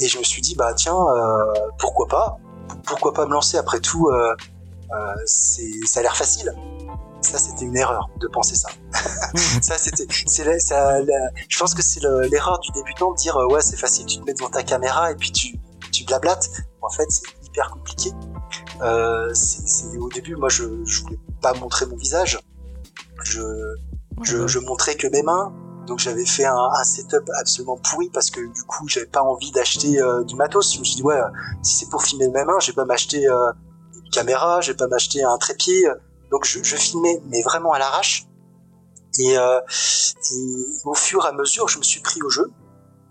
Et je me suis dit, bah tiens, euh, pourquoi pas? Pourquoi pas me lancer Après tout, euh, euh, ça a l'air facile. Ça, c'était une erreur de penser ça. *laughs* ça, c'était, c'est, ça, la, je pense que c'est l'erreur du débutant de dire, ouais, c'est facile, tu te mets devant ta caméra et puis tu, tu blablates. En fait, c'est hyper compliqué. Euh, c'est au début, moi, je, je voulais pas montrer mon visage. Je, je, je montrais que mes mains. Donc j'avais fait un, un, setup absolument pourri parce que du coup j'avais pas envie d'acheter euh, du matos. Je me suis dit ouais, si c'est pour filmer mes mains, je vais pas m'acheter euh, caméra, je vais pas m'acheter un trépied. Donc je, filmais mais vraiment à l'arrache. Et, euh, et au fur et à mesure, je me suis pris au jeu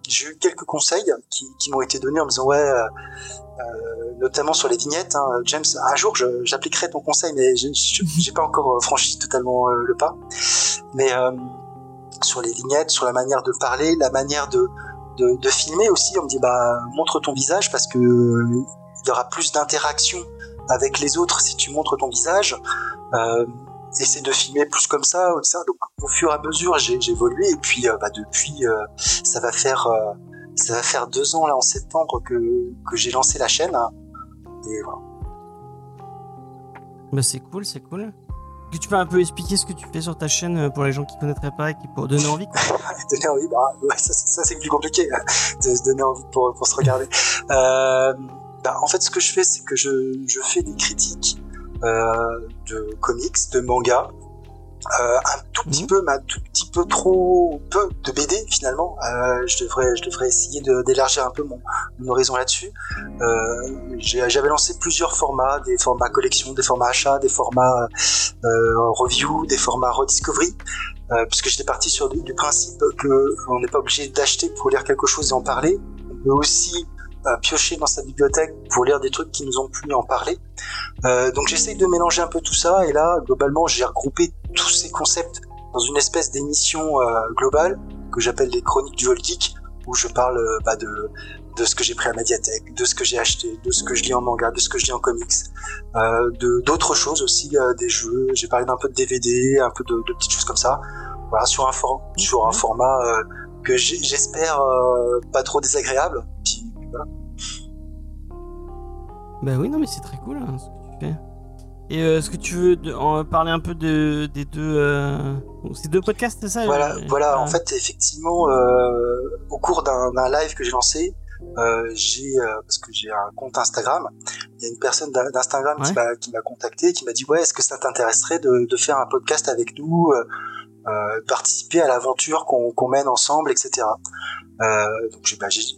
j'ai eu quelques conseils qui, m'ont été donnés en me disant ouais, euh, notamment sur les vignettes. Hein, James, un jour j'appliquerai ton conseil, mais j'ai pas encore franchi totalement euh, le pas. Mais euh, sur les vignettes, sur la manière de parler, la manière de, de, de filmer aussi, on me dit bah montre ton visage parce que il y aura plus d'interaction avec les autres si tu montres ton visage. Euh, essayer de filmer plus comme ça, ça. Donc au fur et à mesure, j'ai évolué et puis euh, bah, depuis, euh, ça va faire euh, ça va faire deux ans là en septembre que que j'ai lancé la chaîne. Et voilà. Bah c'est cool, c'est cool. Que tu peux un peu expliquer ce que tu fais sur ta chaîne pour les gens qui connaîtraient pas et qui pour donner envie *laughs* Donner envie, bah ouais, ça, ça c'est plus compliqué de se donner envie pour, pour se regarder. Bah, en fait, ce que je fais, c'est que je, je fais des critiques euh, de comics, de manga, euh, un tout petit mmh. peu, mais un tout petit peu trop peu de BD finalement. Euh, je devrais, je devrais essayer d'élargir un peu mon, mon horizon là-dessus. Euh, J'avais lancé plusieurs formats, des formats collection, des formats achat, des formats review, des formats rediscovery. Puisque j'étais parti sur du, du principe que on n'est pas obligé d'acheter pour lire quelque chose et en parler. On peut aussi piocher dans sa bibliothèque pour lire des trucs qui nous ont plu et en parler. Euh, donc j'essaye de mélanger un peu tout ça et là globalement j'ai regroupé tous ces concepts dans une espèce d'émission euh, globale que j'appelle les chroniques du Volgeek où je parle euh, bah, de de ce que j'ai pris à médiathèque, de ce que j'ai acheté, de ce que je lis en manga, de ce que je lis en comics, euh, de d'autres choses aussi, euh, des jeux. J'ai parlé d'un peu de DVD, un peu de, de, petites choses comme ça. Voilà sur un for sur un format que j'espère pas trop désagréable. Puis. Bah oui, non, mais c'est très cool hein, ce que tu fais. Et euh, est-ce que tu veux de- en parler un peu de, des deux, euh, ces deux podcasts, c'est ça Voilà, euh, voilà. euh, En fait, effectivement, euh, au cours d'un live que j'ai lancé, euh, j'ai euh, parce que j'ai un compte Instagram, il y a une personne d'In- d'Instagram qui Ouais. m'a qui m'a contacté, qui m'a dit ouais, est-ce que ça t'intéresserait de, de faire un podcast avec nous, euh, euh, participer à l'aventure qu'on qu'on mène ensemble, etc. Euh, donc j'ai bah, j'ai dit,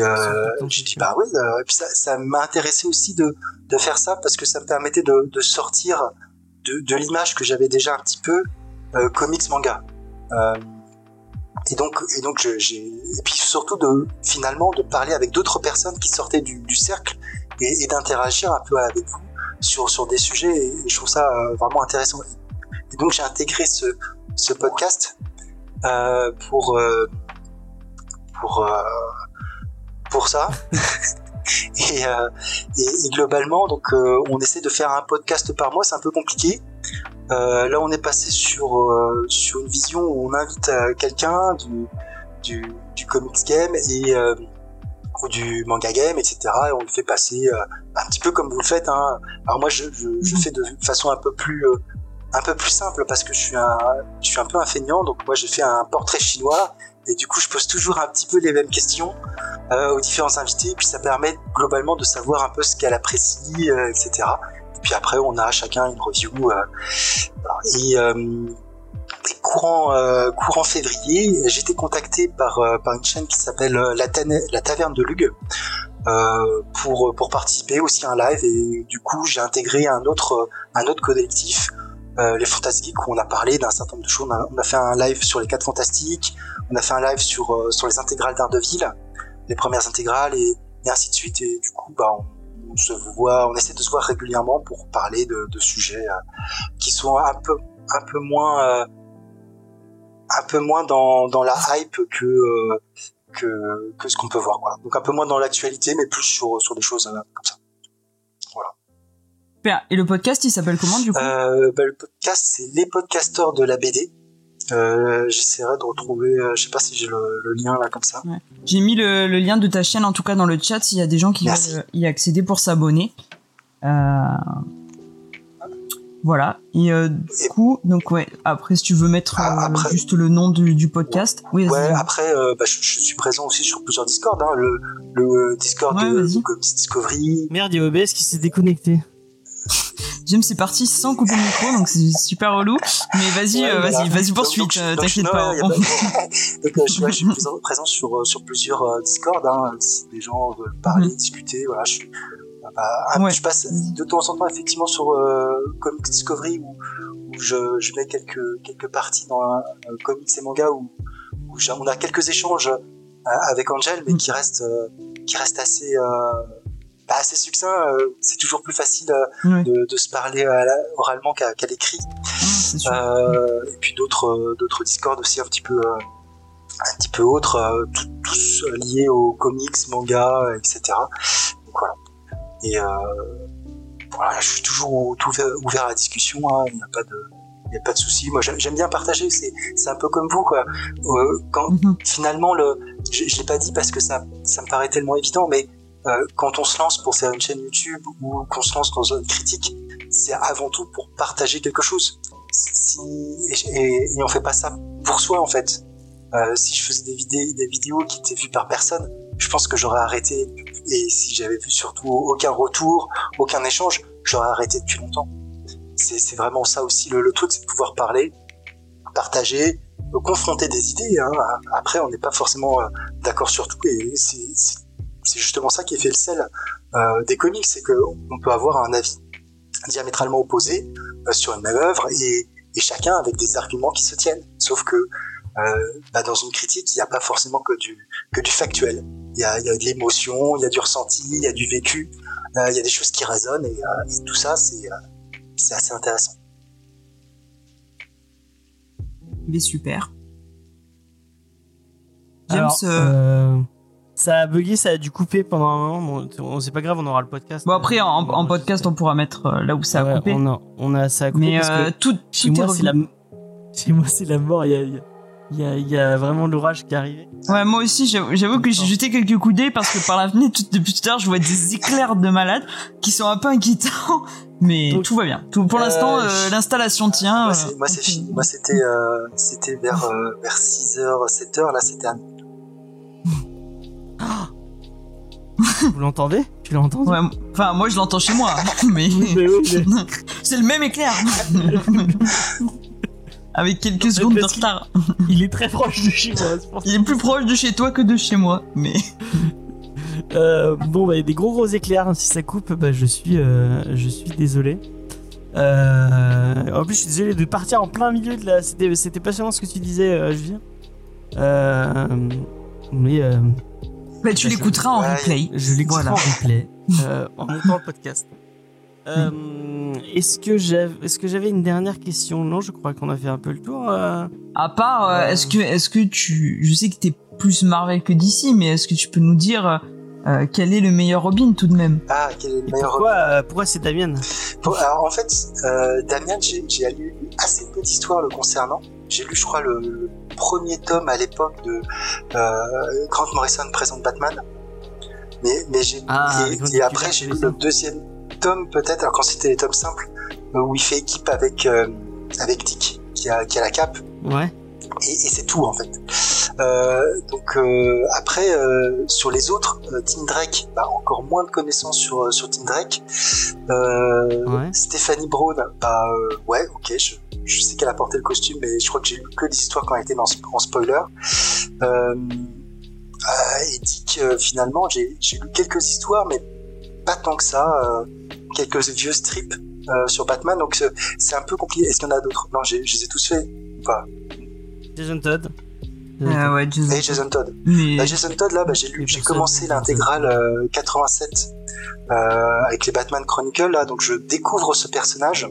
euh, j'ai dit truc. bah oui. euh, et puis ça, ça m'a intéressé aussi de, de faire ça parce que ça me permettait de, de sortir de, de l'image que j'avais déjà un petit peu euh, comics manga. Euh, et donc, et donc, j'ai et puis surtout de finalement de parler avec d'autres personnes qui sortaient du, du cercle et, et d'interagir un peu avec vous sur sur des sujets. Et, je trouve ça euh, vraiment intéressant. Et donc j'ai intégré ce ce podcast euh, pour euh, pour euh, pour ça. *laughs* et, euh, et, et globalement, donc euh, on essaie de faire un podcast par mois. C'est un peu compliqué. Euh, là, on est passé sur euh, sur une vision où on invite quelqu'un du, du du comics game et euh, ou du manga game, etc. Et on le fait passer euh, un petit peu comme vous le faites. Hein. Alors moi, je, je, je fais de façon un peu plus euh, un peu plus simple parce que je suis un je suis un peu un feignant. Donc moi, j'ai fait un portrait chinois et du coup, je pose toujours un petit peu les mêmes questions euh, aux différents invités. Puis ça permet globalement de savoir un peu ce qu'elle apprécie, euh, etc. Et puis après, on a chacun une review. euh. Et, courant courant février, j'ai été contacté par par une chaîne qui s'appelle la, Taverne de Lug euh, pour pour participer aussi à un live. Et du coup, j'ai intégré un autre un autre collectif. Euh, les Fantastiques où on a parlé d'un certain nombre de choses. On a, on a fait un live sur les quatre Fantastiques, on a fait un live sur euh, sur les intégrales d'Ardeville, les premières intégrales et, et ainsi de suite. Et du coup, bah, on, on se voit, on essaie de se voir régulièrement pour parler de, de sujets euh, qui sont un peu un peu moins euh, un peu moins dans, dans la hype que euh, que que ce qu'on peut voir quoi. Donc un peu moins dans l'actualité, mais plus sur sur des choses euh, comme ça. Super. Et le podcast, il s'appelle comment du coup Euh, bah, le podcast, c'est les podcasteurs de la BD. Euh, J'essaierai de retrouver, euh, je sais pas si j'ai le, le lien là comme ça. J'ai mis le, le lien de ta chaîne en tout cas dans le chat s'il y a des gens qui Merci. veulent y accéder pour s'abonner. Euh, Voilà. Et euh, du coup, donc ouais. Après, si tu veux mettre Ah, euh, après- juste le nom du, du podcast. Oui. Ouais, après, euh, bah, je, je suis présent aussi sur plusieurs Discord. Hein, le, le Discord Ouais, de, Discovery. Merde, il y a OBS qui s'est déconnecté. James c'est parti sans couper le micro, donc c'est super relou. Mais vas-y, Ouais, euh, voilà. vas-y, vas-y poursuite. euh, T'inquiète pas. on- *laughs* donc, euh, je, ouais, je suis présent, sur, sur plusieurs euh, Discord. Hein, si des gens veulent parler, discuter, voilà, je suis. euh, bah, ah. Je passe de temps en temps effectivement sur euh, Comics Discovery où, où je, je mets quelques quelques parties dans un, comics et manga où, on a quelques échanges avec Angel, mais Mm. qui restent qui restent assez euh, bah, assez succincts. euh, c'est toujours plus facile euh, de, de se parler la- oralement qu'à qu'à l'écrit. Euh, et puis d'autres euh, d'autres Discord aussi un petit peu euh, un petit peu autres euh, tout- tous liés aux comics manga euh, etc donc voilà et euh, voilà je suis toujours tout ouvert, à la discussion hein, il n'y a pas de il y a pas de souci moi j'aime bien partager c'est c'est un peu comme vous quoi Euh, quand Mhm. finalement le je, je l'ai pas dit parce que ça ça me paraît tellement évident mais euh, quand on se lance pour faire une chaîne YouTube ou qu'on se lance dans une critique c'est avant tout pour partager quelque chose si, et, et, on fait pas ça pour soi en fait. Euh, si je faisais des, des vidéos qui étaient vues par personne, je pense que j'aurais arrêté. Et si j'avais vu surtout aucun retour, aucun échange, j'aurais arrêté depuis longtemps. C'est vraiment ça aussi le, le truc, c'est de pouvoir parler, partager, euh, confronter des idées. Hein. Après, on n'est pas forcément euh, d'accord sur tout, et c'est c'est- justement ça qui fait le sel euh, des comics, c'est qu'on peut avoir un avis diamétralement opposé euh, sur une même œuvre et, et chacun avec des arguments qui se tiennent. Sauf que euh, bah, dans une critique, il n'y a pas forcément que du que du factuel. Il y a, il y a de l'émotion, il y a du ressenti, il y a du vécu, euh, il y a des choses qui résonnent et, euh, et tout ça, c'est euh, c'est assez intéressant. Mais super. James, Alors, euh, euh, ça a bugué, ça a dû couper pendant un moment. Bon, on- c'est pas grave, on aura le podcast. bon après en, en podcast on pourra mettre euh, là où ça a Ouais, coupé. On a, on a ça a coupé Mais parce euh, que tout, chez tout moi, c'est la, chez moi, c'est la mort. Il y a, il y a- Il y a, vraiment l'orage qui est arrivé. Ouais, moi aussi, j'avoue que j'ai jeté quelques coups d'œil parce que par la fenêtre, tout- depuis tout à l'heure, je vois des éclairs de malades qui sont un peu inquiétants. Mais Donc, tout va bien. Tout, pour euh, l'instant, euh, l'installation tient. Moi, c'est, fini. Moi, c'était, euh, c'était vers, euh, vers 6h, 7h. Là, c'était un... Vous l'entendez Tu Ouais, enfin, moi, je l'entends chez moi, *laughs* mais Oui, mais oui, mais- *laughs* c'est le même éclair. *laughs* Avec quelques secondes de retard. Il est très proche de chez moi. pour. Il est plus proche de chez toi que de chez moi, mais. Euh, bon, bah, il y a des gros gros éclairs. Si ça coupe, bah, je suis, euh, je suis désolé. Euh, en plus, je suis désolé de partir en plein milieu de la. C'était, c'était passionnant ce que tu disais, euh, Julien. Euh, mais euh, Bah, tu l'écouteras en replay. je l'écouterai Voilà. en replay *laughs* euh, en montant le podcast. Euh, est-ce que j'avais, est-ce que j'avais une dernière question? Non, je crois qu'on a fait un peu le tour. euh. À part, euh, Euh. est-ce que, est-ce que tu, je sais que t'es plus Marvel que DC, mais est-ce que tu peux nous dire euh, quel est le meilleur Robin tout de même? Ah, quel est le Et meilleur pourquoi, euh, pourquoi c'est Damien? Bon, alors, en fait, euh, Damien, j'ai, j'ai lu assez peu d'histoires le concernant. J'ai lu, je crois, le, le premier tome à l'époque de euh, Grant Morrison présente Batman. Mais, mais j'ai, Ah, et, après, j'ai lu le deuxième tome, peut-être, alors quand c'était les tomes simples, euh, où il fait équipe avec, euh, avec Dick, qui a, qui a la cape. Ouais. Et, et c'est tout, en fait. Euh, donc, euh, après, euh, sur les autres, euh, Tim Drake, bah, encore moins de connaissances sur, euh, sur Tim Drake. Euh, Ouais. Stéphanie Brown, bah euh, ouais, ok, je, je sais qu'elle a porté le costume, mais je crois que j'ai lu que des histoires quand elle était dans, en spoiler. Euh, euh, et Dick, finalement, j'ai j'ai lu quelques histoires, mais pas tant que ça. euh, quelques vieux strips euh, sur Batman, donc c'est- un peu compliqué. Est-ce qu'il y en a d'autres? Non, je les ai tous faits. pas Jason Todd. Euh, ouais, Jason. Et Jason Todd. Mais Bah, Jason Todd, là, bah, j'ai lu, j'ai commencé l'intégrale euh, 87 euh, avec les Batman Chronicles, là, donc je découvre ce personnage.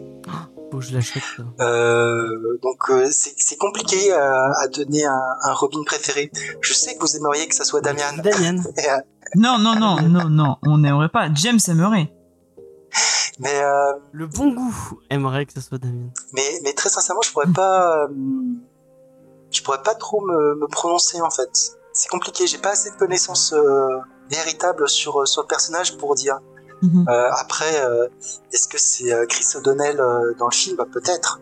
Faut que je l'achète. ça. Euh, donc euh, c'est c'est compliqué euh, à donner un, un Robin préféré. Je sais que vous aimeriez que ça soit Damian. *laughs* *laughs* Euh, non, non, non, non, non, on n'aimerait pas. James aimerait. mais, euh, Le bon goût aimerait que ce soit Damien. mais, mais très sincèrement, je pourrais pas, euh, je pourrais pas trop me, me prononcer en fait. C'est compliqué. J'ai pas assez de connaissances euh, véritables sur sur le personnage pour dire. Mhm. Euh, après, euh, est-ce que c'est euh, Chris O'Donnell euh, dans le film? Peut-être.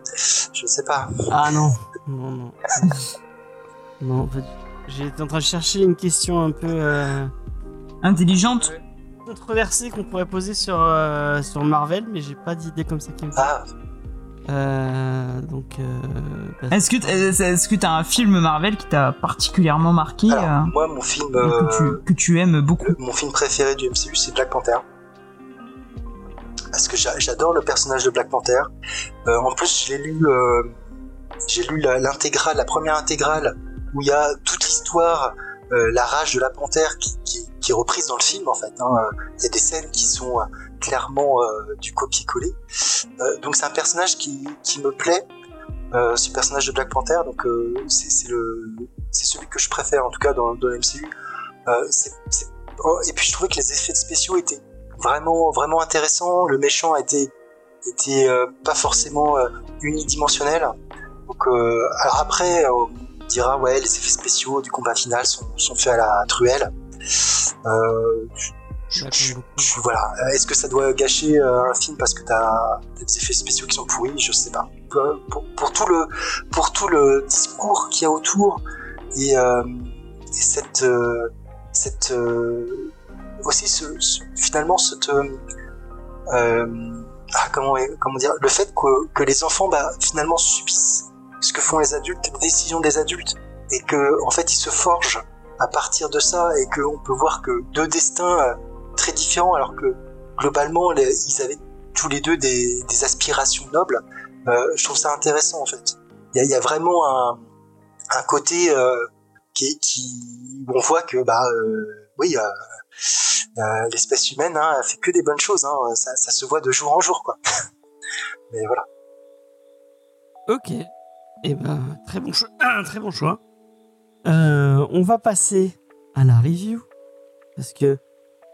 Je sais pas. Ah non. Non, non. *laughs* non, en fait, j'étais en train de chercher une question un peu euh, Intelligente. controversée qu'on pourrait poser sur, euh, sur Marvel, mais j'ai pas d'idée comme ça qui me. Ah, Euh, donc. Euh, bah, Est-ce que, est-ce est-ce que t'as un film Marvel qui t'a particulièrement marqué, alors, euh, moi, mon film, que, euh, tu, que tu aimes beaucoup? le- mon film préféré du MCU, c'est Black Panther. Parce que j'a- j'adore le personnage de Black Panther. Euh, en plus, je l'ai lu, euh, j'ai lu la- l'intégrale, la première intégrale, où il y a toute l'histoire, euh, la rage de la panthère qui, qui, qui est reprise dans le film en fait. hein. Euh, Il y a des scènes qui sont euh, clairement euh, du copier-coller. Euh, donc c'est un personnage qui, qui me plaît, euh, ce personnage de Black Panther. Donc c'est celui que je préfère en tout cas dans, dans le MCU. C'est- c'est- oh, et puis je trouvais que les effets spéciaux étaient vraiment vraiment intéressants. Le méchant était était pas forcément unidimensionnel. Donc alors après on dira ouais les effets spéciaux du combat final sont, sont faits à la truelle. Je- je- voilà. Euh, Est-ce que ça doit gâcher euh, un film parce que t'as as des effets spéciaux qui sont pourris? Je sais pas. Pour, tout le pour tout le discours qu'il y a autour et, euh, et cette euh, cette euh, aussi ce, ce- finalement cette euh, ah, comment comment dire? Le fait que, que les enfants bah, finalement subissent ce que font les adultes, les décisions des adultes et que en fait ils se forgent à partir de ça et qu'on peut voir que deux destins euh, très différents alors que globalement ils avaient tous les deux des, aspirations nobles. Euh, je trouve ça intéressant en fait. Il y a, vraiment un, côté euh, qui, qui on voit que bah euh, oui euh, l'espèce humaine hein, fait que des bonnes choses. Hein, ça, se voit de jour en jour quoi. *laughs* Mais voilà. Ok. Et ben, très bon choix. Un très bon choix. On va passer à la review. Parce que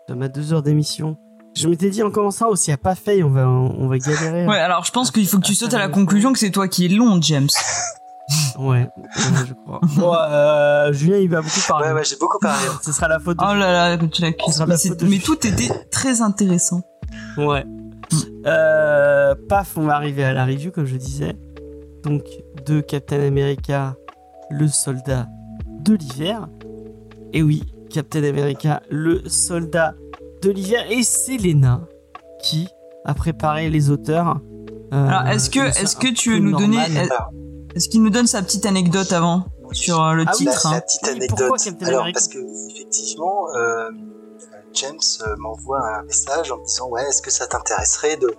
ça m'a deux heures d'émission. Je m'étais dit en commençant aussi, s'il n'y a pas fait, on va, on va galérer. Ouais, alors je pense qu'il faut que tu sautes à la conclusion que c'est toi qui es long, James. *laughs* Ouais, ouais, je crois. *laughs* Bon, euh, Julien, il va beaucoup parler. Ouais, ouais, j'ai beaucoup parlé. hein. *laughs* Ce sera la faute de Oh là là, tu l'accuses. la Mais, tout était très intéressant. Ouais. Euh, paf, on va arriver à la review, comme je disais. Donc, de Captain America, le soldat de l'hiver. Et oui, Captain America, le soldat de l'hiver. Et c'est Lena qui a préparé les auteurs. Euh, Alors, est-ce que, est-ce que tu veux nous donner, normal. Est-ce qu'il nous donne sa petite anecdote avant sur euh, le Ah oui, titre la, hein la petite Oui, anecdote. pourquoi Captain Alors, America parce que effectivement, euh, James m'envoie un message en me disant ouais, est-ce que ça t'intéresserait de,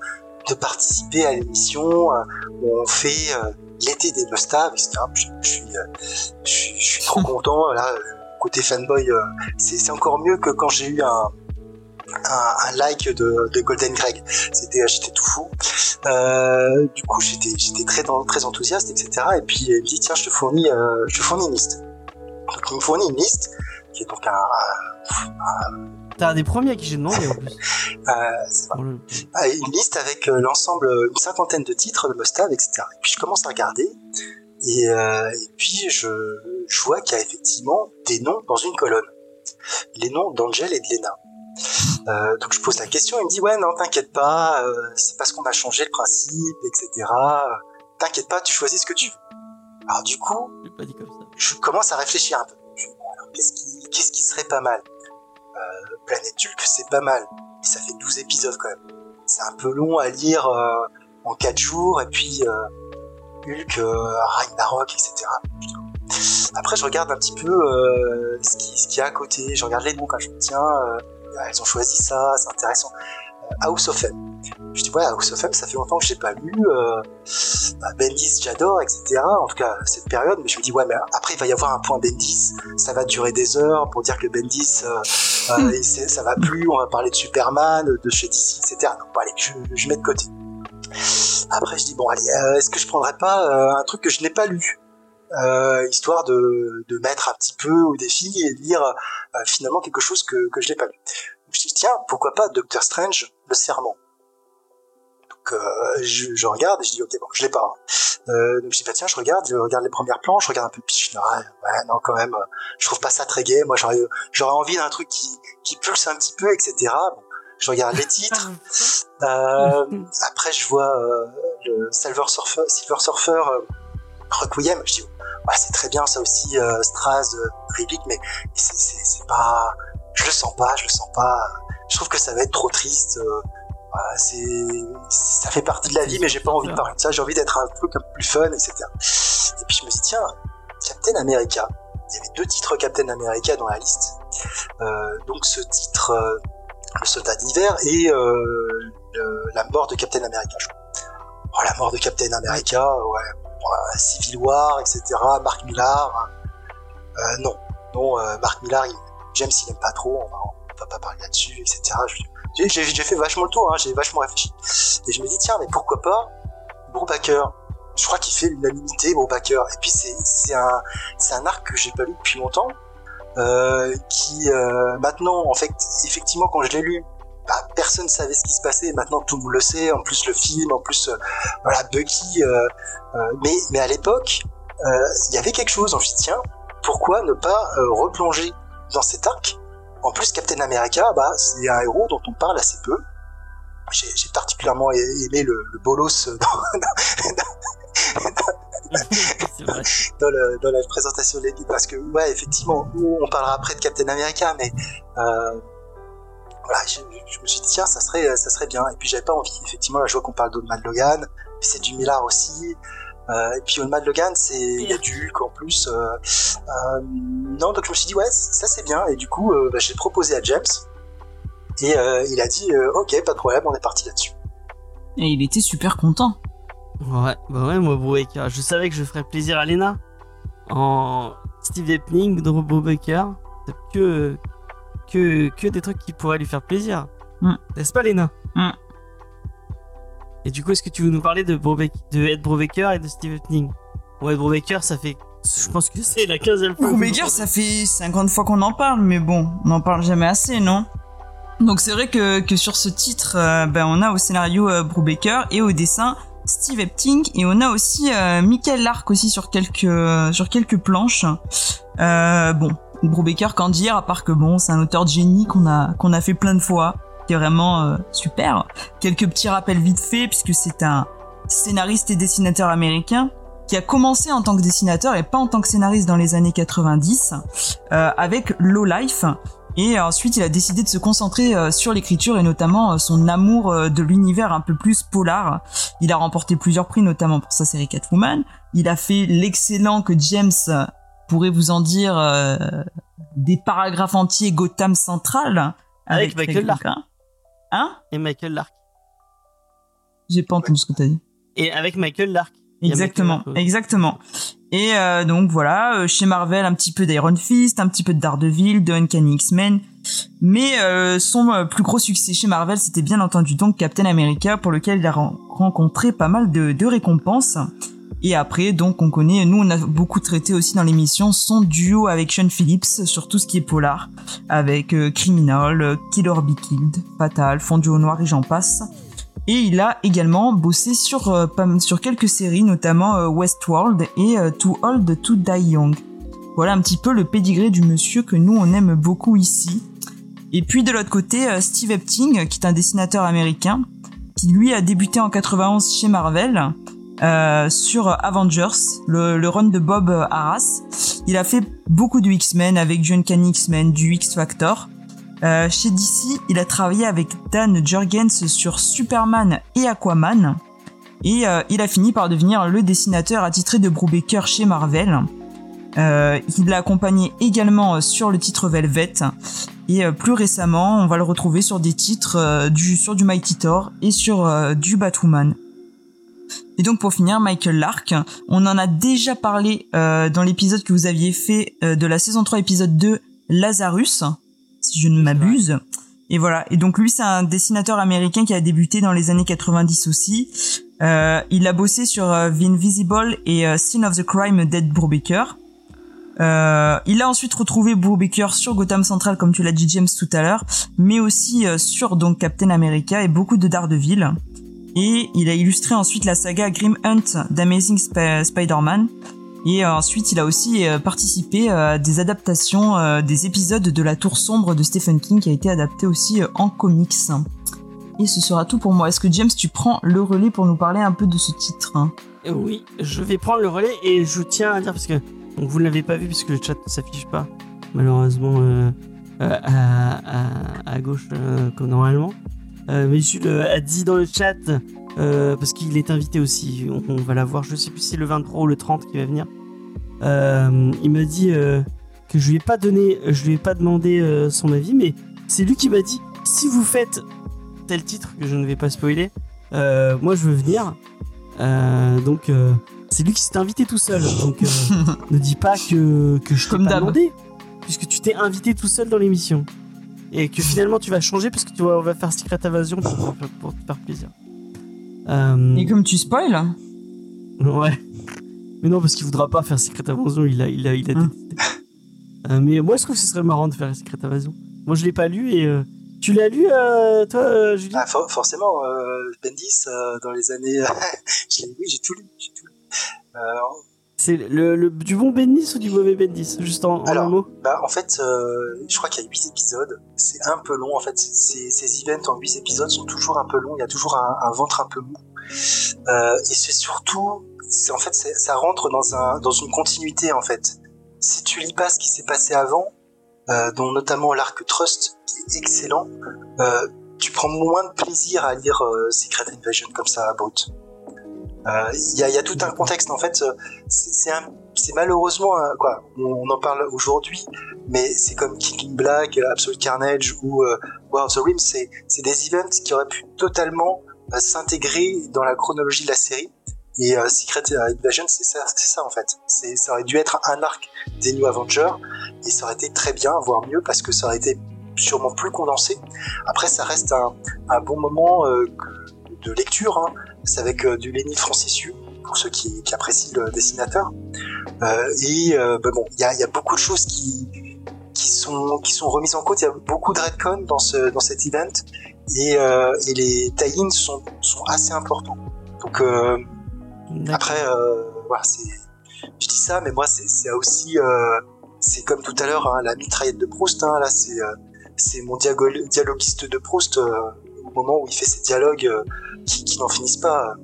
de participer à l'émission où on fait euh, l'été des mustaches, etc. Je, je suis, je, suis, je suis trop *laughs* content. Là, côté fanboy, euh, c'est encore mieux que quand j'ai eu un un, un like de, de Golden Greg. C'était, j'étais tout fou. Euh, du coup, j'étais, j'étais très, très enthousiaste, etc. Et puis il me dit tiens, je te fournis, euh, je te fournis une liste. Donc il me fournit une liste qui est donc un, T'es un des premiers à qui j'ai demandé en plus. *laughs* euh, ah, une liste avec l'ensemble, une cinquantaine de titres de Mustave, etc. Et puis je commence à regarder, et, euh, et puis je, je vois qu'il y a effectivement des noms dans une colonne. Les noms d'Angel et de Lena. Euh, donc je pose la question, il me dit ouais non t'inquiète pas, euh, c'est parce qu'on a changé le principe, etc. T'inquiète pas, tu choisis ce que tu veux. Alors du coup, Je l'ai pas dit comme ça. je commence à réfléchir un peu. Je me dis, bon, alors, qu'est-ce qui, qu'est-ce qui serait pas mal? Euh, Planète Hulk, c'est pas mal. Mais ça fait 12 épisodes quand même. C'est un peu long à lire euh, en 4 jours. Et puis, euh, Hulk, euh, Ragnarok, etc. Je. Après, je regarde un petit peu euh, ce qu'il ce qu'il y a à côté. Je regarde les noms quand je me dis, tiens, euh, elles ont choisi ça, c'est intéressant. House of M. Je dis, ouais, House of M, ça fait longtemps que j'ai pas lu. Euh, bah, Bendis, j'adore, etc. En tout cas, cette période. Mais je me dis, ouais, mais après, il va y avoir un point Bendis. Ça va durer des heures pour dire que Bendis, euh, euh, c'est- ça va plus. On va parler de Superman, de chez DC, etc. Donc, allez, je, je mets de côté. Après, je dis, bon, allez, euh, est-ce que je prendrais pas euh, un truc que je n'ai pas lu? Euh, histoire de, de mettre un petit peu au défi et de lire finalement quelque chose que, que je n'ai pas lu. Je dis, tiens, pourquoi pas Doctor Strange, le serment? Donc je, regarde et je dis ok bon je l'ai pas. hein. Donc je dis bah tiens je regarde, je regarde les premières planches, je regarde un peu je dis ouais, ouais non quand même, euh, je trouve pas ça très gai. Moi j'aurais j'aurais envie d'un truc qui qui pulse un petit peu etc. je regarde les titres. Euh, après je vois euh, le Silver Surfer, Silver Surfer euh, Requiem. Je dis ouais c'est très bien ça aussi euh, Straz, euh, Riddick, mais c'est pas, je le sens pas, je le sens pas. Je trouve que ça va être trop triste. euh, voilà, c'est, ça fait partie de la vie, mais j'ai pas envie de parler de ça. J'ai envie d'être un truc un peu plus fun, etc. Et puis je me dis tiens, Captain America. Il y avait deux titres Captain America dans la liste. Euh, donc ce titre, le Soldat d'hiver et euh, la mort de Captain America. Je crois. Oh, la mort de Captain America, ouais. Civil War, etc. Mark Millar. Euh, non, non, euh, Mark Millar, il- James il aime pas trop. On va, va pas parler là-dessus, etc. J'ai, fait vachement le tour, hein, j'ai vachement réfléchi. Et je me dis, tiens, mais pourquoi pas Brubaker? Je crois qu'il fait l'unanimité, Brubaker. Et puis c'est, un, un arc que j'ai pas lu depuis longtemps, qui euh, maintenant, en fait, effectivement, quand je l'ai lu, bah, personne savait ce qui se passait. Maintenant, tout le monde le sait. En plus, le film, en plus, euh, voilà, Bucky. euh, euh, mais, mais à l'époque, euh, il y avait quelque chose. Me suis dit, tiens, pourquoi ne pas euh, replonger dans cet arc? En plus, Captain America, bah, c'est un héros dont on parle assez peu. J'ai j'ai particulièrement aimé le, le bolos *laughs* *laughs* vrai. dans, le- dans la présentation de l'équipe parce que, ouais, effectivement, on parlera après de Captain America, mais euh, voilà, je, je me suis dit, tiens, ça serait, ça serait bien. Et puis, j'avais pas envie, effectivement, là, je vois qu'on parle d'Old Man Logan, c'est du Millard aussi. Euh, et puis Old Man Logan, c'est il y a du Hulk en plus. Euh, euh, non, donc je me suis dit ouais, ça c'est bien. Et du coup, euh, bah, j'ai proposé à James et euh, il a dit euh, ok, pas de problème, on est parti là-dessus. Et il était super content. Ouais, bah ouais, moi, Brubaker, je savais que je ferais plaisir à Lena. En Steve Epning, de Brubaker, c'est que, que, que des trucs qui pourraient lui faire plaisir. Mm. N'est-ce pas, Lena Mm. Et du coup, est-ce que tu veux nous parler de, Brubaker, de Ed Brubaker et de Steve Epning Ouais, Ed Brubaker, ça fait. Je pense que c'est la 15e fois. Brubaker, ça fait 50 fois qu'on en parle, mais bon, on n'en parle jamais assez, non? Donc c'est vrai que, que sur ce titre, euh, ben, on a au scénario euh, Brubaker et au dessin Steve Epting et on a aussi euh, Michael Lark aussi sur quelques sur quelques planches. Euh, bon, Brubaker qu'en dire à part que bon, c'est un auteur de génie qu'on a qu'on a fait plein de fois, qui est vraiment euh, super. Quelques petits rappels vite fait puisque c'est un scénariste et dessinateur américain qui a commencé en tant que dessinateur et pas en tant que scénariste dans les années 90 euh, avec Low Life et ensuite il a décidé de se concentrer euh, sur l'écriture et notamment euh, son amour euh, de l'univers un peu plus polar. Il a remporté plusieurs prix notamment pour sa série Catwoman. Il a fait l'excellent que James pourrait vous en dire euh, des paragraphes entiers Gotham Central Avec Greg Michael Lark. Hein? Et Michael Lark. J'ai pas entendu ce que t'as dit. Et avec Michael Lark. Exactement, Michael Lark, oui. exactement. Et euh, donc voilà, euh, chez Marvel, un petit peu d'Iron Fist, un petit peu de Daredevil, de Uncanny X-Men. Mais euh, son euh, plus gros succès chez Marvel, c'était bien entendu donc Captain America, pour lequel il a ren- rencontré pas mal de, récompenses. Et après, donc, on connaît, nous, on a beaucoup traité aussi dans l'émission son duo avec Sean Phillips sur tout ce qui est polar, avec euh, Criminal, Killer Be Killed, Fatal, Fondu au noir et j'en passe. Et il a également bossé sur, euh, sur quelques séries, notamment euh, Westworld et euh, Too Old to Die Young. Voilà un petit peu le pédigré du monsieur que nous on aime beaucoup ici. Et puis de l'autre côté, Steve Epting, qui est un dessinateur américain, qui lui a débuté en 91 chez Marvel sur Avengers, le, le run de Bob Arras. Il a fait beaucoup de X-Men avec du Uncanny X-Men, du X-Factor. Euh, chez DC, il a travaillé avec Dan Jurgens sur Superman et Aquaman. Et euh, il a fini par devenir le dessinateur attitré de Brubaker chez Marvel. Euh, il l'a accompagné également euh, sur le titre Velvet. Et plus récemment, on va le retrouver sur des titres du, sur du Mighty Thor et sur du Batwoman. Et donc pour finir, Michael Lark, on en a déjà parlé dans l'épisode que vous aviez fait de la saison 3 épisode 2 Lazarus, si je ne m'abuse. Et voilà. Et donc lui, c'est un dessinateur américain qui a débuté dans les années 90 aussi. Euh, il a bossé sur euh, The Invisible et euh, Scene of the Crime d'Ed Brubaker. Euh, il a ensuite retrouvé Brubaker sur Gotham Central, comme tu l'as dit James tout à l'heure, mais aussi sur donc Captain America et beaucoup de Daredevil. Et il a illustré ensuite la saga Grim Hunt d'Amazing Sp- Spider-Man. Et euh, ensuite, il a aussi euh, participé euh, à des adaptations des épisodes de La Tour Sombre de Stephen King qui a été adapté aussi en comics. Et ce sera tout pour moi. Est-ce que James, tu prends le relais pour nous parler un peu de ce titre hein? Oui, je vais prendre le relais et je tiens à dire parce que vous ne l'avez pas vu puisque le chat ne s'affiche pas malheureusement à, gauche comme normalement. Mais Jules a dit dans le chat euh, parce qu'il est invité aussi. On, on va la voir. Je sais plus si c'est le 23 ou le 30 qui va venir. Euh, il m'a dit euh, que je lui ai pas donné, je lui ai pas demandé son avis, mais c'est lui qui m'a dit si vous faites tel titre que je ne vais pas spoiler, moi je veux venir. Donc c'est lui qui s'est invité tout seul. Donc *laughs* ne dis pas que, que je t'ai pas demandé, puisque tu t'es invité tout seul dans l'émission. Et que finalement tu vas changer parce que tu vas, on va faire Secret Invasion pour, pour te faire plaisir. Euh, Et comme tu spoil, Ouais. Mais non, parce qu'il voudra pas faire Secret Invasion, il a, il a, il a détesté. Euh, mais moi je trouve que ce serait marrant de faire Secret Invasion. Moi je l'ai pas lu et. euh, Tu l'as lu, euh, toi, euh, Julie Ah, for- forcément, euh, Bendis, euh, dans les années... *laughs* je l'ai- oui, j'ai tout lu. J'ai tout lu. C'est le, le- du bon Bendis ou du mauvais Bendis Juste en, en Alors, un mot Bah, en fait, euh, je crois qu'il y a 8 épisodes. C'est un peu long, en fait. Ces, ces events en 8 épisodes sont toujours un peu longs. Il y a toujours un, un ventre un peu mou. Euh, et c'est surtout, en fait, ça rentre dans un, dans une continuité, en fait. Si tu lis pas ce qui s'est passé avant, euh, dont notamment l'arc Trust, qui est excellent, tu prends moins de plaisir à lire Secret Invasion comme ça, brut. Euh, Il y, a, il y a tout un contexte, en fait. euh, C'est un malheureusement quoi on, en parle aujourd'hui mais c'est comme King in Black Absolute Carnage ou euh, War of the Realms c'est des events qui auraient pu totalement euh, s'intégrer dans la chronologie de la série et euh, Secret Invasion c'est ça c'est ça en fait c'est ça aurait dû être un arc des New Avengers et ça aurait été très bien voire mieux parce que ça aurait été sûrement plus condensé après ça reste un, un bon moment euh, de lecture hein. C'est avec euh, du Lenny Francissiu pour ceux qui, qui apprécient le dessinateur euh, et euh, bah bon, il y a, y a beaucoup de choses qui qui sont qui sont remises en cause. Il y a beaucoup de retcon dans ce dans cet event et, euh, et les tie-ins sont sont assez importants. Donc euh, après, euh, voilà, c'est, je dis ça, mais moi c'est, c'est aussi, euh, c'est comme tout à l'heure, hein, la mitraillette de Proust. Hein, là, c'est, euh, c'est mon dialoguiste de Proust euh, au moment où il fait ses dialogues euh, qui, n'en finissent pas.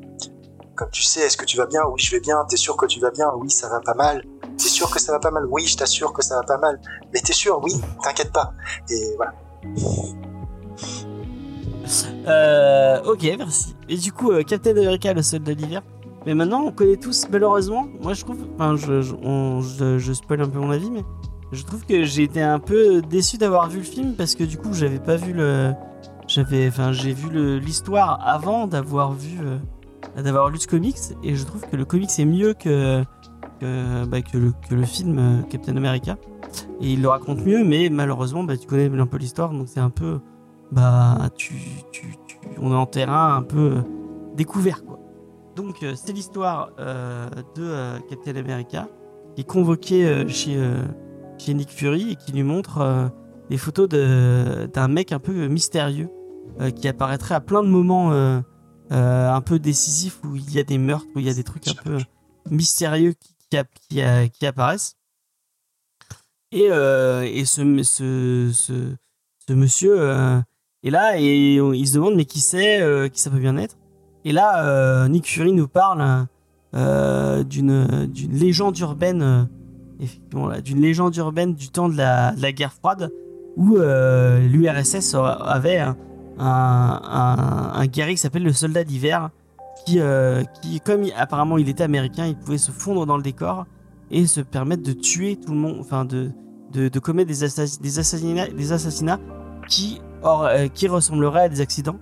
Comme tu sais, est-ce que tu vas bien? Oui, je vais bien. T'es sûr que tu vas bien? Oui, ça va pas mal. T'es sûr que ça va pas mal? Oui, je t'assure que ça va pas mal. Mais t'es sûr? Oui, t'inquiète pas. Et voilà. Euh, ok, merci. Et du coup, euh, Captain America, le soldat d'hiver. Mais maintenant, on connaît tous, malheureusement, moi je trouve, enfin, je, je, on- je spoil un peu mon avis, mais je trouve que j'ai été un peu déçu d'avoir vu le film parce que du coup, j'avais pas vu le, j'avais, enfin, j'ai vu l'histoire avant d'avoir vu, euh, d'avoir lu ce comics, et je trouve que le comics est mieux que, que, bah, le, que le film euh, Captain America. Et il le raconte mieux, mais malheureusement, bah, tu connais un peu l'histoire, donc c'est un peu bah tu, tu, on est en terrain un peu euh, découvert quoi. Donc c'est l'histoire de Captain America qui est convoqué chez, chez Nick Fury et qui lui montre des photos d'un mec un peu mystérieux euh, qui apparaîtrait à plein de moments euh, euh, un peu décisifs où il y a des meurtres, où il y a des trucs un peu mystérieux qui, qui, app- qui, qui apparaissent. Et, et ce, ce, ce, monsieur est là et on- il se demande mais qui c'est, qui ça peut bien être? Et là, Nick Fury nous parle d'une légende urbaine, effectivement, d'une légende urbaine du temps de la, la guerre froide où l'URSS avait un, guerrier qui s'appelle le soldat d'hiver qui, euh, qui, comme apparemment il était américain, il pouvait se fondre dans le décor et se permettre de tuer tout le monde, enfin de, de, commettre des, des, assassinats, des assassinats qui, or- euh, qui ressembleraient à des accidents.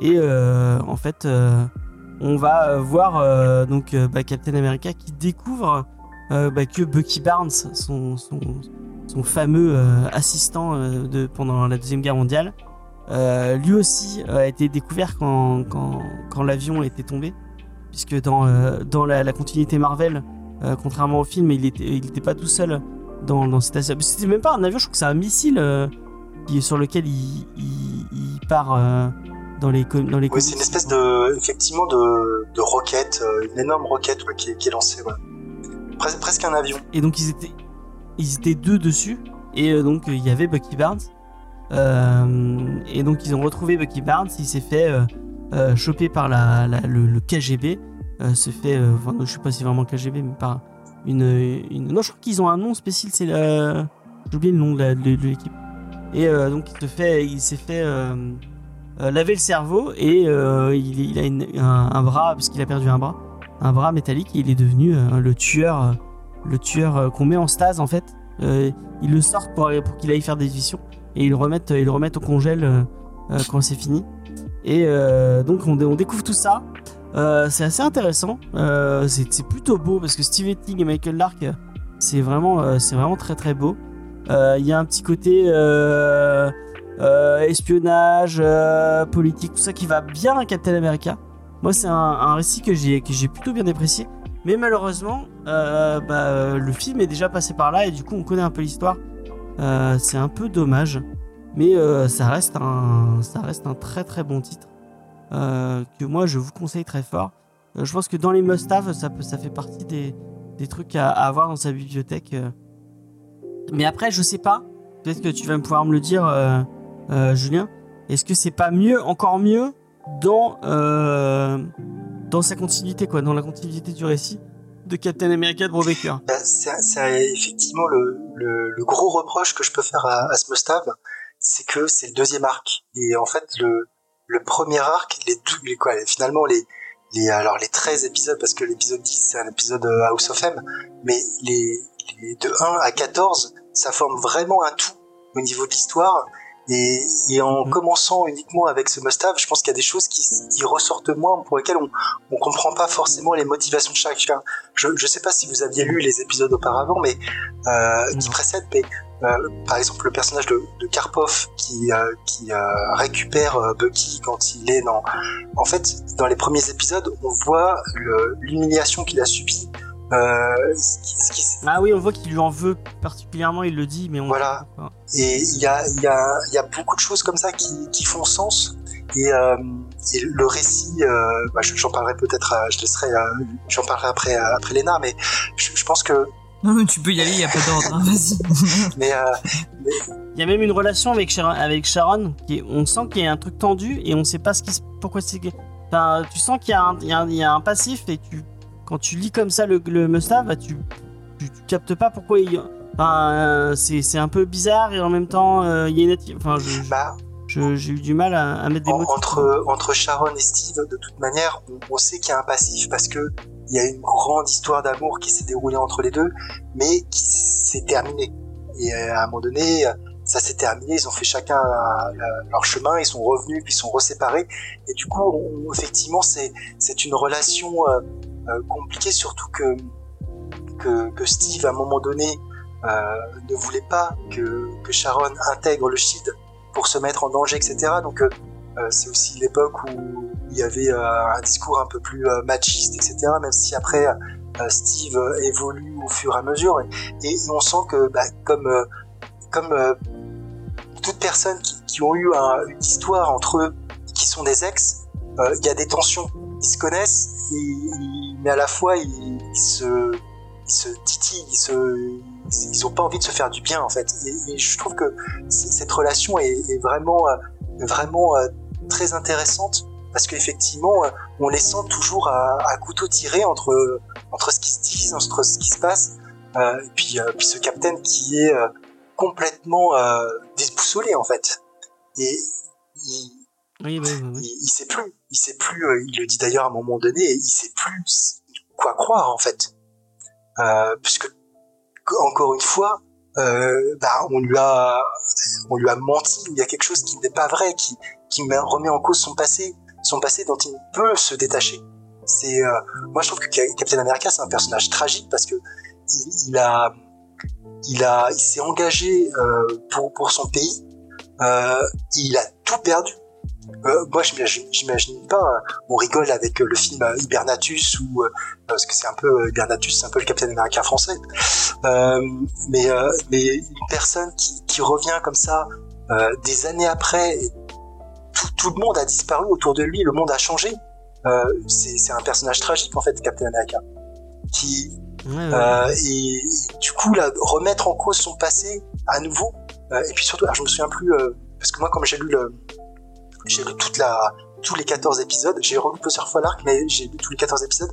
Et euh, en fait, on va voir donc bah, Captain America qui découvre bah, que Bucky Barnes, son, son, son fameux assistant de, pendant la Deuxième Guerre mondiale, euh, lui aussi euh, a été découvert quand, quand, quand l'avion était tombé. Puisque dans, euh, dans la, la continuité Marvel, euh, contrairement au film, il était, il était pas tout seul dans, dans cet avion. C'était même pas un avion, je crois que c'est un missile qui, sur lequel il, il, il part dans les, com- dans les Oui, c'est une espèce de, effectivement, de, de roquette, une énorme roquette ouais, qui, est, qui est lancée. Ouais. Pres- presque un avion. Et donc ils étaient, ils étaient deux dessus. Et donc il y avait Bucky Barnes. Euh, et donc ils ont retrouvé Bucky Barnes. Il s'est fait euh, euh, choper par la, le, KGB. Se fait, enfin, je sais pas si vraiment KGB, mais par une. Non, je crois qu'ils ont un nom spécial. C'est la. J'ai oublié le nom de l'équipe. Et donc il se fait, il s'est fait laver le cerveau et il, a un, bras parce qu'il a perdu un bras, un bras métallique. Et il est devenu le tueur. le tueur qu'on met en stase en fait. Ils le sortent pour, pour qu'il aille faire des visions et ils le remettent, ils remettent au congèle euh, euh, quand c'est fini. Et euh, donc on, dé- on découvre tout ça. C'est assez intéressant. C'est plutôt beau parce que Steve Etting et Michael Lark, c'est vraiment, c'est vraiment très très beau. Il y a un petit côté espionnage, politique, tout ça qui va bien à Captain America. Moi, c'est un, récit que j'ai plutôt bien apprécié. Mais malheureusement, bah, le film est déjà passé par là et du coup on connaît un peu l'histoire. Euh, c'est un peu dommage, mais euh, ça reste un, ça reste un très très bon titre euh, que moi je vous conseille très fort. Je pense que dans les must-have, ça, ça fait partie des, des trucs à, avoir dans sa bibliothèque. Mais après, je sais pas. Peut-être que tu vas pouvoir me le dire, Julien. Est-ce que c'est pas mieux, encore mieux, dans dans sa continuité, quoi, dans la continuité du récit? De Captain America de Brubaker. Bah, c'est effectivement le, le, gros reproche que je peux faire à, à ce c'est que c'est le deuxième arc. Et en fait, le, le premier arc, les, les quoi, finalement les les alors les 13 épisodes parce que l'épisode 10 c'est un épisode euh, House of M, mais les, les de 1 à 14, ça forme vraiment un tout au niveau de l'histoire. Et, et en Mhm. commençant uniquement avec ce must-have, je pense qu'il y a des choses qui, qui ressortent moins, pour lesquelles on, on comprend pas forcément les motivations de chacun. Je, je sais pas si vous aviez lu les épisodes auparavant, mais euh, qui précèdent, mais euh, par exemple le personnage de, de Karpov qui, euh, qui euh, récupère Bucky quand il est dans. En fait, dans les premiers épisodes, on voit l'humiliation qu'il a subie. Euh, ce qui- ce qui- Ah oui, on voit qu'il lui en veut particulièrement, il le dit, mais on Voilà. Et il y a, il y, a, il y a beaucoup de choses comme ça qui, qui font sens. Et, euh, et le récit, euh, bah, je- j'en parlerai peut-être, je laisserai, j'en parlerai après, après Léna, mais je, je pense que, Non, mais tu peux y aller, y a pas d'ordre, hein, vas-y. *laughs* mais euh, Il y a même une relation avec Sharon, avec Sharon qui est- on sent qu'il y a un truc tendu et on sait pas ce qui pourquoi c'est. Enfin, tu sens qu'il y, a un- il y a un- il y a un passif et tu, quand tu lis comme ça le, le Mustave, bah, tu, tu, tu captes pas pourquoi il. Enfin, euh, c'est un peu bizarre et en même temps, euh, il y a une. Enfin, je- je- bah, j'ai eu du mal à, à mettre des en- mots. entre, entre Sharon et Steve, de toute manière, on, on sait qu'il y a un passif parce que il y a une grande histoire d'amour qui s'est déroulée entre les deux, mais qui s'est terminée. Et euh, à un moment donné, ça s'est terminé, ils ont fait chacun le- leur chemin, ils sont revenus, puis ils sont reséparés. Et du coup, on- effectivement, c'est c'est une relation euh, compliquée, surtout que, que Steve, à un moment donné, euh, ne voulait pas que, Sharon intègre le Shield pour se mettre en danger, etc. Donc euh, c'est aussi l'époque où il y avait un discours un peu plus machiste, etc. Même si après Steve évolue au fur et à mesure, et, on sent que bah, comme comme toutes personnes qui, ont eu un- une histoire entre eux, qui sont des ex, il y a des tensions. Ils se connaissent, ils- mais à la fois ils, se ils se titillent, ils se ils ont pas envie de se faire du bien en fait. Et, je trouve que cette relation est, vraiment euh, vraiment euh, très intéressante parce qu'effectivement euh, on les sent toujours à, couteau tiré entre entre ce qui se dit, entre ce qui se passe euh, et puis puis ce capitaine qui est euh, complètement déboussolé en fait et il, Oui, oui, il, il sait plus, il sait plus. euh, il le dit d'ailleurs à un moment donné, il sait plus quoi croire en fait, euh, puisque encore une fois, euh, bah, on lui a, on lui a menti. Il y a quelque chose qui n'est pas vrai, qui, qui met- remet en cause son passé, son passé dont il peut se détacher. C'est, euh, moi je trouve que Ca- Captain America c'est un personnage tragique parce que il, il a, il a, il s'est engagé euh, pour pour son pays. Euh, il a tout perdu. Euh, moi, j'imagine pas. euh, On rigole avec euh, le film euh, Hibernatus ou euh, parce que c'est un peu Hibernatus, c'est un peu le Capitaine Américain français. Euh, mais mais une personne qui, qui revient comme ça des années après, tout, tout le monde a disparu autour de lui, le monde a changé. C'est un personnage tragique en fait, Captain America, qui Ouais, ouais. et, et du coup là remettre en cause son passé à nouveau et puis surtout alors je me souviens plus parce que moi comme j'ai lu le j'ai lu toute la tous les 14 épisodes. J'ai relu plusieurs fois l'arc mais j'ai lu tous les 14 épisodes.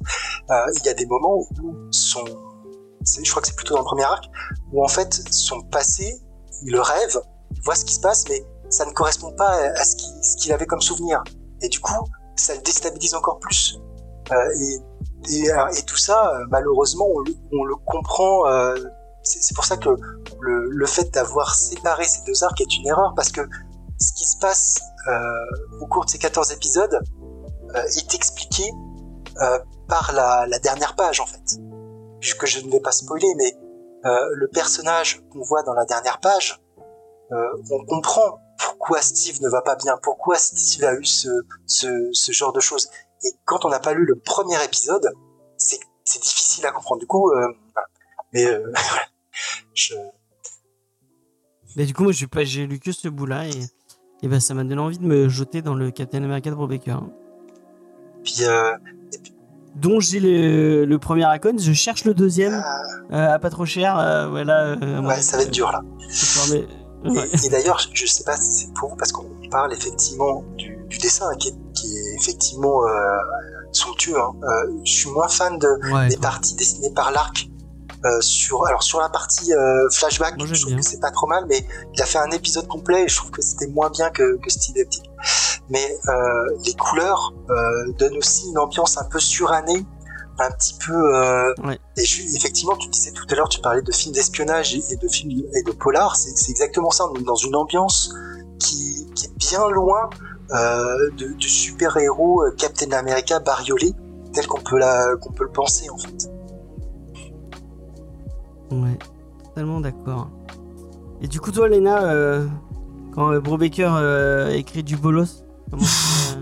Euh, il y a des moments où son je crois que c'est plutôt dans le premier arc où en fait son passé il le rêve il voit ce qui se passe mais ça ne correspond pas à ce qu'il avait comme souvenir. Et du coup ça le déstabilise encore plus. Euh, et et, euh, tout ça, euh, malheureusement, on le, comprend. euh, c'est c'est pour ça que le, le fait d'avoir séparé ces deux arcs est une erreur, parce que ce qui se passe au cours de ces 14 épisodes euh, est expliqué euh, par la, la dernière page, en fait. Que je ne vais pas spoiler, mais euh, le personnage qu'on voit dans la dernière page, euh, on comprend pourquoi Steve ne va pas bien, pourquoi Steve a eu ce, ce, ce genre de choses. Et quand on n'a pas lu le premier épisode, c'est difficile à comprendre. Du coup, euh, mais euh, *laughs* je, Mais du coup, moi, j'ai lu que ce bout-là et, et ben, ça m'a donné envie de me jeter dans le Captain America de Bob Baker. hein. puis euh, Dont j'ai le, le premier Acon, je cherche le deuxième euh, à pas trop cher. euh, voilà. euh, ouais, ça va être dur là. mais- ouais. Et, et d'ailleurs, je- sais pas si c'est pour vous parce qu'on parle effectivement du, du dessin qui est, qui est effectivement euh, somptueux. Hein. Euh, je suis moins fan de, Ouais, des parties dessinées par l'arc. Euh, sur alors sur la partie euh, flashback Moi, je trouve bien. que c'est pas trop mal mais il a fait un épisode complet et je trouve que c'était moins bien que, que Steve Eptic mais euh, les couleurs euh, donnent aussi une ambiance un peu surannée un petit peu euh, Ouais. et je, effectivement tu disais tout à l'heure tu parlais de films d'espionnage et, et de films et de polar c'est exactement ça on est dans une ambiance qui, qui est bien loin euh, de, du super héros Captain America bariolé tel qu'on peut la qu'on peut le penser en fait Ouais, totalement d'accord. Et du coup, toi, Léna, euh, quand euh, Brubaker euh, écrit du bolos, comment euh,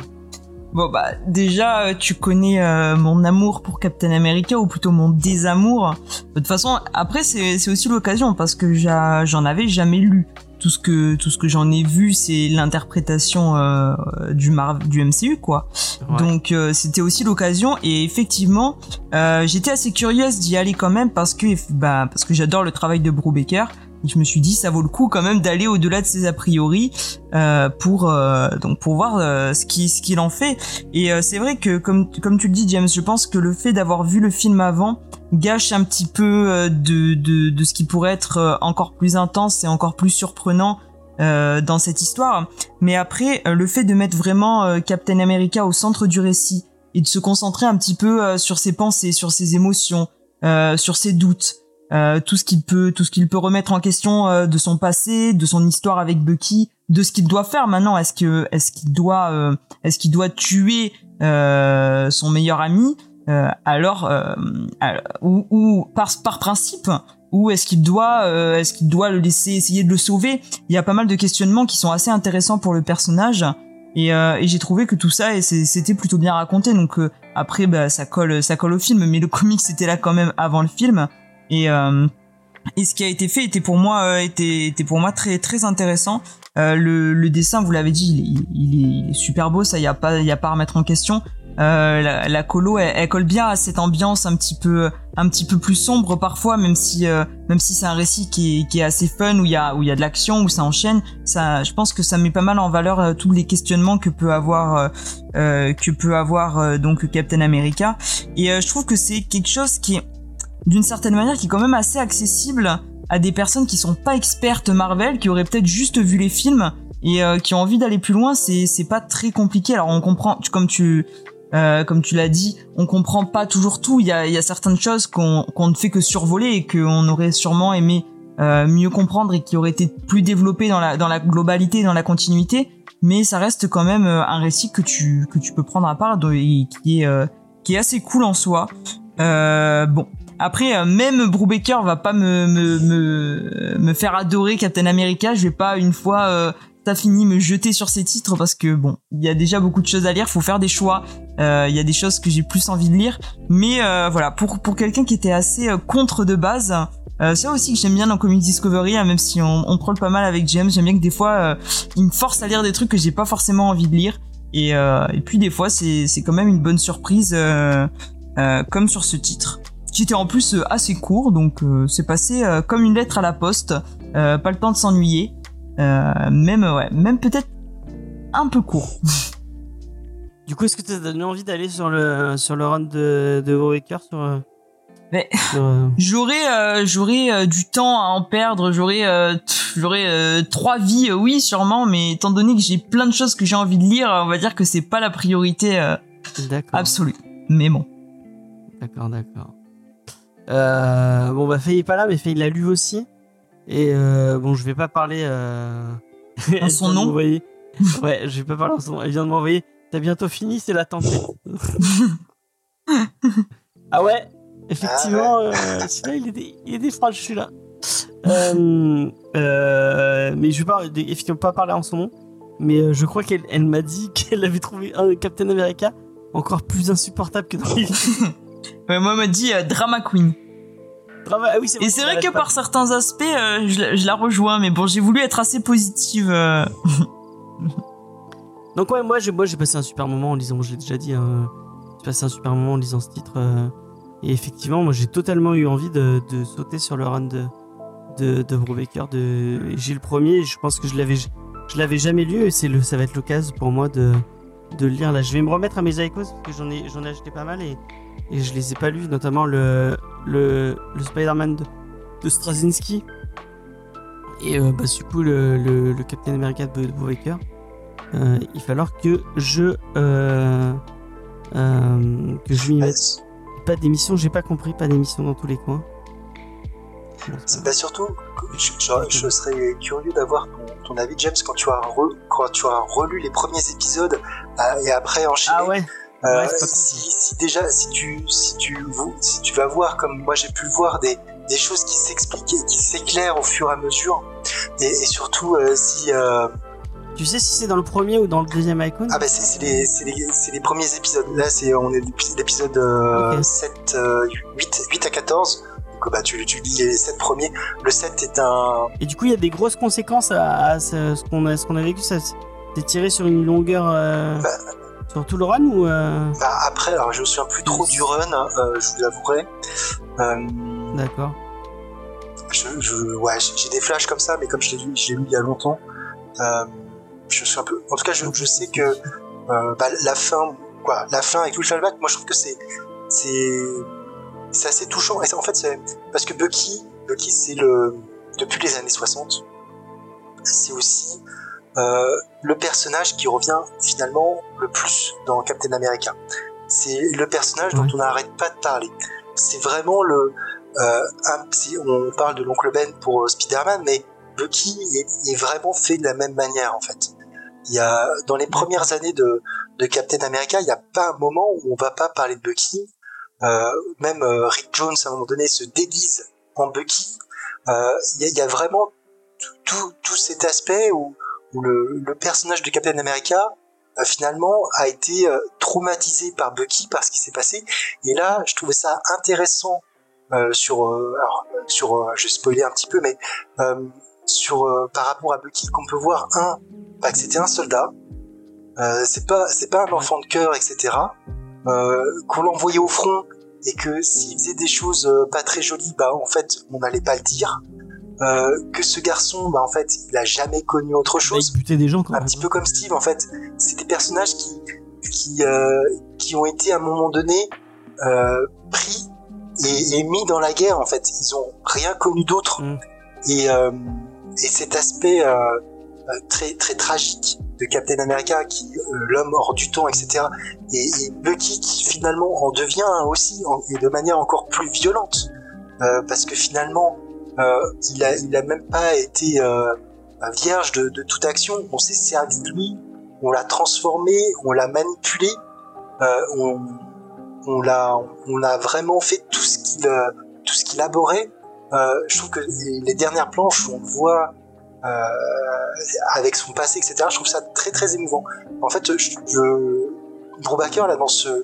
Bon bah déjà euh, tu connais mon amour pour Captain America ou plutôt mon désamour. De toute façon après c'est aussi l'occasion parce que j'en avais jamais lu. Tout ce que tout ce que j'en ai vu c'est l'interprétation euh, du Mar du MCU quoi. Ouais. Donc euh, c'était aussi l'occasion et effectivement euh, j'étais assez curieuse d'y aller quand même parce que bah parce que j'adore le travail de Brubaker. Je me suis dit ça vaut le coup quand même d'aller au-delà de ses a priori euh, pour euh, donc pour voir euh, ce qui ce qu'il en fait. Et euh, c'est vrai que comme comme tu le dis James je pense que le fait d'avoir vu le film avant gâche un petit peu euh, de, de de ce qui pourrait être euh, encore plus intense et encore plus surprenant dans cette histoire. Mais après le fait de mettre vraiment Captain America au centre du récit et de se concentrer un petit peu sur ses pensées sur ses émotions sur ses doutes euh, tout ce qu'il peut tout ce qu'il peut remettre en question euh, de son passé de son histoire avec Bucky de ce qu'il doit faire maintenant. Est-ce que est-ce qu'il doit euh, est-ce qu'il doit tuer euh, son meilleur ami euh, alors ou, ou par par principe ou est-ce qu'il doit euh, est-ce qu'il doit le laisser essayer de le sauver? Il y a pas mal de questionnements qui sont assez intéressants pour le personnage. Et, euh, et j'ai trouvé que tout ça c'était plutôt bien raconté. Donc euh, après bah, ça colle ça colle au film. Mais le comic c'était là quand même avant le film et euh, et ce qui a été fait était pour moi euh, était était pour moi très très intéressant. Euh, le, dessin vous l'avez dit il est, il, il super beau ça y a pas y a pas à remettre en question. La, colo elle, colle bien à cette ambiance un petit peu un petit peu plus sombre parfois même si même si c'est un récit qui est, qui est assez fun où il y a où il y a de l'action où ça enchaîne. Ça je pense que ça met pas mal en valeur tous les questionnements que peut avoir que peut avoir donc Captain America. Et je trouve que c'est quelque chose qui est d'une certaine manière qui est quand même assez accessible à des personnes qui sont pas expertes Marvel qui auraient peut-être juste vu les films et euh, qui ont envie d'aller plus loin c'est c'est pas très compliqué alors on comprend comme tu euh, comme tu l'as dit, on comprend pas toujours tout. Il y a, y a certaines choses qu'on qu'on ne fait que survoler et qu'on aurait sûrement aimé euh, mieux comprendre et qui auraient été plus développées dans la dans la globalité, dans la continuité. Mais ça reste quand même euh, un récit que tu que tu peux prendre à part et qui est euh, qui est assez cool en soi. Euh, bon. Après, euh, même Brubaker va pas me, me, me, me faire adorer Captain America. Je vais pas une fois euh, t'as fini me jeter sur ces titres parce que bon, il y a déjà beaucoup de choses à lire. Faut faire des choix. Euh, Il y a des choses que j'ai plus envie de lire. Mais euh, voilà, pour pour quelqu'un qui était assez euh, contre de base, c'est aussi que j'aime bien dans Comic Discovery, hein, même si on, on troll pas mal avec James. J'aime bien que des fois, il me force à lire des trucs que j'ai pas forcément envie de lire. Et, et puis des fois, c'est quand même une bonne surprise, comme sur ce titre qui était en plus euh, assez court, donc euh, c'est passé euh, comme une lettre à la poste. Pas le temps de s'ennuyer. Même ouais, même peut-être un peu court. *laughs* Du coup, est-ce que tu as donné envie d'aller sur le, sur le run de, de Waker sur, Mais- *laughs* J'aurais euh, j'aurais euh, du temps à en perdre, j'aurais euh, j'aurais trois vies, oui sûrement, mais étant donné que j'ai plein de choses que j'ai envie de lire, on va dire que c'est pas la priorité absolue. Mais bon. D'accord, d'accord. Euh, bon, bah, Faye est pas là, mais Faye l'a lu aussi. Et euh, bon, je vais pas parler. Euh... *laughs* elle son vient de nom m'envoyer- *laughs* Ouais, je vais pas parler en son nom. Elle vient de m'envoyer. T'as bientôt fini, c'est la tempête. *laughs* ah ouais, effectivement, euh, celui-là, il est, dé- il est défrage, celui-là. Euh, euh, mais je vais pas, effectivement pas parler en son nom. Mais euh, je crois qu'elle elle m'a dit qu'elle avait trouvé un Captain America encore plus insupportable que dans les moi on m'a dit euh, drama queen. Drama- ah oui, Et c'est vrai que pas. par certains aspects, euh, je, la- je la rejoins, mais bon, j'ai voulu être assez positive. euh. *laughs* Donc ouais, moi j'ai moi j'ai passé un super moment en lisant, je l'ai déjà dit, hein, j'ai passé un super moment en lisant ce titre. euh, et effectivement, moi j'ai totalement eu envie de, de sauter sur le run de de, de Brubaker. De, et j'ai le premier, je pense que je l'avais je l'avais jamais lu et c'est le ça va être l'occasion pour moi de de le lire là. Je vais me remettre à mes Icos parce que j'en ai j'en ai acheté pas mal et et je les ai pas lus, notamment le le, le Spider-Man de, de Straczynski et euh, bah, du coup le, le, le Captain America de, Brubaker. Euh, il va falloir que je euh, euh, que je m'y mette. Pas d'émission, j'ai pas compris, pas d'émission dans tous les coins. C'est bah surtout, je, je- je serais curieux d'avoir ton, ton avis, James, quand tu as re- quand tu as relu les premiers épisodes et après enchaîné. Ah ouais. Euh, Ouais, si, si déjà, si tu, si tu, vous- si tu vas voir, comme moi j'ai pu le voir, des, des choses qui s'expliquent qui s'éclairent au fur et à mesure, et, et surtout euh, si, euh, Tu sais si c'est dans le premier ou dans le deuxième Icon? Ah bah c'est les, c'est les, c'est les premiers épisodes. Là c'est on est l'épi- l'épisode euh, Ok. 7, euh, 8, 8 à 14. Donc bah tu, tu lis les 7 premiers. Le 7 est un... Et du coup, il y a des grosses conséquences à, à ce, ce qu'on a, ce qu'on a vécu. Ça c'est tiré sur une longueur euh, Bah. Sur tout le run ou euh, Bah, après, alors je me souviens plus trop du run, euh, je vous l'avouerai. Euh, D'accord. je, je, ouais, j'ai des flashs comme ça, mais comme je l'ai lu, je l'ai lu il y a longtemps, euh, je suis un peu. En tout cas, je, je sais que euh, bah, la fin, quoi, la fin avec tout le flashback, moi je trouve que c'est c'est c'est assez touchant. Et en fait, c'est parce que Bucky, Bucky, c'est le depuis les années 60, c'est aussi euh, le personnage qui revient finalement le plus dans Captain America. C'est le personnage dont on n'arrête pas de parler. C'est vraiment le euh, un- on parle de l'oncle Ben pour euh, Spider-Man, mais Bucky est, est vraiment fait de la même manière en fait. Il y a dans les premières années de, de Captain America, il n'y a pas un moment où on va pas parler de Bucky. Euh, même euh, Rick Jones à un moment donné se déguise en Bucky. Euh, Il y, y a vraiment tout, tout, cet aspect où le, le personnage de Captain America euh, finalement a été euh, traumatisé par Bucky par ce qui s'est passé. Et là, je trouvais ça intéressant euh, sur, euh, alors, sur, euh, je vais spoiler un petit peu, mais euh, sur euh, par rapport à Bucky, qu'on peut voir un, bah, que c'était un soldat, euh, c'est pas, c'est pas un enfant de cœur, etc. Euh, qu'on l'envoyait au front et que s'il faisait des choses pas très jolies, bah en fait, on n'allait pas le dire. Euh, que ce garçon, bah en fait, il a jamais connu autre Bah, chose il butait des gens quand un même. petit peu comme Steve en fait. C'est des personnages qui qui euh, qui ont été à un moment donné euh, pris et, et mis dans la guerre en fait. Ils ont rien connu d'autre Mm. et euh, et cet aspect euh, très très tragique de Captain America qui euh, l'homme hors du temps etc. Et, et Bucky qui finalement en devient aussi en- et de manière encore plus violente euh, parce que finalement il a il a même pas été euh, vierge de, de toute action. On s'est servi de lui, on l'a transformé, on l'a manipulé, euh, on, on l'a, on a vraiment fait tout ce qu'il, euh, tout ce qu'il abhorrait. Euh, je trouve que les, dernières planches, on voit euh, avec son passé, etc. Je trouve ça très très émouvant. En fait, je, je Brubaker là dans ce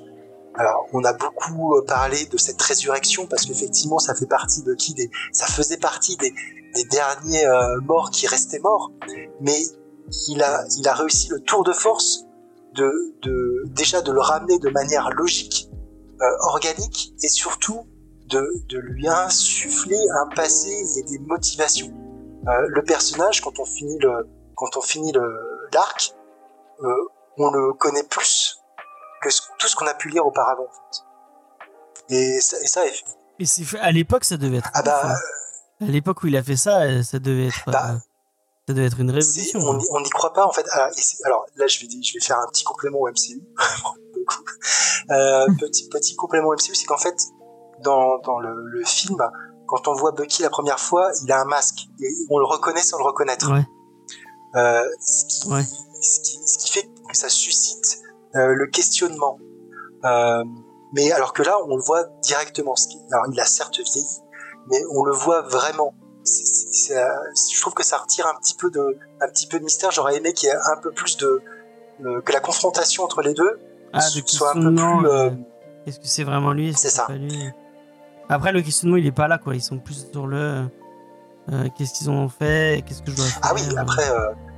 alors, on a beaucoup euh, parlé de cette résurrection parce qu'effectivement, ça fait partie de qui des, ça faisait partie des, des derniers euh, morts qui restaient morts, mais il a, il a réussi le tour de force de, de déjà de le ramener de manière logique, euh, organique, et surtout de, de lui insuffler un passé et des motivations. Le personnage, quand on finit le, quand on finit le l'arc, on le connaît plus que ce- tout ce qu'on a pu lire auparavant. En fait. Et ça, et ça fait- à l'époque, ça devait être. ah bah, ouf, hein. À l'époque où il a fait ça, euh, ça devait être. Bah, euh, ça devait être une révolution. on n'y- n'y croit pas en fait. Alors, c'est- alors, là, je vais, dire- je vais faire un petit complément au MCU. *laughs* Euh, *laughs* petit, petit complément au MCU, c'est qu'en fait, dans, dans le, le film, quand on voit Bucky la première fois, il a un masque et on le reconnaît sans le reconnaître. Ouais. Euh, ce, qui, Ouais. ce, qui, ce qui fait que ça suscite euh, le questionnement. Euh, mais alors que là, on le voit directement. Alors, il a certes vieilli, mais on le voit vraiment. Euh, je trouve que ça retire un petit peu de, un petit peu de mystère. J'aurais aimé qu'il y ait un peu plus de, euh, que la confrontation entre les deux Ah, soit un peu plus. Est-ce que c'est vraiment lui C'est ça. lui Après, le questionnement, il est pas là, quoi. Ils sont plus sur le. qu'est-ce qu'ils ont fait Qu'est-ce que je dois faire Ah oui, après,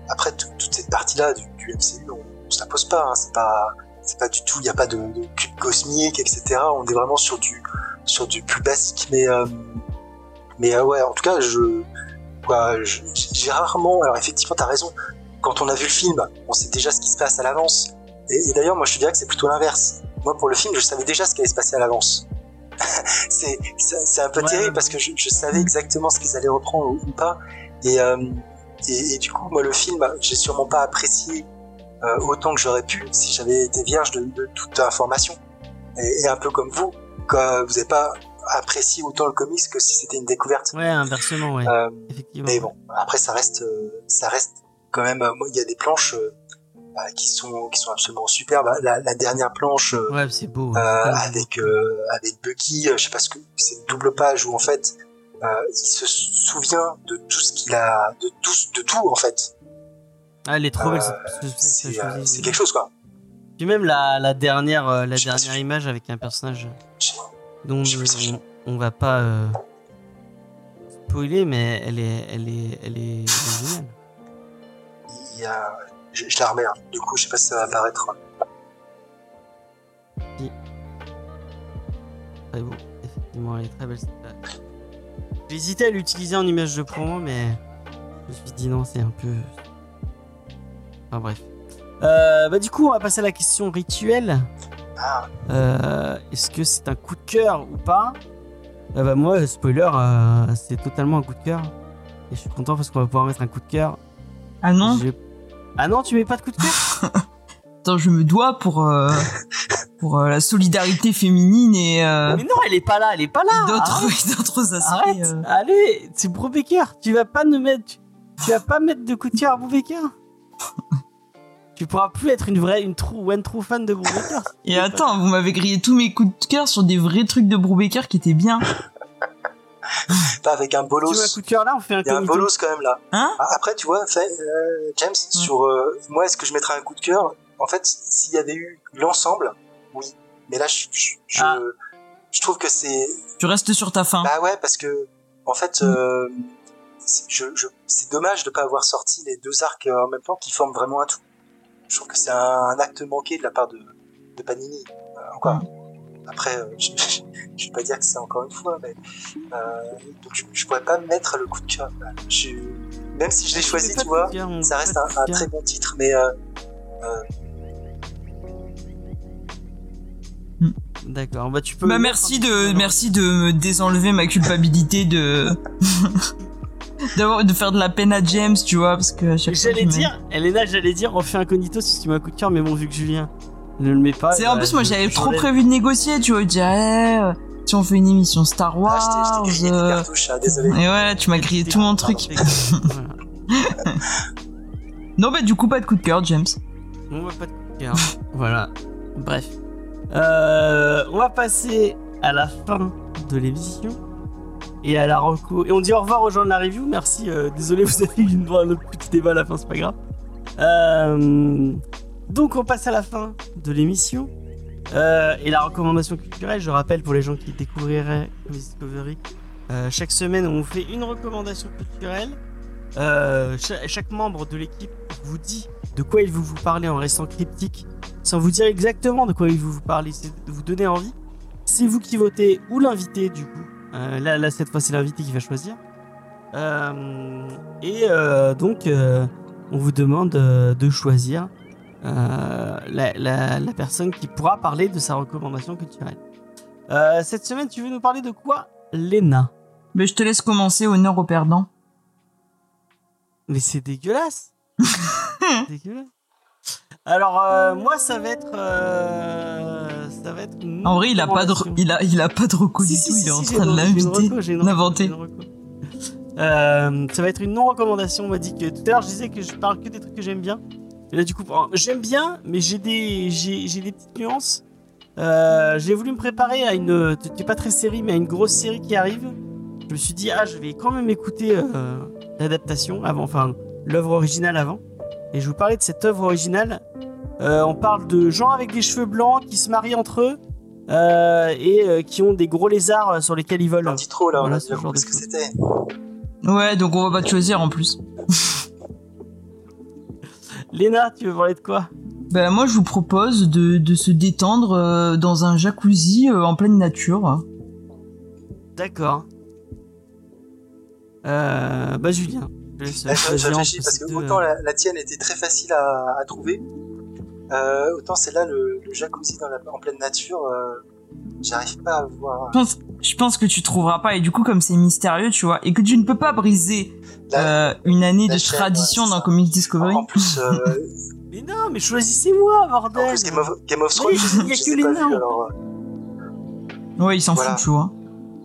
après tout- toute cette partie-là du, du MCU, on, on se la pose pas. Hein, c'est pas, c'est pas du tout. Il n'y a pas de, de cube cosmique, etc. On est vraiment sur du, sur du plus basique. Mais, euh, mais euh, ouais, en tout cas, je, j'ai rarement. Alors effectivement, t'as raison. Quand on a vu le film, on sait déjà ce qui se passe à l'avance. Et, et d'ailleurs, moi, je te dirais que c'est plutôt l'inverse. Moi, pour le film, je savais déjà ce qui allait se passer à l'avance. *laughs* c'est, c'est c'est un peu Ouais, terrible ouais. parce que je, je savais exactement ce qu'ils allaient reprendre ou, ou pas. Et, euh, et, et du coup, moi, le film, j'ai sûrement pas apprécié euh, autant que j'aurais pu si j'avais été vierge de, de toute information. Et, et un peu comme vous, quand vous n'avez pas apprécié autant le comics que si c'était une découverte. Ouais, inversement, ouais. Euh, Effectivement. mais bon, après ça reste, euh, ça reste quand même. euh, Il y a des planches euh, bah, qui sont qui sont absolument superbes. La, la dernière planche Ouais, c'est beau. euh, avec euh, avec Bucky, je sais pas ce que c'est une double page où en fait euh, il se souvient de tout ce qu'il a, de tout de tout en fait. Ah, elle est trop belle Euh, cette- cette- cette- c'est euh, quelque chose quoi. Puis même la, la dernière, euh, la dernière si- image avec un personnage dont Je si on, on va pas euh, spoiler, mais elle est, elle est, elle est, géniale. Il y a, je, je la remets. hein. Du coup, je sais pas si ça va apparaître. Très beau. Effectivement, elle est très belle. cette hésité à l'utiliser en image de promo, mais je me suis dit non, c'est un peu. Enfin bref. Euh, bah du coup, on va passer à la question rituelle. Ah, Euh, Est-ce que c'est un coup de cœur ou pas? Euh, bah moi, spoiler, euh, c'est totalement un coup de cœur. Et je suis content parce qu'on va pouvoir mettre un coup de cœur. Ah non? Ah non, tu mets pas de coup de cœur? *laughs* Attends, je me dois pour, euh, pour euh, la solidarité féminine et, euh, Mais non, elle est pas là, elle est pas là. d'autres *laughs* aspects. Arrête, euh. allez, c'est Brubaker. Tu vas pas nous mettre, tu, tu vas pas mettre de coup de cœur à Brubaker? Tu pourras plus être une vraie, une true, one true fan de Brubaker. *laughs* Et attends, vous m'avez grillé tous mes coups de cœur sur des vrais trucs de Brubaker qui étaient bien. *laughs* pas avec un bolos. Tu veux un coup de cœur là, on fait un y a un bolos quand même là. Hein Ah, Après, tu vois, fait, euh, James, sur euh, moi, est-ce que je mettrais un coup de cœur? En fait, s'il y avait eu l'ensemble, oui. Mais là, je, je, je, Ah. je trouve que c'est. Tu restes sur ta fin. Bah ouais, parce que, en fait, euh, c'est je, je, c'est dommage de pas avoir sorti les deux arcs en même temps qui forment vraiment un tout. Je trouve que c'est un, un acte manqué de la part de, de Panini. Euh, encore. Après, euh, *laughs* je, je, vais pas dire que c'est encore une fois, mais euh, donc je, je pourrais pas mettre le coup de cœur. Je, même si je l'ai Tu choisi, tu vois, ça reste un, très bon titre, mais euh, D'accord, bah tu peux. Bah merci un de merci de me désenlever ma culpabilité de *laughs* de faire de la peine à James, tu vois, parce que à chaque fois, J'allais je me- dire, Elena, j'allais dire, on fait incognito si tu mets un coup de cœur, mais bon, vu que Julien ne le met pas. C'est en bah, plus moi j'avais trop prévu de négocier, tu vois, je disais eh, euh, si on fait une émission Star ah, Wars, je t'ai- je t'ai grillé des euh, cartouches, hein, désolé. et ouais, tu m'as grillé tout mon truc. Non bah du coup pas de coup de cœur, James. On va pas de coup de cœur. *laughs* voilà. Bref. Euh, on va passer à la fin de l'émission. Et à la reco. Et on dit au revoir aux gens de la review. Merci. euh, désolé, *laughs* vous avez eu un autre petit débat à la fin, c'est pas grave. Euh, donc on passe à la fin de l'émission. Euh, et la recommandation culturelle, je rappelle pour les gens qui découvriraient Discovery, chaque semaine on vous fait une recommandation culturelle. Cha- chaque membre de l'équipe vous dit de quoi il veut vous parler en restant cryptique, sans vous dire exactement de quoi il veut vous parler, c'est de vous donner envie. C'est vous qui votez ou l'invité du coup. Euh, là, là, cette fois, c'est l'invité qui va choisir. Euh, et euh, donc, on vous demande de choisir la, la- la personne qui pourra parler de sa recommandation culturelle. Cette semaine, tu veux nous parler de quoi, Léna? Mais je te laisse commencer, honneur au perdant. Mais c'est dégueulasse. C'est *laughs* dégueulasse. Alors euh, moi ça va être euh, ça va être En vrai, il a pas de il a il a pas de reco Si, du si, tout, si, il est en train de l'inviter, l'inventer. Euh, ça va être une non recommandation. On m'a dit que tout à l'heure je disais que je parle que des trucs que j'aime bien. Et là du coup j'aime bien, mais j'ai des j'ai j'ai des petites nuances. Euh, j'ai voulu me préparer à une t'es pas très série mais à une grosse série qui arrive. Je me suis dit ah je vais quand même écouter l'adaptation avant, enfin l'œuvre originale avant. Et je vous parlais de cette œuvre originale. Euh, on parle de gens avec des cheveux blancs qui se marient entre eux euh, et euh, qui ont des gros lézards sur lesquels ils On volent. dit trop là, Voilà, ce genre ce que c'était. Ouais, donc on va pas te choisir en plus. *laughs* Léna, tu veux parler de quoi? Ben moi je vous propose de, de se détendre euh, dans un jacuzzi euh, en pleine nature. D'accord. Euh, bah Julien. Je laisse Là, je, je choisir réfléchis parce que autant euh, la, la tienne était très facile à, à trouver, euh, autant celle-là, le, le jacuzzi dans la, en pleine nature, euh, j'arrive pas à voir. Je pense, je pense que tu trouveras pas et du coup comme c'est mystérieux, tu vois, et que tu ne peux pas briser La- euh, une année de chaîne, tradition ouais, ça. Comics Discovery. en plus, euh, *laughs* Mais non, mais choisissez-moi, en bordel. plus Game of, Game of Thrones, Oui, je, il y a je que sais les pas vu, alors, euh, Ouais, il s'en Voilà. fout, tu vois.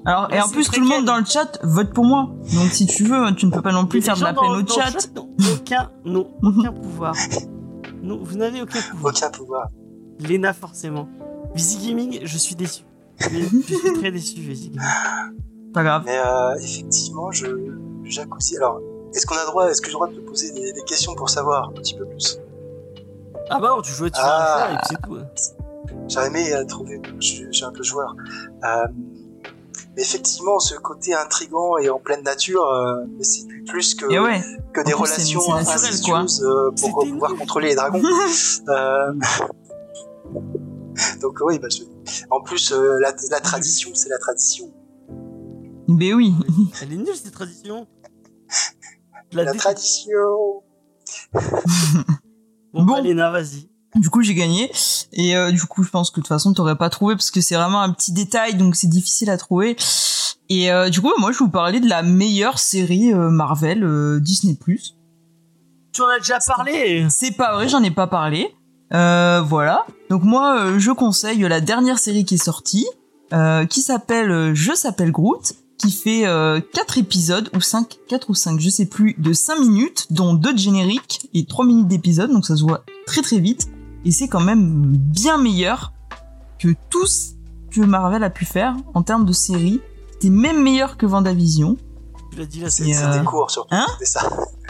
Alors, et en plus, tout le monde dans le chat vote pour moi. Donc, si tu veux, tu ne peux pas non plus faire de la peine dans- au chat. *laughs* aucun, n'ont aucun pouvoir. Non, vous n'avez aucun pouvoir. aucun pouvoir. Léna, forcément. Visi Gaming, je suis déçu. Mais je suis *laughs* très déçu, Visi Gaming. Pas grave. Mais euh, effectivement, je, jacuzzi. Alors, est-ce qu'on a droit, est-ce que j'ai le droit de te poser des, des questions pour savoir un petit peu plus? Ah bah non, tu jouais, tu vas Ah. faire et puis c'est tout. hein. J'aurais aimé euh, trouver, je je suis un peu joueur. Euh, mais effectivement, ce côté intrigant et en pleine nature, euh, mais c'est plus- que, Et ouais. que des plus, relations incestueuses euh, pour pouvoir nul. contrôler les dragons. *laughs* Euh, *laughs* Donc oui, bah, je- en plus, euh, la, la tradition, c'est la tradition. Ben oui. *laughs* Elle est nulle cette tradition. La tradition Bon, Bon. vas-y. Du coup, j'ai gagné. Et euh, du coup, je pense que de toute façon, t'aurais pas trouvé parce que c'est vraiment un petit détail, donc c'est difficile à trouver. Et euh, du coup, moi, je vais vous parler de la meilleure série euh, Marvel euh, Disney+. Tu en as déjà parlé C'est pas vrai, j'en ai pas parlé. Euh, voilà. Donc moi, euh, je conseille la dernière série qui est sortie, euh, qui s'appelle euh, Je s'appelle Groot, qui fait 4 épisodes, ou 5, 4 ou 5, je sais plus, de 5 minutes, dont 2 de générique et 3 minutes d'épisode, donc ça se voit très très vite. Et c'est quand même bien meilleur que tout ce que Marvel a pu faire en termes de série. C'était même meilleur que Vendavision. Tu l'as dit là, c'est euh, C'était court, surtout. hein C'était ça.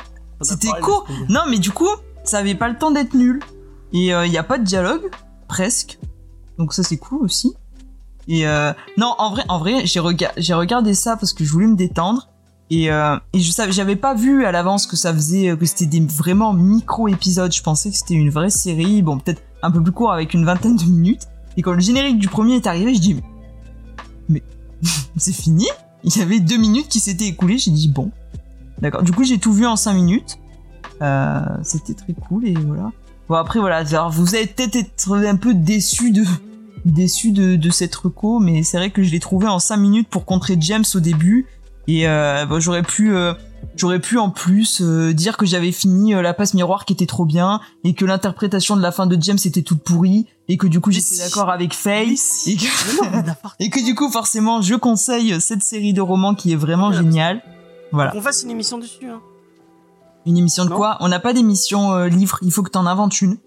*laughs* C'était court. Non, mais du coup, ça avait pas le temps d'être nul. Et il y a pas de dialogue, presque. Donc ça c'est cool aussi. Et euh, non, en vrai, en vrai, j'ai rega- j'ai regardé ça parce que je voulais me détendre. Et, euh, et je savais, j'avais pas vu à l'avance que ça faisait, que c'était des vraiment micro épisodes. Je pensais que c'était une vraie série, bon peut-être un peu plus court avec une vingtaine de minutes. Et quand le générique du premier est arrivé, je dis mais, mais *laughs* c'est fini? Il y avait deux minutes qui s'étaient écoulées. J'ai dit bon, d'accord. Du coup, j'ai tout vu en cinq minutes. Euh, c'était très cool et voilà. Bon après voilà, alors, vous allez peut-être être un peu déçu de déçu de, de cette reco, mais c'est vrai que je l'ai trouvé en 5 minutes pour contrer James au début et euh, bon, j'aurais pu euh, j'aurais pu en plus euh, dire que j'avais fini euh, la passe miroir qui était trop bien et que l'interprétation de la fin de James était toute pourrie et que du coup j'étais si. d'accord avec Faye si. et que, *laughs* et que du coup forcément je conseille cette série de romans qui est vraiment géniale. Voilà. Qu'on fasse une émission dessus. Hein. Une émission de Non. quoi? On n'a pas d'émission euh, livre, il faut que t'en inventes une.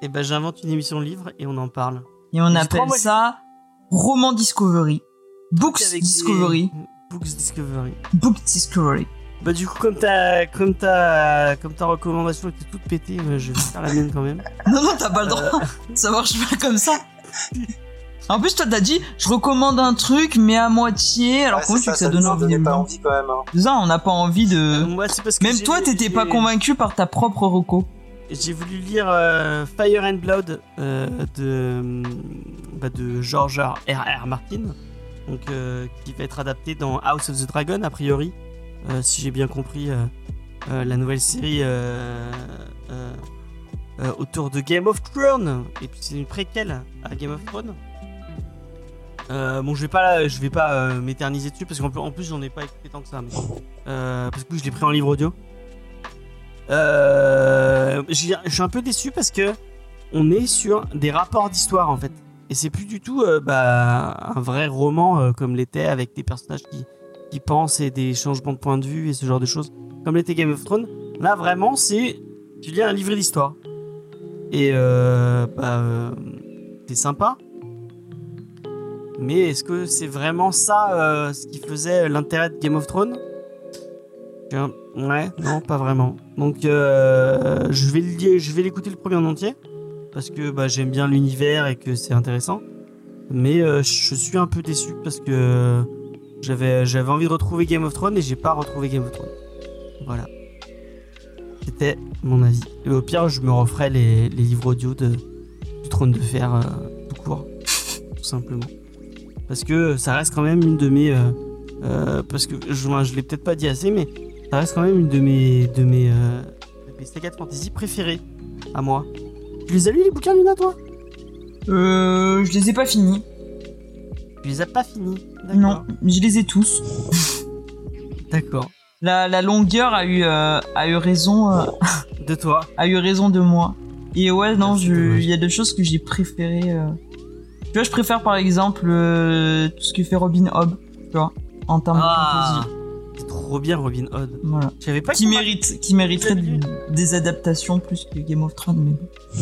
Et ben j'invente une émission livre et on en parle. Et on appelle ça Roman Discovery. Books Discovery. des- Books Discovery. Book Discovery. Bah du coup comme ta comme ta comme ta recommandation était toute pétée, euh, je vais faire la mienne quand même. *laughs* Non, non, t'as pas le droit. Euh. Ça marche pas comme ça. En plus, toi, t'as dit, je recommande un truc, mais à moitié. Alors, Ouais, comment c'est tu veux que ça ça donne envie de pas envie quand même. hein. Ça, on n'a pas envie de. Moi c'est parce que Même toi, t'étais pas convaincu par ta propre reco. J'ai voulu lire euh, Fire and Blood euh, de bah, de George R. R. Martin, donc euh, qui va être adapté dans House of the Dragon a priori, euh, si j'ai bien compris euh, la nouvelle série autour de Game of Thrones et puis c'est une préquelle à Game of Thrones. Bon, je vais pas, je vais pas m'éterniser dessus parce qu'en plus, en plus j'en ai pas écouté tant que ça, parce que je l'ai pris en livre audio. Je suis un peu déçu parce que on est sur des rapports d'histoire en fait, et c'est plus du tout euh, bah, un vrai roman euh, comme l'était avec des personnages qui, qui pensent et des changements de point de vue et ce genre de choses, comme l'était Game of Thrones. Là vraiment, c'est tu lis un livre d'histoire et euh, bah, c'est sympa. Mais est-ce que c'est vraiment ça ce qui faisait l'intérêt de Game of Thrones? Ouais, non, pas vraiment. Donc je vais je vais l'écouter le premier en entier parce que bah, j'aime bien l'univers et que c'est intéressant. Mais euh, je suis un peu déçu parce que j'avais envie de retrouver Game of Thrones et j'ai pas retrouvé Game of Thrones. Voilà. C'était mon avis. Et au pire, je me referai les, livres audio de du Trône de Fer euh, tout court, tout simplement. Parce que ça reste quand même une de mes euh, parce que je, je l'ai peut-être pas dit assez, mais ça reste quand même une de mes de mes, de mes de fantasy préférées à moi. Tu les as lus les bouquins Luna toi? Euh, je les ai pas finis. Tu les as pas finis. Non, je les ai tous. *laughs* D'accord. La, la longueur a eu, euh, a eu raison, euh, *laughs* De toi. a eu raison de moi. Et ouais, non, Ah, il y a des choses que j'ai préférées. euh. Tu vois, je préfère par exemple tout ce que fait Robin Hobb, tu vois, en termes Ah, de fantasy. Trop bien Robin Hood. Voilà. J'avais pas Qui compris. mérite, qui mériterait des adaptations plus que Game of Thrones. Mais...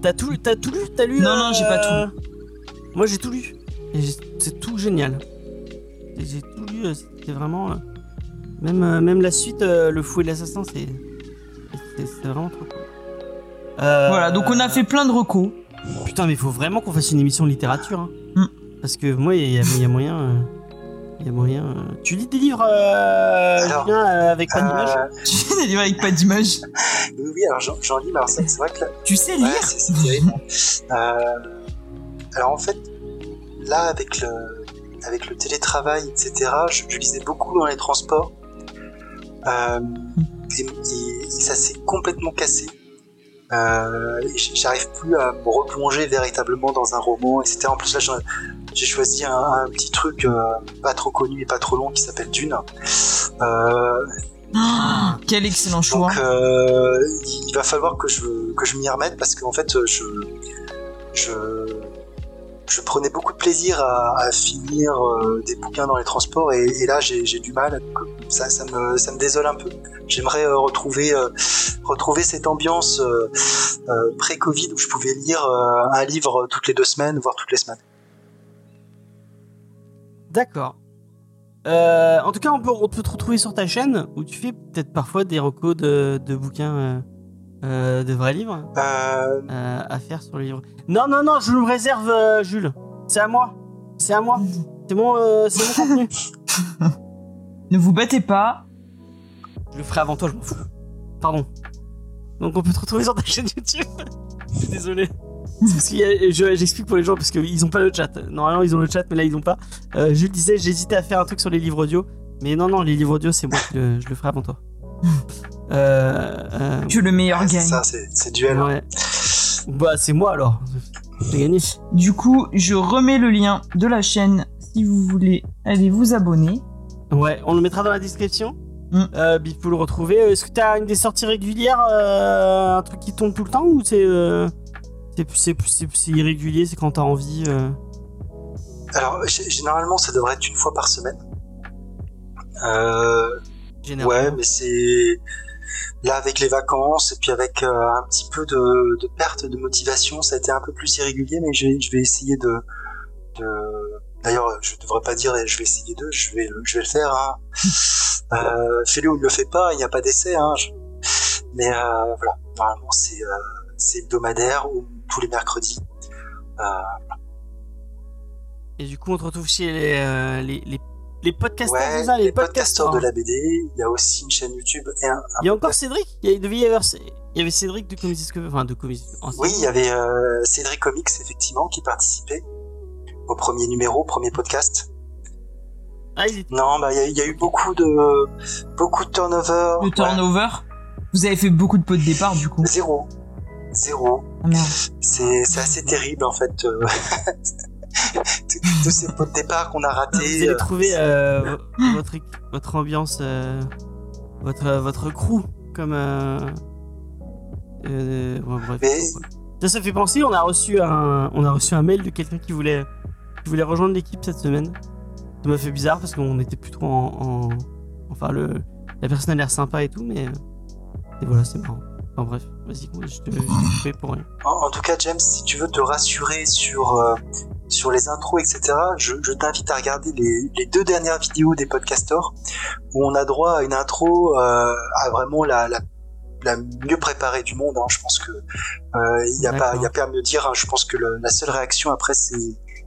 T'as tout, t'as tout lu T'as lu Non, non, j'ai pas euh, Moi j'ai tout lu. Et c'est tout génial. J'ai tout lu. euh, C'était vraiment. euh, Même, même la suite, Le Fou et l'Assassin, c'est c'est- vraiment trop cool. Euh, Voilà, donc on a fait plein de recos. Putain, mais il faut vraiment qu'on fasse une émission de littérature. hein. Mm. Parce que moi, il y, a- il y a moyen. euh, Il y a moyen. Tu lis des livres, euh, Alors, Julien, euh, avec pas d'image *laughs* Tu fais des livres avec pas d'image? oui, oui, alors j'en lis, mais alors c'est vrai que là, Tu sais lire? Ouais, c'est terrible. Euh, alors en fait, là avec le, avec le télétravail, etc., je, je lisais beaucoup dans les transports. Euh, et, et- et ça s'est complètement cassé. Euh, J'arrive plus à me replonger véritablement dans un roman, etc. En plus là, j'en- j'ai choisi un, un petit truc euh, pas trop connu et pas trop long qui s'appelle Dune. Euh, Ah, Quel excellent choix. donc euh, il va falloir que je, que je m'y remette parce qu'en fait je, je, je prenais beaucoup de plaisir à, à finir euh, des bouquins dans les transports et, et là j'ai du mal, ça, ça, me, ça me désole un peu. J'aimerais euh, retrouver, retrouver cette ambiance pré-Covid où je pouvais lire un livre toutes les deux semaines, voire toutes les semaines. D'accord. Euh, en tout cas, on peut, on peut te retrouver sur ta chaîne où tu fais peut-être parfois des recos de, de bouquins, euh, euh, de vrais livres Euh, euh, à faire sur le livre. Non, non, non, je me réserve, euh, Jules. C'est à moi. C'est à moi. C'est mon, euh, c'est mon contenu. *laughs* Ne vous battez pas. Je le ferai avant toi, je m'en fous. Pardon. Donc on peut te retrouver sur ta chaîne YouTube. *laughs* Je suis désolé. J'explique pour les gens parce qu'ils ont pas le chat. Normalement ils ont le chat mais là ils ont pas. Euh, je le disais, j'hésitais à faire un truc sur les livres audio. Mais non, non, les livres audio c'est moi qui le, je le ferai avant toi. *laughs* Euh, euh, Que le meilleur c'est gagne. ça, c'est c'est duel. hein. ouais. Bah c'est moi alors. J'ai gagné. Du coup, je remets le lien de la chaîne si vous voulez aller vous abonner. Ouais, on le mettra dans la description. Mm. Euh, Bip pour le retrouver. Est-ce que t'as une des sorties régulières, euh, un truc qui tombe tout le temps ou c'est euh, c'est irrégulier, c'est quand t'as envie. euh Alors généralement ça devrait être une fois par semaine. Euh. Ouais, mais c'est là avec les vacances et puis avec euh, un petit peu de, de perte de motivation, ça a été un peu plus irrégulier, mais je vais, je vais essayer de. de... D'ailleurs, je devrais pas dire je vais essayer de, je vais, le- je vais le faire. Hein. *laughs* euh, Fais-le ou ne le fais pas, il n'y a pas d'essai. Hein. je- Mais euh, voilà, normalement c'est euh, c'est hebdomadaire ou tous les mercredis. Euh, Et du coup, on te retrouve chez les les, les, les, les ouais, ça, de la BD. Il y a aussi une chaîne YouTube et un, un Il y a encore Cédric? Il y a- il devait y avoir il y avait Cédric de Comics Discovery, enfin de Comics. Oui, il y avait euh, Cédric Comics effectivement qui participait au premier numéro, au premier podcast. Ah, il Non, bah il y, a- il y a eu beaucoup de beaucoup de turnover. Le Ouais. turnover. Vous avez fait beaucoup de pots de départ du coup. Zéro, zéro. Ah. C'est assez terrible en fait. euh, *laughs* tous ces pots de départ qu'on a Vous ratés. allez euh, trouver euh, vo- votre votre ambiance, euh, votre votre crew comme. Euh, euh, ouais, bref. Mais- Ça, ça fait penser. On a reçu un on a reçu un mail de quelqu'un qui voulait qui voulait rejoindre l'équipe cette semaine. Ça m'a fait bizarre parce qu'on était plus trop en, en- enfin le la personne a l'air sympa et tout, mais euh, et voilà c'est marrant. Enfin bref, vas-y, je te, je *laughs* te fais pour rien. En, en tout cas, James, si tu veux te rassurer sur euh, sur les intros, etc., je, je t'invite à regarder les, les deux dernières vidéos des podcasters où on a droit à une intro euh, à vraiment la, la la mieux préparée du monde. hein. Je pense que euh, il y a pas il y a pas à me dire. hein. Je pense que le- la seule réaction après c'est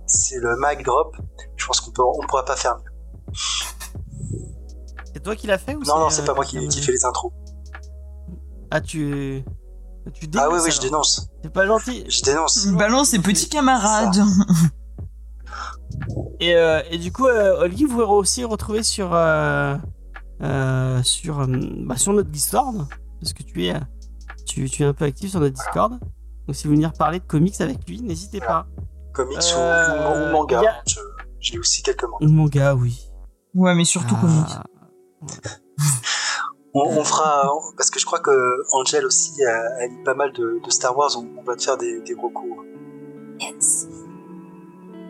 c'est le mic drop. Je pense qu'on peut on pourra pas faire mieux. C'est toi qui l'as fait ou Non non, c'est pas moi qui, qui fait les intros. Ah tu tu Ah oui oui, je dénonce. C'est pas gentil. Je dénonce. Balance ses petits camarades. *laughs* Et, euh, et du coup, euh, Olivier, vous pourrez aussi retrouver sur, euh, euh, sur, euh, bah, sur notre Discord, parce que tu es, tu, tu es un peu actif sur notre Discord. Donc si vous voulez venir parler de comics avec lui, n'hésitez pas. Comics ou- Euh, ou, ou manga. il a- J'ai aussi quelques mangas. Ou manga, oui. Ouais, mais surtout Ah, comique. *laughs* On, on fera parce que je crois que Angel aussi elle lit pas mal de, de Star Wars. On, on va te faire des, des recours.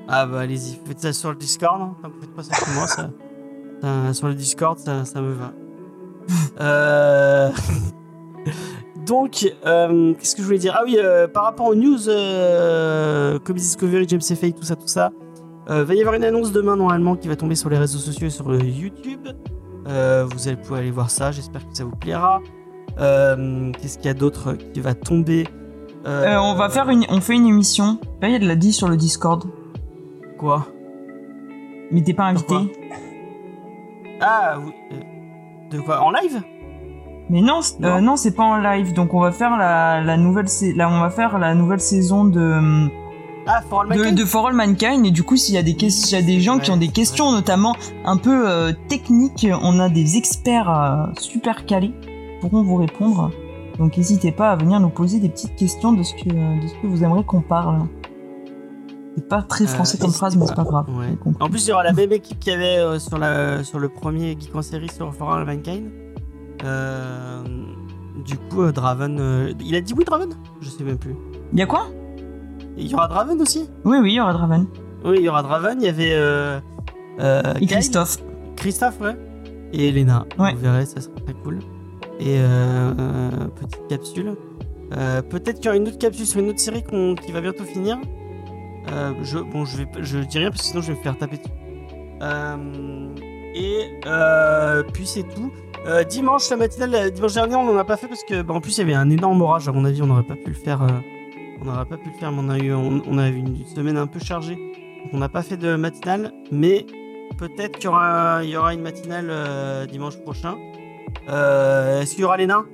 Ah bah allez-y, faites ça sur le Discord. Hein. Faites pas ça sur moi, ça, ça- sur le Discord, ça, ça me va. *laughs* Euh... *laughs* Donc, euh, qu'est-ce que je voulais dire? Ah oui, euh, par rapport aux news, euh, Comics Discovery, James Fake, tout ça, tout ça, euh, va y avoir une annonce demain normalement qui va tomber sur les réseaux sociaux et sur euh, YouTube. Euh, vous allez pouvoir aller voir ça. J'espère que ça vous plaira. Euh, Qu'est-ce qu'il y a d'autre qui va tomber Euh, on va faire une, on fait une émission. Là, il y a de la 10 sur le Discord. quoi? Mais t'es pas invité. Pourquoi? Ah, oui. De quoi? En live? Mais non, Non. non, c'est pas en live. Donc on va faire la, la nouvelle, là, on va faire la nouvelle saison de, Ah, For All de, Mankind de For All Mankind. Et du coup, s'il y a des questions, s'il y a des gens qui ont des questions, notamment un peu euh, techniques, on a des experts euh, super calés qui pourront vous répondre. Donc n'hésitez pas à venir nous poser des petites questions de ce que, de ce que vous aimeriez qu'on parle. C'est pas très français Euh, comme n'hésitez phrase, mais c'est pas. grave. Ouais. En plus, il y aura la même équipe qu'il y avait euh, sur, la, sur le premier Geek en série sur For All Mankind. Euh, du coup, euh, Draven. euh, il a dit oui, Draven? Je sais même plus. Il y a quoi? Il y aura Draven aussi Oui, oui, il y aura Draven. Oui, il y aura Draven. Il y avait. Euh, euh, Et Christophe. Christophe, ouais. Et Elena. Ouais. Vous verrez, ça sera très cool. Et euh, petite capsule. Peut-être qu'il y aura une autre capsule sur une autre série qu'on- qui va bientôt finir. Je, bon, je, vais, je dis rien parce que sinon je vais me faire taper dessus. Et puis c'est tout. Euh, dimanche, la matinale, dimanche dernier, on n'en a pas fait parce que, bah, en plus, il y avait un énorme orage. À mon avis, on n'aurait pas pu le faire. euh, on n'aurait pas pu le faire, mais on a eu, on, on a eu une semaine un peu chargée. Donc, on n'a pas fait de matinale, mais peut-être qu'il y aura, il y aura une matinale euh, dimanche prochain. Euh, Est-ce qu'il y aura les nains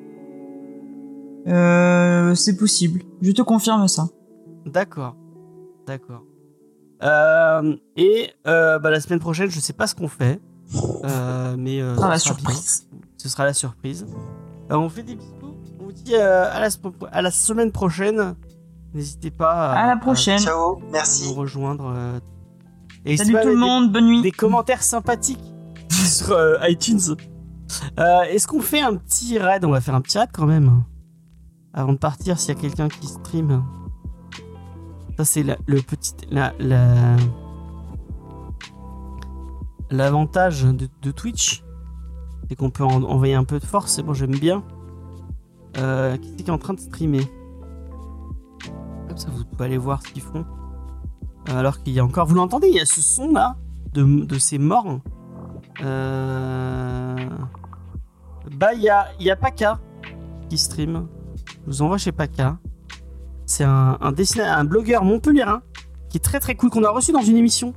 Euh, c'est possible. Je te confirme ça. D'accord. D'accord. Et bah, la semaine prochaine, je sais pas ce qu'on fait. Mais ce la sera surprise. bien. Ce sera la surprise. On fait des bisous. On vous dit la, à la semaine prochaine. N'hésitez pas À la prochaine. Ciao, nous merci. rejoindre. euh, et n'hésitez Salut pas à tout le mettre des- monde, bonne nuit. des commentaires sympathiques *laughs* sur euh, iTunes. Euh, Est-ce qu'on fait un petit raid? On va faire un petit raid quand même. Avant de partir, s'il y a quelqu'un qui stream. Ça, c'est la- le petit. la- la- L'avantage de, de Twitch, c'est qu'on peut en- envoyer un peu de force, et moi j'aime bien. Euh, qui c'est qui est en train de streamer? Ça, vous pouvez aller voir ce qu'ils font. Alors qu'il y a encore. Vous l'entendez Il y a ce son là de, de ces morts. Euh... Bah, il y a, y a Paka qui stream. Je vous envoie chez Paka. C'est un, un, un blogueur montpelliérain qui est très très cool, qu'on a reçu dans une émission.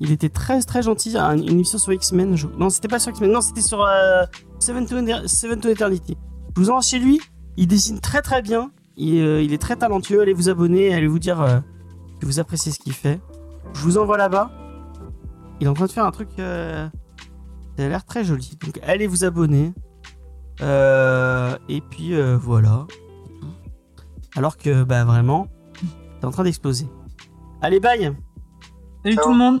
Il était très très gentil. un- Une émission sur X-Men. je- Non, c'était pas sur X-Men. Non, c'était sur euh, Seven, to Seven to Eternity. Je vous envoie chez lui. Il dessine très très bien. Il, euh, il est très talentueux. Allez vous abonner. Allez vous dire euh, que vous appréciez ce qu'il fait. Je vous envoie là-bas. Il est en train de faire un truc. euh, Ça a l'air très joli. Donc allez vous abonner. Euh, et puis voilà. Alors que bah vraiment, c'est en train d'exploser. Allez bye Salut tout le monde.